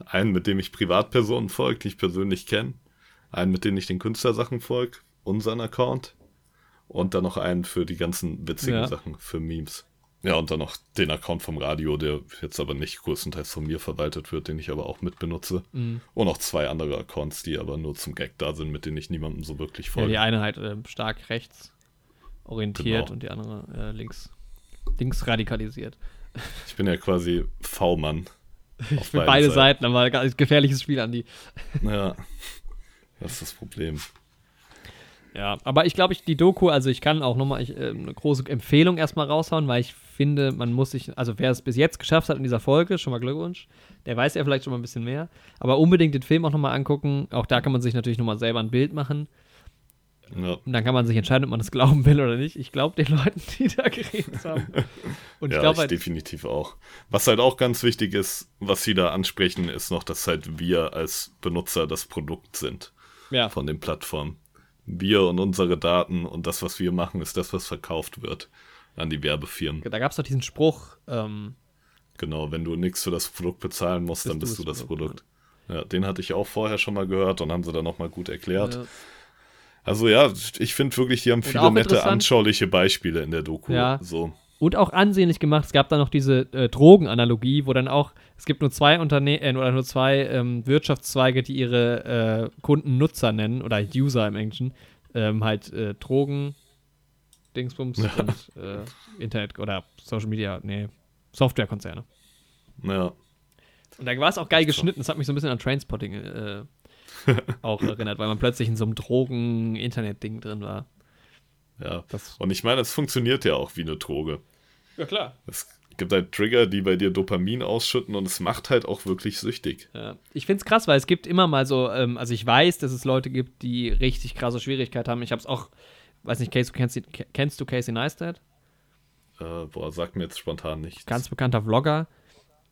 Einen, mit dem ich Privatpersonen folge, die ich persönlich kenne, einen, mit dem ich den Künstlersachen folge, unseren Account und dann noch einen für die ganzen witzigen ja. Sachen, für Memes. Ja, und dann noch den Account vom Radio, der jetzt aber nicht größtenteils von mir verwaltet wird, den ich aber auch mit benutze. Mhm. Und noch zwei andere Accounts, die aber nur zum Gag da sind, mit denen ich niemandem so wirklich folge. Ja, die eine halt äh, stark rechts orientiert genau. und die andere äh, links, links radikalisiert. Ich bin ja quasi V-Mann. Ich bin beide Seiten, aber ein gefährliches Spiel, Andi. Ja, das ist das Problem. Ja, aber ich glaube, ich, die Doku, also ich kann auch nochmal äh, eine große Empfehlung erstmal raushauen, weil ich finde, man muss sich, also wer es bis jetzt geschafft hat in dieser Folge, schon mal Glückwunsch, der weiß ja vielleicht schon mal ein bisschen mehr, aber unbedingt den Film auch nochmal angucken. Auch da kann man sich natürlich nochmal selber ein Bild machen. Ja. Und dann kann man sich entscheiden, ob man das glauben will oder nicht. Ich glaube den Leuten, <laughs> die da geredet haben. Und ja, ich glaube halt, definitiv auch. Was halt auch ganz wichtig ist, was sie da ansprechen, ist noch, dass halt wir als Benutzer das Produkt sind ja. von den Plattformen. Wir und unsere Daten und das, was wir machen, ist das, was verkauft wird an die Werbefirmen. Da gab es doch diesen Spruch. Ähm, genau, wenn du nichts für das Produkt bezahlen musst, dann bist du das, Produkt. Produkt. Ja. den hatte ich auch vorher schon mal gehört und haben sie dann nochmal gut erklärt. Ja. Also ja, ich finde wirklich, die haben viele nette, anschauliche Beispiele in der Doku. Ja. So. Und auch ansehnlich gemacht. Es gab da noch diese äh, Drogenanalogie, wo dann auch, es gibt nur zwei Unternehmen äh, oder nur zwei ähm, Wirtschaftszweige, die ihre äh, Kunden Nutzer nennen, oder User im Englischen. Ähm, halt äh, Drogen, Dingsbums ja. <laughs> und äh, Internet oder Social Media, nee, Softwarekonzerne. Ja. Und da war es auch geil geschnitten, das hat mich so ein bisschen an Trainspotting äh, <laughs> auch erinnert, weil man plötzlich in so einem Drogen-Internet-Ding drin war. Ja. Das und ich meine, es funktioniert ja auch wie eine Droge. Ja, klar. Es gibt halt Trigger, die bei dir Dopamin ausschütten und es macht halt auch wirklich süchtig. Ja. Ich finde es krass, weil es gibt immer mal so, ähm, also ich weiß, dass es Leute gibt, die richtig krasse Schwierigkeiten haben. Ich habe es auch, weiß nicht, Casey, kennst, kennst du Casey Neistat? Äh, boah, sagt mir jetzt spontan nichts. Ganz bekannter Vlogger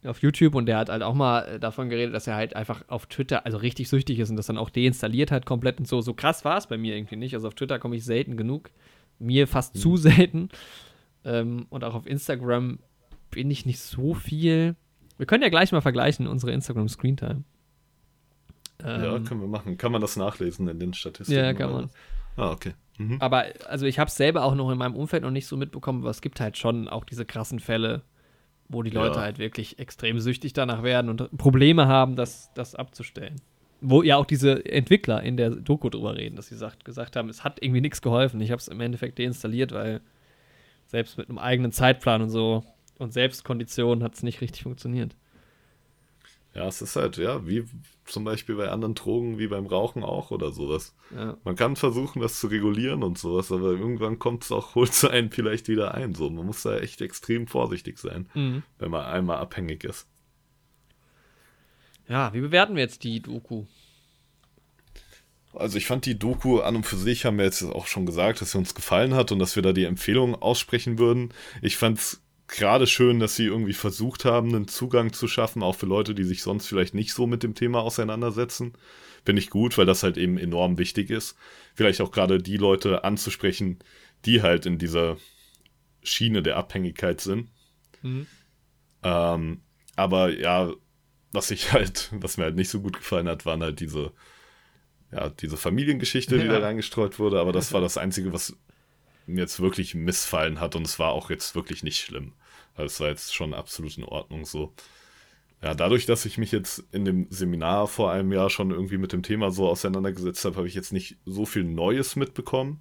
auf YouTube und der hat halt auch mal äh, davon geredet, dass er halt einfach auf Twitter also richtig süchtig ist und das dann auch deinstalliert hat komplett und so. So krass war es bei mir irgendwie nicht. Also auf Twitter komme ich selten genug. Mir fast mhm. zu selten. Ähm, und auch auf Instagram bin ich nicht so viel. Wir können ja gleich mal vergleichen, unsere Instagram Screentime. Ähm, ja, können wir machen. Kann man das nachlesen in den Statistiken? Ja, kann man. Ah, okay. Mhm. Aber also ich habe es selber auch noch in meinem Umfeld noch nicht so mitbekommen, aber es gibt halt schon auch diese krassen Fälle, wo die Leute ja. halt wirklich extrem süchtig danach werden und Probleme haben, das, das abzustellen. Wo ja auch diese Entwickler in der Doku drüber reden, dass sie sagt, gesagt haben, es hat irgendwie nichts geholfen. Ich habe es im Endeffekt deinstalliert, weil selbst mit einem eigenen Zeitplan und so und Selbstkonditionen hat es nicht richtig funktioniert. Ja, es ist halt, ja, wie zum Beispiel bei anderen Drogen, wie beim Rauchen auch oder sowas. Ja. Man kann versuchen, das zu regulieren und sowas, aber irgendwann kommt es auch, <laughs> holt es einen vielleicht wieder ein. So, man muss da echt extrem vorsichtig sein, mhm. wenn man einmal abhängig ist. Ja, wie bewerten wir jetzt die Doku? Also ich fand die Doku an und für sich, haben wir jetzt auch schon gesagt, dass sie uns gefallen hat und dass wir da die Empfehlung aussprechen würden. Ich fand es gerade schön, dass sie irgendwie versucht haben, einen Zugang zu schaffen, auch für Leute, die sich sonst vielleicht nicht so mit dem Thema auseinandersetzen. Finde ich gut, weil das halt eben enorm wichtig ist. Vielleicht auch gerade die Leute anzusprechen, die halt in dieser Schiene der Abhängigkeit sind. Mhm. Ähm, aber ja, was ich <laughs> halt, was mir halt nicht so gut gefallen hat, waren halt diese, ja, diese Familiengeschichte, die ja. da reingestreut wurde. Aber das war das Einzige, was mir jetzt wirklich missfallen hat und es war auch jetzt wirklich nicht schlimm. Also es war jetzt schon absolut in Ordnung so. Ja, dadurch, dass ich mich jetzt in dem Seminar vor einem Jahr schon irgendwie mit dem Thema so auseinandergesetzt habe, habe ich jetzt nicht so viel Neues mitbekommen.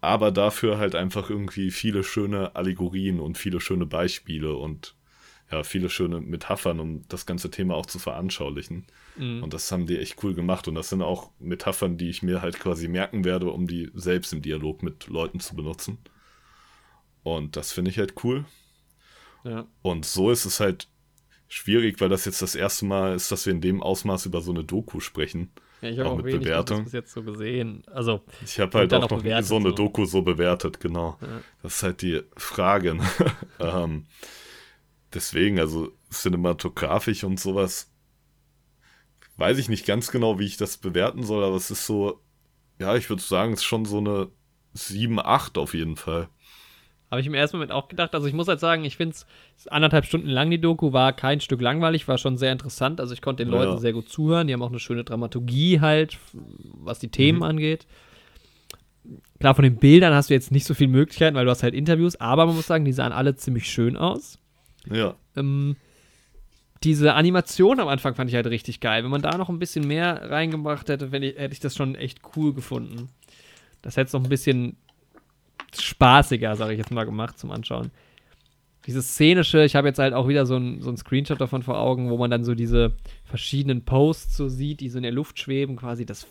Aber dafür halt einfach irgendwie viele schöne Allegorien und viele schöne Beispiele und ja, viele schöne Metaphern, um das ganze Thema auch zu veranschaulichen. Mhm. Und das haben die echt cool gemacht. Und das sind auch Metaphern, die ich mir halt quasi merken werde, um die selbst im Dialog mit Leuten zu benutzen. Und das finde ich halt cool. Ja. Und so ist es halt schwierig, weil das jetzt das erste Mal ist, dass wir in dem Ausmaß über so eine Doku sprechen. Ja, ich habe auch, auch mit Bewertung. bis jetzt so gesehen. Also, ich habe halt auch noch nie so eine so. Doku so bewertet, genau. Ja. Das ist halt die Frage. Ne? <laughs> ähm, deswegen, also cinematografisch und sowas, weiß ich nicht ganz genau, wie ich das bewerten soll, aber es ist so, ja, ich würde sagen, es ist schon so eine 7, 8 auf jeden Fall. Habe ich im ersten Moment auch gedacht. Also ich muss halt sagen, ich finde es anderthalb Stunden lang, die Doku, war kein Stück langweilig, war schon sehr interessant. Also ich konnte den Ja. Leuten sehr gut zuhören. Die haben auch eine schöne Dramaturgie halt, was die Themen Mhm. angeht. Klar, von den Bildern hast du jetzt nicht so viele Möglichkeiten, weil du hast halt Interviews, aber man muss sagen, die sahen alle ziemlich schön aus. Ja. Ähm, diese Animation am Anfang fand ich halt richtig geil. Wenn man da noch ein bisschen mehr reingebracht hätte, ich, hätte ich das schon echt cool gefunden. Das hätte es noch ein bisschen spaßiger, sage ich jetzt mal, gemacht zum Anschauen. Dieses szenische, ich habe jetzt halt auch wieder so ein, so ein Screenshot davon vor Augen, wo man dann so diese verschiedenen Posts so sieht, die so in der Luft schweben, quasi. Das,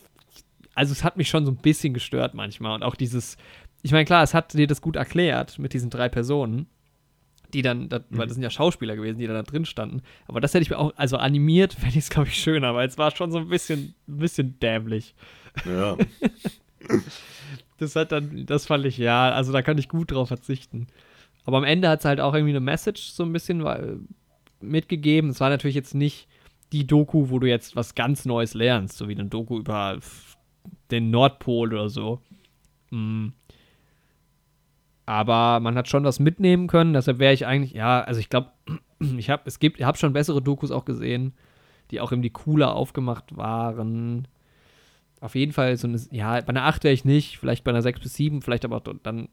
also es hat mich schon so ein bisschen gestört manchmal. Und auch dieses, ich meine, klar, es hat dir das gut erklärt mit diesen drei Personen die dann, da, weil das sind ja Schauspieler gewesen, die da, da drin standen. Aber das hätte ich mir auch, also animiert <laughs> fände ich es, glaube ich, schöner, weil es war schon so ein bisschen, ein bisschen dämlich. Ja. <laughs> Das hat dann, das fand ich, ja, also da kann ich gut drauf verzichten. Aber am Ende hat es halt auch irgendwie eine Message so ein bisschen weil, mitgegeben. Es war natürlich jetzt nicht die Doku, wo du jetzt was ganz Neues lernst, so wie eine Doku über den Nordpol oder so. Mm. Aber man hat schon was mitnehmen können, deshalb wäre ich eigentlich, ja, also ich glaube, <clears throat> ich habe, es gibt, ich habe schon bessere Dokus auch gesehen, die auch irgendwie cooler aufgemacht waren. Auf jeden Fall so eine, ja, bei einer 8 wäre ich nicht, vielleicht bei einer 6 bis 7, vielleicht aber auch dann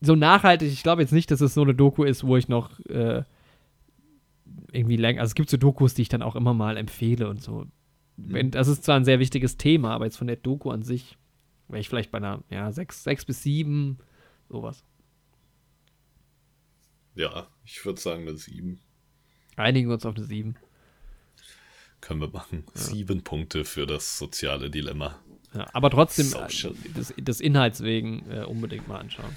so nachhaltig. Ich glaube jetzt nicht, dass es so eine Doku ist, wo ich noch äh, irgendwie länger, also es gibt so Dokus, die ich dann auch immer mal empfehle und so. Wenn, das ist zwar ein sehr wichtiges Thema, aber jetzt von der Doku an sich wäre ich vielleicht bei einer, ja, 6, 6 bis 7, sowas. Ja, ich würde sagen, eine 7 Einigen wir uns auf eine 7. können wir machen. Sieben Punkte für das soziale Dilemma. Ja, aber trotzdem, äh, des, des Inhalts wegen äh, unbedingt mal anschauen.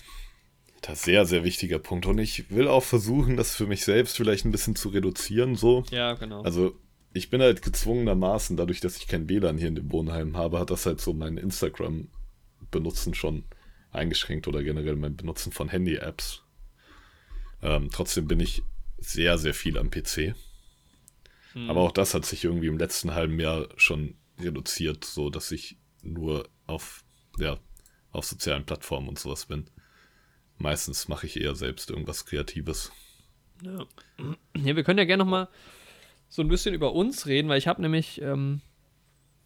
Das ist ein sehr, sehr wichtiger Punkt. Und ich will auch versuchen, das für mich selbst vielleicht ein bisschen zu reduzieren. So. Ja, genau. Also, ich bin halt gezwungenermaßen, dadurch, dass ich kein WLAN hier in dem Wohnheim habe, hat das halt so mein Instagram-Benutzen schon eingeschränkt oder generell mein Benutzen von Handy-Apps. Ähm, trotzdem bin ich sehr, sehr viel am PC. Hm. Aber auch das hat sich irgendwie im letzten halben Jahr schon reduziert, so dass ich nur auf, ja, auf sozialen Plattformen und sowas bin. Meistens mache ich eher selbst irgendwas Kreatives. Ja. ja, wir können ja gerne noch mal so ein bisschen über uns reden, weil ich habe nämlich ähm,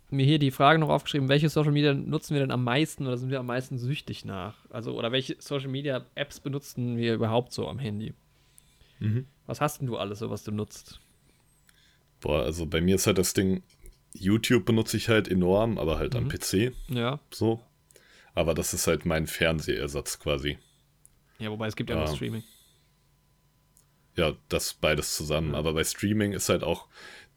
mir hier die Frage noch aufgeschrieben, welche Social Media nutzen wir denn am meisten oder sind wir am meisten süchtig nach? Also, oder welche Social Media Apps benutzen wir überhaupt so am Handy? Mhm. Was hast denn du alles so, was du nutzt? Boah, also bei mir ist halt das Ding, YouTube benutze ich halt enorm, aber halt am Mhm. PC Ja. so. Aber das ist halt mein Fernsehersatz quasi. Ja, wobei es gibt ja noch Streaming. Ja, das beides zusammen. Aber bei Streaming ist halt auch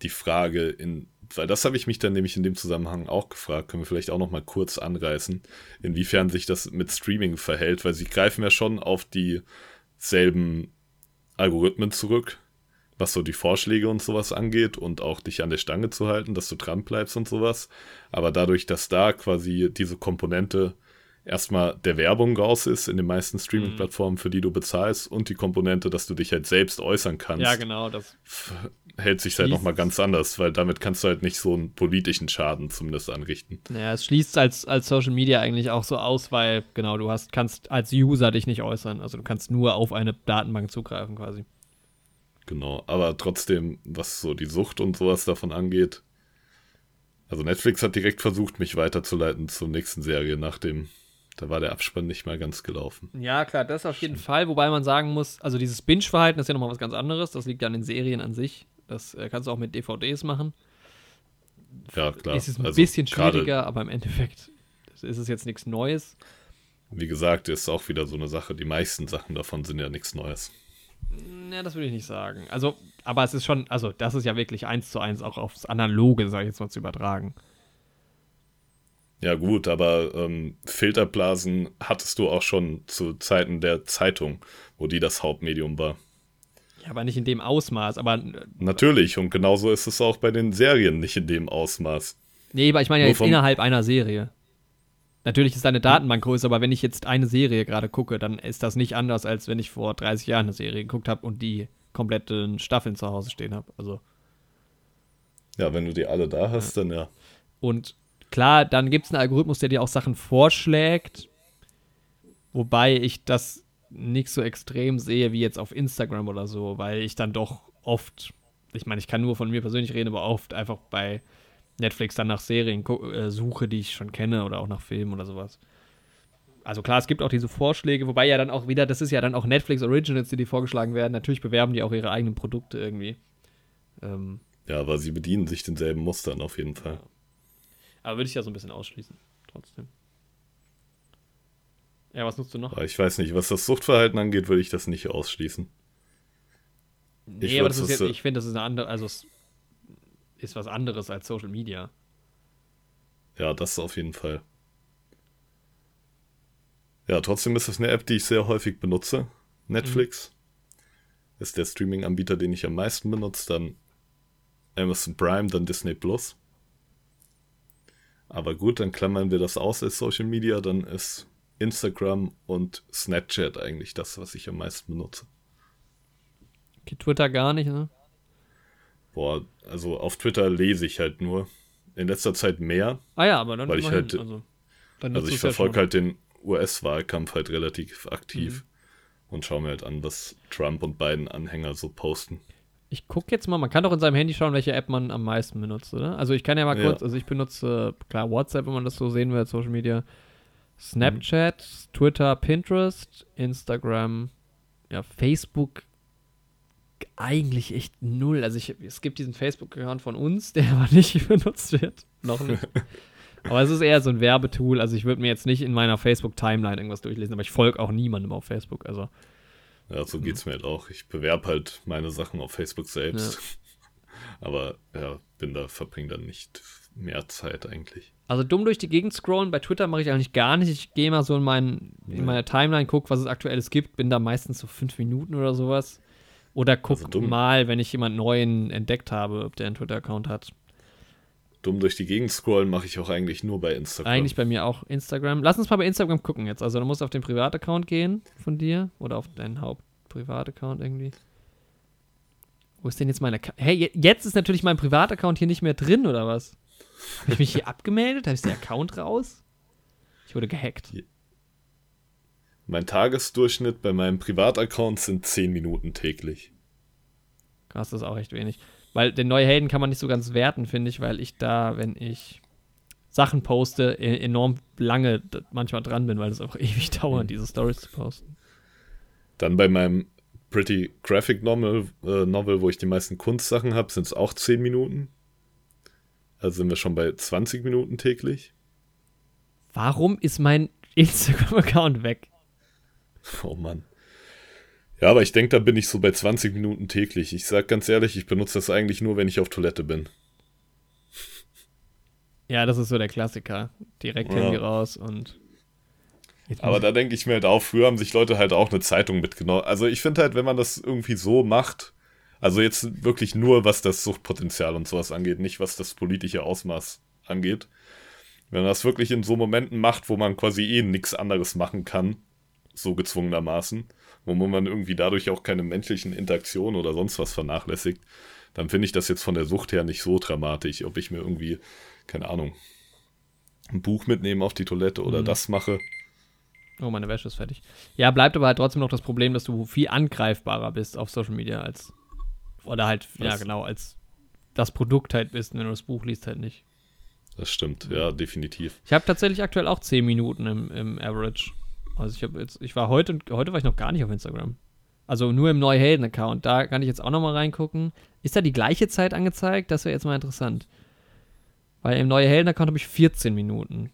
die Frage, in, weil das habe ich mich dann nämlich in dem Zusammenhang auch gefragt, können wir vielleicht auch noch mal kurz anreißen, inwiefern sich das mit Streaming verhält, weil sie greifen ja schon auf dieselben Algorithmen zurück, was so die Vorschläge und sowas angeht und auch dich an der Stange zu halten, dass du dran bleibst und sowas. Aber dadurch, dass da quasi diese Komponente erstmal der Werbung raus ist in den meisten Streaming-Plattformen, für die du bezahlst, und die Komponente, dass du dich halt selbst äußern kannst, Ja, genau, das. hält sich halt nochmal ganz anders, weil damit kannst du halt nicht so einen politischen Schaden zumindest anrichten. Ja, es schließt als, als Social Media eigentlich auch so aus, weil, genau, du hast, kannst als User dich nicht äußern. Also du kannst nur auf eine Datenbank zugreifen quasi. Genau, aber trotzdem, was so die Sucht und sowas davon angeht, also Netflix hat direkt versucht, mich weiterzuleiten zur nächsten Serie, nachdem, da war der Abspann nicht mal ganz gelaufen. Ja, klar, das auf jeden Fall. Wobei man sagen muss, also dieses Binge-Verhalten ist ja nochmal was ganz anderes. Das liegt ja an den Serien an sich. Das äh, kannst du auch mit DVDs machen. Ja, klar. Es ist ein also bisschen schwieriger, aber im Endeffekt ist es jetzt nichts Neues. Wie gesagt, ist auch wieder so eine Sache, die meisten Sachen davon sind ja nichts Neues. Ja, das würde ich nicht sagen. Also, aber es ist schon, also das ist ja wirklich eins zu eins auch aufs Analoge, sage ich jetzt mal, zu übertragen. Ja, gut, aber ähm, Filterblasen hattest du auch schon zu Zeiten der Zeitung, wo die das Hauptmedium war. Ja, aber nicht in dem Ausmaß. Aber äh, Natürlich, und genauso ist es auch bei den Serien nicht in dem Ausmaß. nee, aber ich meine ja Nur jetzt innerhalb einer Serie. Natürlich ist deine Datenbank größer, aber wenn ich jetzt eine Serie gerade gucke, dann ist das nicht anders, als wenn ich vor 30 Jahren eine Serie geguckt habe und die kompletten Staffeln zu Hause stehen habe. Also Ja, wenn du die alle da hast, dann ja. Und klar, dann gibt es einen Algorithmus, der dir auch Sachen vorschlägt. Wobei ich das nicht so extrem sehe wie jetzt auf Instagram oder so, weil ich dann doch oft, ich meine, ich kann nur von mir persönlich reden, aber oft einfach bei Netflix dann nach Serien äh, suche, die ich schon kenne oder auch nach Filmen oder sowas. Also klar, es gibt auch diese Vorschläge, wobei ja dann auch wieder, das ist ja dann auch Netflix Originals, die die vorgeschlagen werden. Natürlich bewerben die auch ihre eigenen Produkte irgendwie. Ähm, ja, aber sie bedienen sich denselben Mustern auf jeden Fall. Ja. Aber würde ich ja so ein bisschen ausschließen, trotzdem. Ja, was nutzt du noch? Ich weiß nicht, was das Suchtverhalten angeht, würde ich das nicht ausschließen. Nee, ich aber das ist jetzt, ich finde, das ist eine andere, also es ist was anderes als Social Media. Ja, das auf jeden Fall. Ja, trotzdem ist es eine App, die ich sehr häufig benutze. Netflix mhm. ist der Streaming-Anbieter, den ich am meisten benutze. Dann Amazon Prime, dann Disney Plus. Aber gut, dann klammern wir das aus als Social Media. Dann ist Instagram und Snapchat eigentlich das, was ich am meisten benutze. Okay, Twitter gar nicht, ne? Boah, also auf Twitter lese ich halt nur. In letzter Zeit mehr. Ah ja, aber dann weil ich halt, also, also ich verfolge halt den US-Wahlkampf halt relativ aktiv mhm. und schaue mir halt an, was Trump und beiden Anhänger so posten. Ich gucke jetzt mal, man kann doch in seinem Handy schauen, welche App man am meisten benutzt, oder? Also ich kann ja mal kurz, ja. also ich benutze, klar, WhatsApp, wenn man das so sehen will, Social Media, Snapchat, mhm. Twitter, Pinterest, Instagram, ja, Facebook eigentlich echt null. Also ich, es gibt diesen Facebook-Account von uns, der <laughs> aber nicht benutzt wird. Noch nicht. Aber es ist eher so ein Werbetool. Also ich würde mir jetzt nicht in meiner Facebook-Timeline irgendwas durchlesen, aber ich folge auch niemandem auf Facebook. Also. Ja, so geht es mir halt auch. Ich bewerbe halt meine Sachen auf Facebook selbst. Ja. <laughs> Aber ja, bin da, verbringe dann nicht mehr Zeit eigentlich. Also dumm durch die Gegend scrollen, bei Twitter mache ich eigentlich gar nicht. Ich gehe mal so in, mein, in meine Timeline, gucke, was es aktuelles gibt, bin da meistens so fünf Minuten oder sowas. Oder guck also mal, wenn ich jemanden neuen entdeckt habe, ob der einen Twitter-Account hat dumm durch die Gegend scrollen mache ich auch eigentlich nur bei Instagram. Eigentlich bei mir auch Instagram. Lass uns mal bei Instagram gucken jetzt. Also du musst auf den Privataccount gehen von dir oder auf deinen Hauptprivataccount irgendwie. Wo ist denn jetzt meine... hey, jetzt ist natürlich mein Privataccount hier nicht mehr drin, oder was? Habe ich mich hier <laughs> abgemeldet? Habe ich den Account raus? Ich wurde gehackt. Mein Tagesdurchschnitt bei meinem Privataccount sind 10 Minuten täglich. Krass, das ist auch echt wenig. Weil den neue Helden kann man nicht so ganz werten, finde ich, weil ich da, wenn ich Sachen poste, e-, enorm lange manchmal dran bin, weil es auch <laughs> ewig dauert, mhm. diese Stories zu posten. Dann bei meinem Pretty Graphic Novel, äh, Novel wo ich die meisten Kunstsachen habe, sind es auch 10 Minuten. Also sind wir schon bei 20 Minuten täglich. Warum ist mein Instagram-Account weg? <laughs> Oh Mann. Ja, aber ich denke, da bin ich so bei 20 Minuten täglich. Ich sag ganz ehrlich, ich benutze das eigentlich nur, wenn ich auf Toilette bin. Ja, das ist so der Klassiker. Direkt ja. Handy raus und. Aber da denke ich mir halt auch, früher haben sich Leute halt auch eine Zeitung mitgenommen. Also ich finde halt, wenn man das irgendwie so macht, also jetzt wirklich nur, was das Suchtpotenzial und sowas angeht, nicht was das politische Ausmaß angeht. Wenn man das wirklich in so Momenten macht, wo man quasi eh nichts anderes machen kann, so gezwungenermaßen, wo man irgendwie dadurch auch keine menschlichen Interaktionen oder sonst was vernachlässigt, dann finde ich das jetzt von der Sucht her nicht so dramatisch, ob ich mir irgendwie, keine Ahnung, ein Buch mitnehme auf die Toilette oder mhm. das mache. Oh, meine Wäsche ist fertig. Ja, bleibt aber halt trotzdem noch das Problem, dass du viel angreifbarer bist auf Social Media als, oder halt, was? ja genau, als das Produkt halt bist, wenn du das Buch liest halt nicht. Das stimmt, ja, definitiv. Ich habe tatsächlich aktuell auch 10 Minuten im, im Average. Also ich habe jetzt, ich war heute, heute war ich noch gar nicht auf Instagram. Also nur im Neuhelden-Account. Da kann ich jetzt auch noch mal reingucken. Ist da die gleiche Zeit angezeigt? Das wäre jetzt mal interessant. Weil im Neue-Helden-Account habe ich 14 Minuten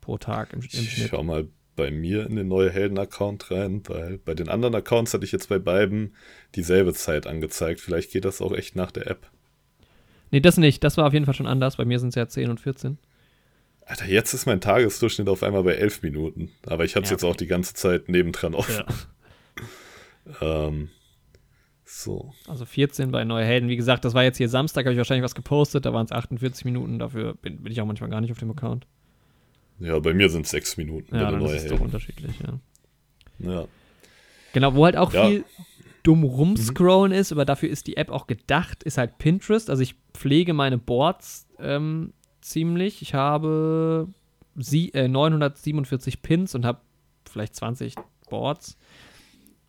pro Tag im, im ich Schnitt. Schau mal bei mir in den Neue Helden-Account rein, weil bei den anderen Accounts hatte ich jetzt bei beiden dieselbe Zeit angezeigt. Vielleicht geht das auch echt nach der App. Nee, das nicht. Das war auf jeden Fall schon anders. Bei mir sind es ja 10 und 14. Alter, jetzt ist mein Tagesdurchschnitt auf einmal bei elf Minuten. Aber ich es ja. jetzt auch die ganze Zeit nebendran offen. Ja. <laughs> ähm, so. Also 14 bei Neue Helden. Wie gesagt, das war jetzt hier Samstag, habe ich wahrscheinlich was gepostet. Da waren es 48 Minuten. Dafür bin, bin, ich auch manchmal gar nicht auf dem Account. Ja, bei mir sind es sechs Minuten. Ja, dann ist es doch unterschiedlich, ja. Ja. Genau, wo halt auch ja. viel dumm rumscrollen mhm. ist, aber dafür ist die App auch gedacht, ist halt Pinterest. Also ich pflege meine Boards ähm, ziemlich. Ich habe sie, äh, 947 Pins und habe vielleicht 20 Boards.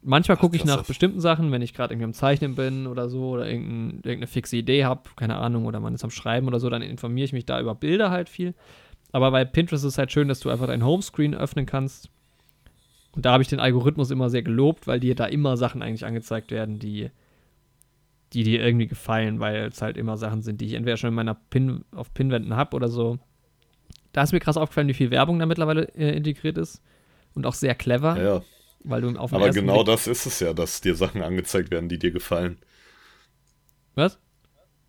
Manchmal gucke ich nach bestimmten Sachen, wenn ich gerade irgendwie am Zeichnen bin oder so oder irgendein, irgendeine fixe Idee habe, keine Ahnung, oder man ist am Schreiben oder so, dann informiere ich mich da über Bilder halt viel. Aber bei Pinterest ist es halt schön, dass du einfach dein Homescreen öffnen kannst. Und da habe ich den Algorithmus immer sehr gelobt, weil dir da immer Sachen eigentlich angezeigt werden, die, die dir irgendwie gefallen, weil es halt immer Sachen sind, die ich entweder schon in meiner Pin auf Pinwänden habe oder so. Da ist mir krass aufgefallen, wie viel Werbung da mittlerweile äh, integriert ist. Und auch sehr clever. Ja, ja. Weil du auf Aber genau Blick das ist es ja, dass dir Sachen angezeigt werden, die dir gefallen. Was?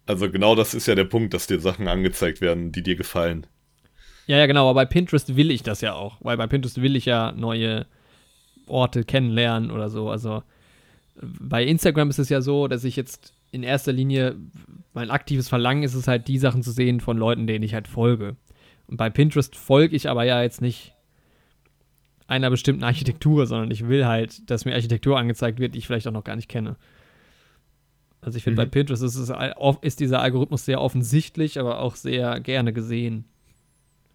Also genau das ist ja der Punkt, dass dir Sachen angezeigt werden, die dir gefallen. Ja, ja, genau, aber bei Pinterest will ich das ja auch, weil bei Pinterest will ich ja neue Orte kennenlernen oder so. Also bei Instagram ist es ja so, dass ich jetzt in erster Linie mein aktives Verlangen ist es halt, die Sachen zu sehen von Leuten, denen ich halt folge. Und bei Pinterest folge ich aber ja jetzt nicht einer bestimmten <laughs> Architektur, sondern ich will halt, dass mir Architektur angezeigt wird, die ich vielleicht auch noch gar nicht kenne. Also ich finde, mhm. bei Pinterest ist, es, ist dieser Algorithmus sehr offensichtlich, aber auch sehr gerne gesehen.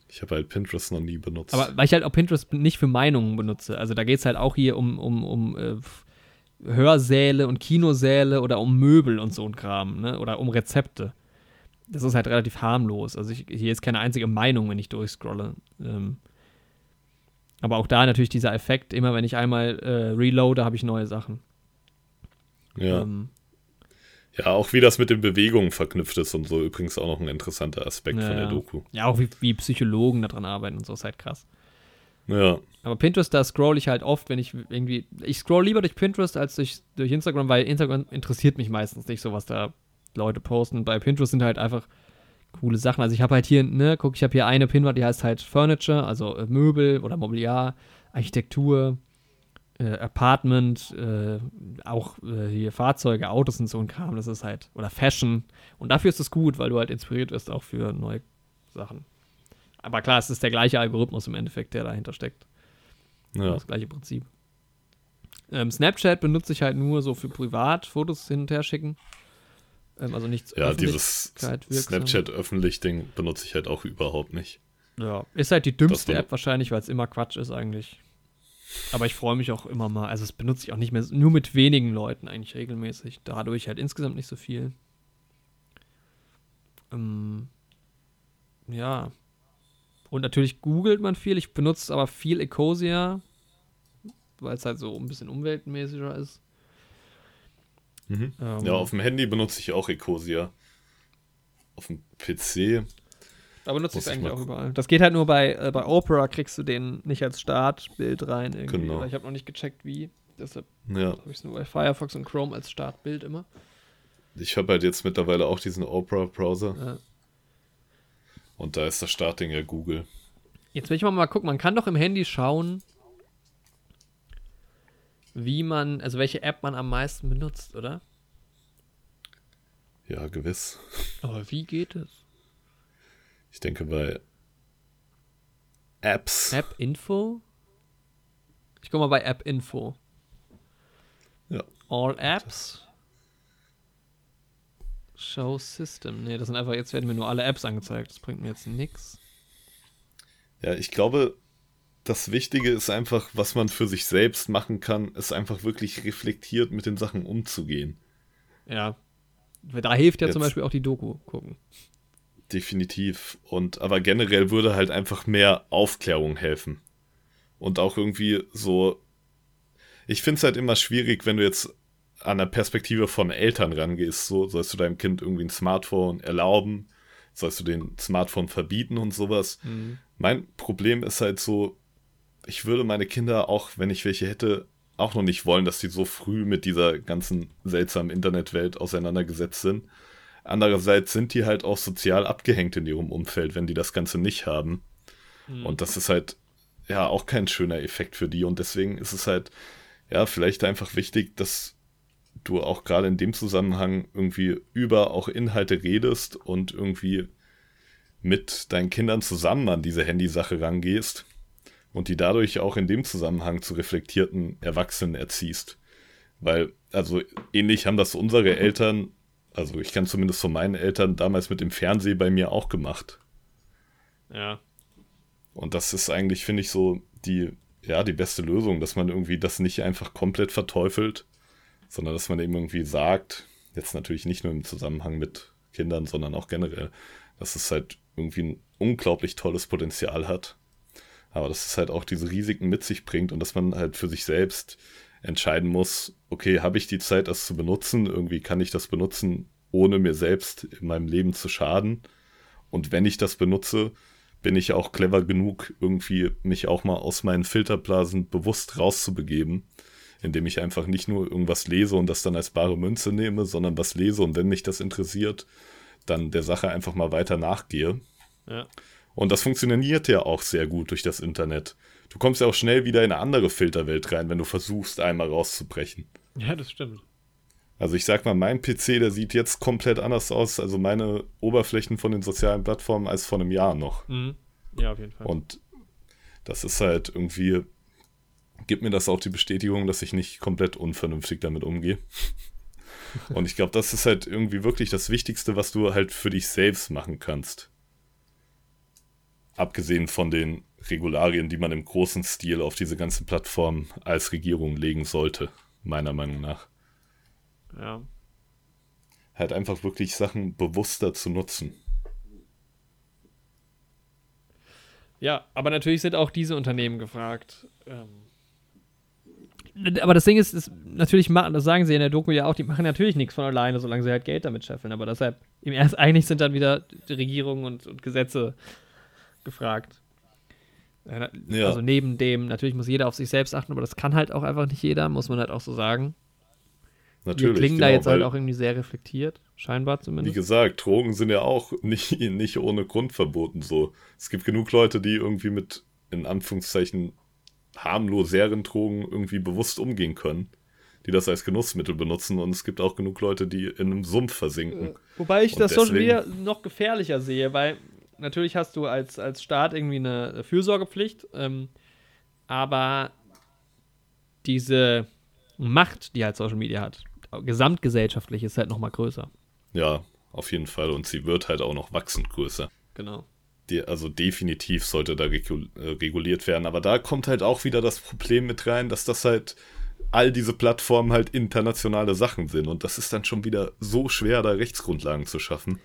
Ich habe halt Pinterest noch nie benutzt. Aber weil ich halt auch Pinterest nicht für Meinungen benutze. Also da geht es halt auch hier um, um, um äh, Hörsäle und Kinosäle oder um Möbel und so ein Kram, ne? Oder um Rezepte. Das ist halt relativ harmlos. Also ich, hier ist keine einzige Meinung, wenn ich durchscrolle. Ähm, aber auch da natürlich dieser Effekt, immer wenn ich einmal äh, reloade, habe ich neue Sachen. Ja. Ähm, ja, auch wie das mit den Bewegungen verknüpft ist und so übrigens auch noch ein interessanter Aspekt ja, von der Doku. Ja, auch wie, wie Psychologen daran arbeiten und so ist halt krass. Ja. Aber Pinterest, da scroll ich halt oft, wenn ich irgendwie. Ich scroll lieber durch Pinterest als durch, durch Instagram, weil Instagram interessiert mich meistens nicht so, was da Leute posten. Bei Pinterest sind halt einfach coole Sachen. Also ich habe halt hier, ne, guck, ich habe hier eine Pinwand, die heißt halt Furniture, also äh, Möbel oder Mobiliar, Architektur, äh, Apartment, äh, auch äh, hier Fahrzeuge, Autos und so ein Kram, das ist halt, oder Fashion. Und dafür ist es gut, weil du halt inspiriert wirst auch für neue Sachen. Aber klar, es ist der gleiche Algorithmus im Endeffekt, der dahinter steckt. Ja. Das gleiche Prinzip. Ähm, Snapchat benutze ich halt nur so für privat Fotos hin und her schicken. Ähm, also nichts Ja, dieses Snapchat öffentlich Ding benutze ich halt auch überhaupt nicht. Ja, ist halt die dümmste App wahrscheinlich, weil es immer Quatsch ist eigentlich. Aber ich freue mich auch immer mal. Also, es benutze ich auch nicht mehr, nur mit wenigen Leuten eigentlich regelmäßig. Dadurch halt insgesamt nicht so viel. Ähm, ja. Und natürlich googelt man viel. Ich benutze aber viel Ecosia, weil es halt so ein bisschen umweltmäßiger ist. Mhm. Ähm, ja, auf dem Handy benutze ich auch Ecosia. Auf dem PC. Da benutze ich es eigentlich auch überall. Das geht halt nur bei, äh, bei Opera, kriegst du den nicht als Startbild rein irgendwie. Genau. Ich habe noch nicht gecheckt, wie. Deshalb ja. habe ich es nur bei Firefox und Chrome als Startbild immer. Ich habe halt jetzt mittlerweile auch diesen Opera-Browser. Ja. Und da ist das Startding ja Google. Jetzt will ich mal gucken, man kann doch im Handy schauen, wie man, also welche App man am meisten benutzt, oder? Ja, gewiss. Aber wie geht es? Ich denke bei Apps. App Info? Ich guck mal bei App Info. Ja. All Apps. Show System. Ne, das sind einfach, jetzt werden mir nur alle Apps angezeigt. Das bringt mir jetzt nichts. Ja, ich glaube, das Wichtige ist einfach, was man für sich selbst machen kann, ist einfach wirklich reflektiert mit den Sachen umzugehen. Ja. Da hilft ja Jetzt, zum Beispiel auch die Doku gucken. Definitiv. Und aber generell würde halt einfach mehr Aufklärung helfen. Und auch irgendwie so. Ich finde es halt immer schwierig, wenn du jetzt an der Perspektive von Eltern rangehst. So, sollst du deinem Kind irgendwie ein Smartphone erlauben? Sollst du den Smartphone verbieten und sowas? Mhm. Mein Problem ist halt so, ich würde meine Kinder, auch wenn ich welche hätte, auch noch nicht wollen, dass sie so früh mit dieser ganzen seltsamen Internetwelt auseinandergesetzt sind. Andererseits sind die halt auch sozial abgehängt in ihrem Umfeld, wenn die das Ganze nicht haben. Mhm. Und das ist halt ja auch kein schöner Effekt für die. Und deswegen ist es halt, ja, vielleicht einfach wichtig, dass du auch gerade in dem Zusammenhang irgendwie über auch Inhalte redest und irgendwie mit deinen Kindern zusammen an diese Handysache rangehst und die dadurch auch in dem Zusammenhang zu reflektierten Erwachsenen erziehst. Weil, also ähnlich haben das unsere Eltern, also ich kann zumindest von meinen Eltern damals mit dem Fernsehen bei mir auch gemacht. Ja. Und das ist eigentlich, finde ich, so die ja, die beste Lösung, dass man irgendwie das nicht einfach komplett verteufelt, sondern dass man eben irgendwie sagt, jetzt natürlich nicht nur im Zusammenhang mit Kindern, sondern auch generell, dass es halt irgendwie ein unglaublich tolles Potenzial hat, aber dass es halt auch diese Risiken mit sich bringt und dass man halt für sich selbst entscheiden muss, okay, habe ich die Zeit, das zu benutzen? Irgendwie kann ich das benutzen, ohne mir selbst in meinem Leben zu schaden. Und wenn ich das benutze, bin ich auch clever genug, irgendwie mich auch mal aus meinen Filterblasen bewusst rauszubegeben, indem ich einfach nicht nur irgendwas lese und das dann als bare Münze nehme, sondern was lese und wenn mich das interessiert, dann der Sache einfach mal weiter nachgehe. Ja. Und das funktioniert ja auch sehr gut durch das Internet. Du kommst ja auch schnell wieder in eine andere Filterwelt rein, wenn du versuchst, einmal rauszubrechen. Ja, das stimmt. Also ich sag mal, mein PC, der sieht jetzt komplett anders aus, also meine Oberflächen von den sozialen Plattformen als vor einem Jahr noch. Mhm. Ja, auf jeden Fall. Und das ist halt irgendwie, gibt mir das auch die Bestätigung, dass ich nicht komplett unvernünftig damit umgehe. Und ich glaube, das ist halt irgendwie wirklich das Wichtigste, was du halt für dich selbst machen kannst. Abgesehen von den Regularien, die man im großen Stil auf diese ganze Plattform als Regierung legen sollte, meiner Meinung nach. Ja. Halt einfach wirklich Sachen bewusster zu nutzen. Ja, aber natürlich sind auch diese Unternehmen gefragt. Ähm, aber das Ding ist, ist natürlich machen, das sagen sie in der Doku ja auch, die machen natürlich nichts von alleine, solange sie halt Geld damit scheffeln. Aber deshalb, im Ernst, eigentlich sind dann wieder Regierungen und, und Gesetze gefragt. Ja. Also neben dem, natürlich muss jeder auf sich selbst achten, aber das kann halt auch einfach nicht jeder, muss man halt auch so sagen. Natürlich. Wir klingen da genau, jetzt halt auch irgendwie sehr reflektiert, scheinbar Wie zumindest. gesagt, Drogen sind ja auch <laughs> nicht, nicht ohne Grund verboten so. Es gibt genug Leute, die irgendwie mit, in Anführungszeichen, harmloseren Drogen irgendwie bewusst umgehen können, die das als Genussmittel benutzen und es gibt auch genug Leute, die in einem Sumpf versinken. Wobei ich Und das Social deswegen- Media noch gefährlicher sehe, weil natürlich hast du als, als Staat irgendwie eine Fürsorgepflicht, ähm, aber diese Macht, die halt Social Media hat, gesamtgesellschaftlich ist halt noch mal größer. Ja, auf jeden Fall und sie wird halt auch noch wachsend größer. Genau. Die, also definitiv sollte da äh, reguliert werden. Aber da kommt halt auch wieder das Problem mit rein, dass das halt all diese Plattformen halt internationale Sachen sind. Und das ist dann schon wieder so schwer, da Rechtsgrundlagen zu schaffen.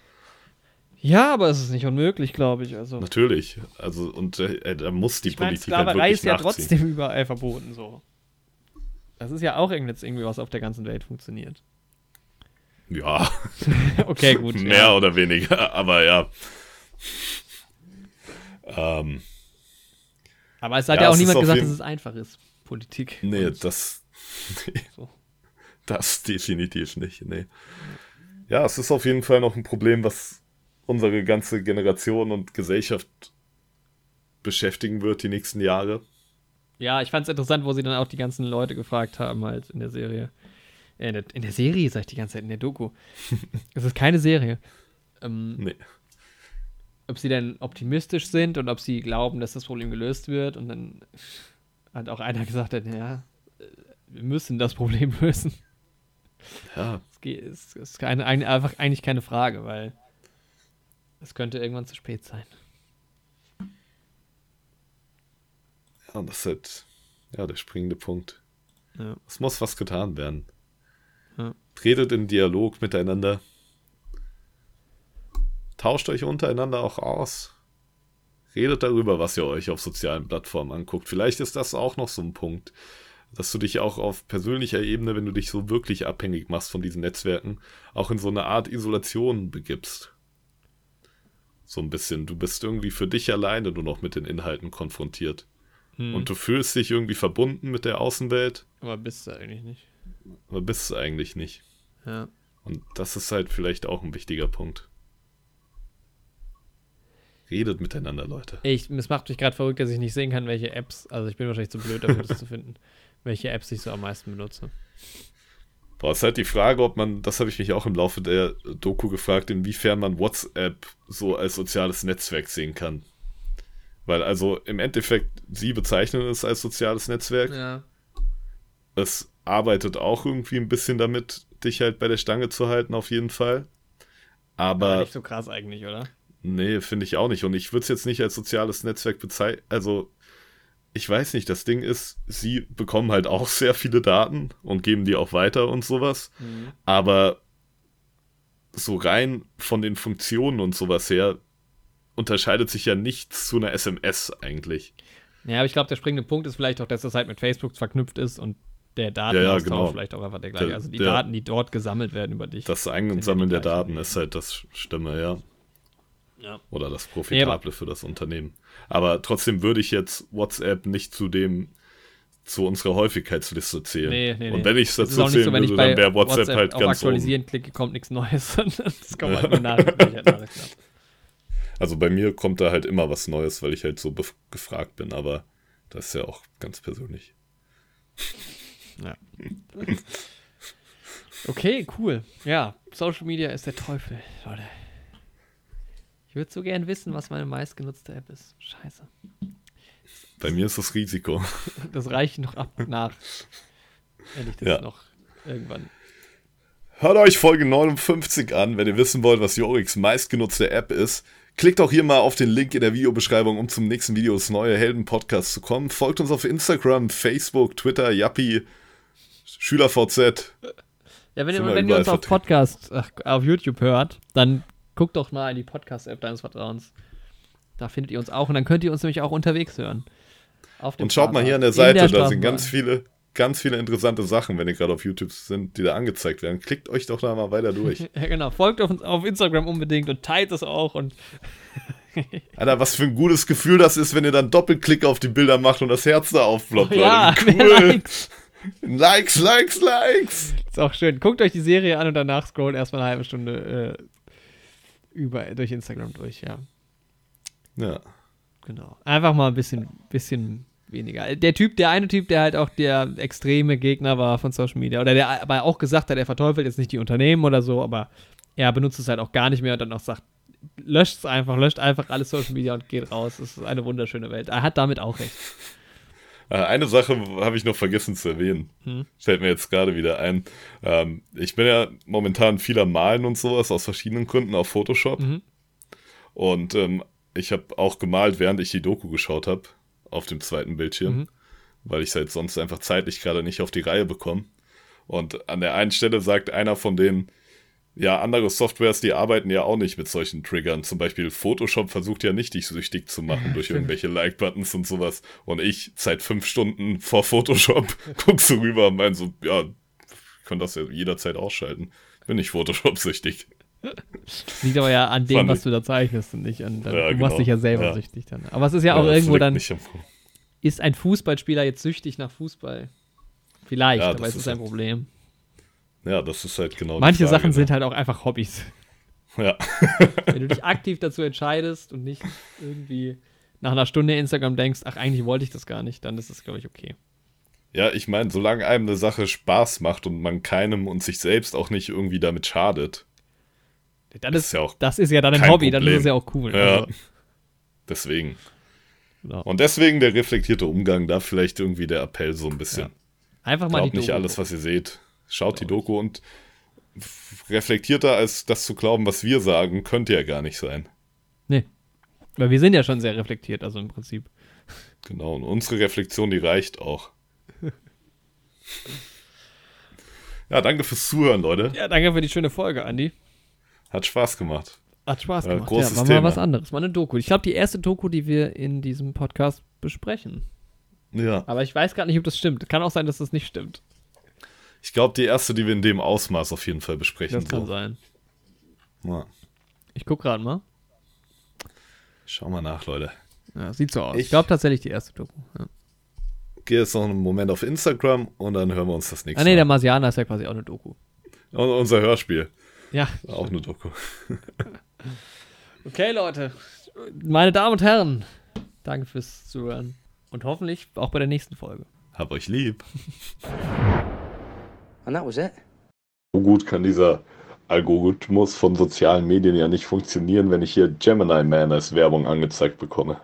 Ja, aber es ist nicht unmöglich, glaube ich. Also, Natürlich. Also, und äh, da muss die ich meine, Politik halt Sklaverei wirklich ist ja nachziehen. trotzdem überall verboten, so. Das ist ja auch jetzt irgendwie was auf der ganzen Welt funktioniert. Ja, <laughs> okay, gut. <laughs> mehr ja. oder weniger. Aber ja. Ähm, Aber es hat Ja, ja, auch niemand gesagt, dass es einfach ist. Politik. nee, das. <laughs> Nee. so. Das definitiv nicht, nee. Ja, es ist auf jeden Fall noch ein Problem, was unsere ganze Generation und Gesellschaft beschäftigen wird die nächsten Jahre. Ja, ich fand es interessant, wo sie dann auch die ganzen Leute gefragt haben, halt in der Serie. Äh, in, der, in der Serie, sag ich die ganze Zeit, in der Doku. <laughs> es ist keine Serie. Ähm, Nee. Ob sie denn optimistisch sind und ob sie glauben, dass das Problem gelöst wird. Und dann hat auch einer gesagt, hat, ja, äh, wir müssen das Problem <laughs> lösen. Ja, Es ist keine, ein, einfach eigentlich keine Frage, weil es könnte irgendwann zu spät sein. ja, und das ist halt ja, der springende Punkt. Ja. Es muss was getan werden. Ja. Tretet in Dialog miteinander. Tauscht euch untereinander auch aus. Redet darüber, was ihr euch auf sozialen Plattformen anguckt. Vielleicht ist das auch noch so ein Punkt, dass du dich auch auf persönlicher Ebene, wenn du dich so wirklich abhängig machst von diesen Netzwerken, auch in so eine Art Isolation begibst. So ein bisschen. Du bist irgendwie für dich alleine nur noch mit den Inhalten konfrontiert. Hm. Und du fühlst dich irgendwie verbunden mit der Außenwelt, Aber bist du eigentlich nicht. aber bist es eigentlich nicht. Ja. Und das ist halt vielleicht auch ein wichtiger Punkt. Redet miteinander, Leute. Ich, es macht mich gerade verrückt, dass ich nicht sehen kann, welche Apps, also ich bin wahrscheinlich zu blöd dafür, das zu finden, <laughs> welche Apps ich so am meisten benutze. Boah, ist halt die Frage, ob man, das habe ich mich auch im Laufe der Doku gefragt, inwiefern man WhatsApp so als soziales Netzwerk sehen kann. Weil also im Endeffekt, sie bezeichnen es als soziales Netzwerk. Ja. Es arbeitet auch irgendwie ein bisschen damit, dich halt bei der Stange zu halten, auf jeden Fall. Aber Aber nicht so krass eigentlich, oder? Nee, finde ich auch nicht. Und ich würde es jetzt nicht als soziales Netzwerk bezeichnen. Also, ich weiß nicht, das Ding ist, sie bekommen halt auch <laughs> sehr viele Daten und geben die auch weiter und sowas. Mhm. Aber so rein von den Funktionen und sowas her unterscheidet sich ja nichts zu einer SMS eigentlich. Ja, aber ich glaube, der springende Punkt ist vielleicht auch, dass das halt mit Facebook verknüpft ist und der Datenaustausch ja, ja, genau. vielleicht auch einfach der gleiche. Also die der, Daten, die dort gesammelt werden über dich. Das Einsammeln der Daten ist halt das Stimme, ja. Ja. Oder das Profitable ja, für das Unternehmen. Aber trotzdem würde ich jetzt WhatsApp nicht zu dem zu unserer Häufigkeitsliste zählen. Nee, nee, Und wenn ich es dazu zählen so, würde, dann wäre WhatsApp, WhatsApp halt auf ganz aktualisieren oben. klicke, kommt nichts Neues. <laughs> das kommt <laughs> halt nur Nachrichten. Also bei mir kommt da halt immer was Neues, weil ich halt so gefragt bin, aber das ist ja auch ganz persönlich. Ja. <laughs> Okay, cool. Ja, Social Media ist der Teufel, Leute. Ich würde so gern wissen, was meine meistgenutzte App ist. Scheiße. Bei mir ist das Risiko. <laughs> Das reicht noch ab nach. Wenn ich das ja. noch irgendwann. Hört euch Folge 59 an, wenn ihr wissen wollt, was Jorix meistgenutzte App ist. Klickt auch hier mal auf den Link in der Videobeschreibung, um zum nächsten Video des Neue Helden Podcasts zu kommen. Folgt uns auf Instagram, Facebook, Twitter, Yappi, SchülerVZ. Ja, wenn ihr, wenn ihr uns auf Podcast, ach, auf YouTube hört, dann guckt doch mal in die Podcast-App deines Vertrauens. Da findet ihr uns auch und dann könnt ihr uns nämlich auch unterwegs hören. und schaut mal hier an der Seite, der da sind ganz viele, ganz viele interessante Sachen, wenn ihr gerade auf YouTube sind, die da angezeigt werden. Klickt euch doch da mal weiter durch. <laughs> ja, genau. Folgt uns auf Instagram unbedingt und teilt es auch und. <laughs> Alter, was für ein gutes Gefühl das ist, wenn ihr dann Doppelklick auf die Bilder macht und das Herz da aufploppt. Oh, ja, cool. Likes. likes, likes, likes. Ist auch schön. Guckt euch die Serie an und danach scrollt erstmal eine halbe Stunde äh, über, durch Instagram durch, ja. Ja. Genau. Einfach mal ein bisschen, bisschen weniger. Der Typ, der eine Typ, der halt auch der extreme Gegner war von Social Media, oder der aber auch gesagt hat, er verteufelt jetzt nicht die Unternehmen oder so, aber er benutzt es halt auch gar nicht mehr und dann auch sagt, löscht es einfach, löscht einfach alles Social Media und geht raus. Das ist eine wunderschöne Welt. Er hat damit auch recht. Äh, eine Sache habe ich noch vergessen zu erwähnen. Hm. Fällt mir jetzt gerade wieder ein. Ähm, ich bin ja momentan viel am Malen und sowas aus verschiedenen Gründen auf Photoshop. Mhm. Und ähm, ich habe auch gemalt, während ich die Doku geschaut habe, auf dem zweiten Bildschirm, mhm. weil ich es halt sonst einfach zeitlich gerade nicht auf die Reihe bekomme. Und an der einen Stelle sagt einer von den, ja, andere Softwares, die arbeiten ja auch nicht mit solchen Triggern. Zum Beispiel Photoshop versucht ja nicht, dich süchtig zu machen durch irgendwelche Like-Buttons und sowas. Und ich, seit fünf Stunden vor Photoshop, <laughs> guck so rüber und mein so, ja, ich kann das ja jederzeit ausschalten. Bin nicht Photoshop-süchtig. Liegt aber ja an dem, was du da zeichnest und nicht an. Dann, ja, du genau. machst dich ja selber ja. süchtig dann. Aber es ist ja, ja auch irgendwo dann. Ist ein Fußballspieler jetzt süchtig nach Fußball? Vielleicht, aber es ist ein halt, Problem. Ja, das ist halt genau. Manche Frage, Sachen ne? sind halt auch einfach Hobbys. <laughs> Ja. <laughs> Wenn du dich aktiv dazu entscheidest und nicht irgendwie nach einer Stunde Instagram denkst, ach, eigentlich wollte ich das gar nicht, dann ist das, glaube ich, okay. Ja, ich meine, solange einem eine Sache Spaß macht und man keinem und sich selbst auch nicht irgendwie damit schadet, das ist, ja auch das ist ja dann ein Hobby, Problem. dann ist es ja auch cool. Ja. Also. Deswegen. Genau. Und deswegen der reflektierte Umgang, da vielleicht irgendwie der Appell so ein bisschen. Ja. Einfach mal Glaubt Doku. nicht alles, was ihr seht. Schaut die Doku und reflektierter als das zu glauben, was wir sagen, könnte ja gar nicht sein. Nee. Weil wir sind ja schon sehr reflektiert, also im Prinzip. Genau, und unsere Reflexion, die reicht auch. <laughs> ja, danke fürs Zuhören, Leute. Ja, danke für die schöne Folge, Andi. Hat Spaß gemacht. Hat Spaß gemacht. Äh, großes ja, war Thema. mal was anderes. Mal eine Doku. Ich glaube, die erste Doku, die wir in diesem Podcast besprechen. Ja. Aber ich weiß gar nicht, ob das stimmt. Kann auch sein, dass das nicht stimmt. Ich glaube, die erste, die wir in dem Ausmaß auf jeden Fall besprechen. Das kann so. sein. Ja. Ich guck gerade mal. Schau mal nach, Leute. Ja, sieht so aus. Ich, ich glaube tatsächlich die erste Doku. Ja. Gehe jetzt noch einen Moment auf Instagram und dann hören wir uns das nächste Mal. Ah, nee, der Marsianer ist ja quasi auch eine Doku. Und unser Hörspiel. Ja. Auch eine Doku. <laughs> okay, Leute. Meine Damen und Herren, danke fürs Zuhören. Und hoffentlich auch bei der nächsten Folge. Hab euch lieb. <laughs> And that was it. So gut kann dieser Algorithmus von sozialen Medien ja nicht funktionieren, wenn ich hier Gemini Man als Werbung angezeigt bekomme.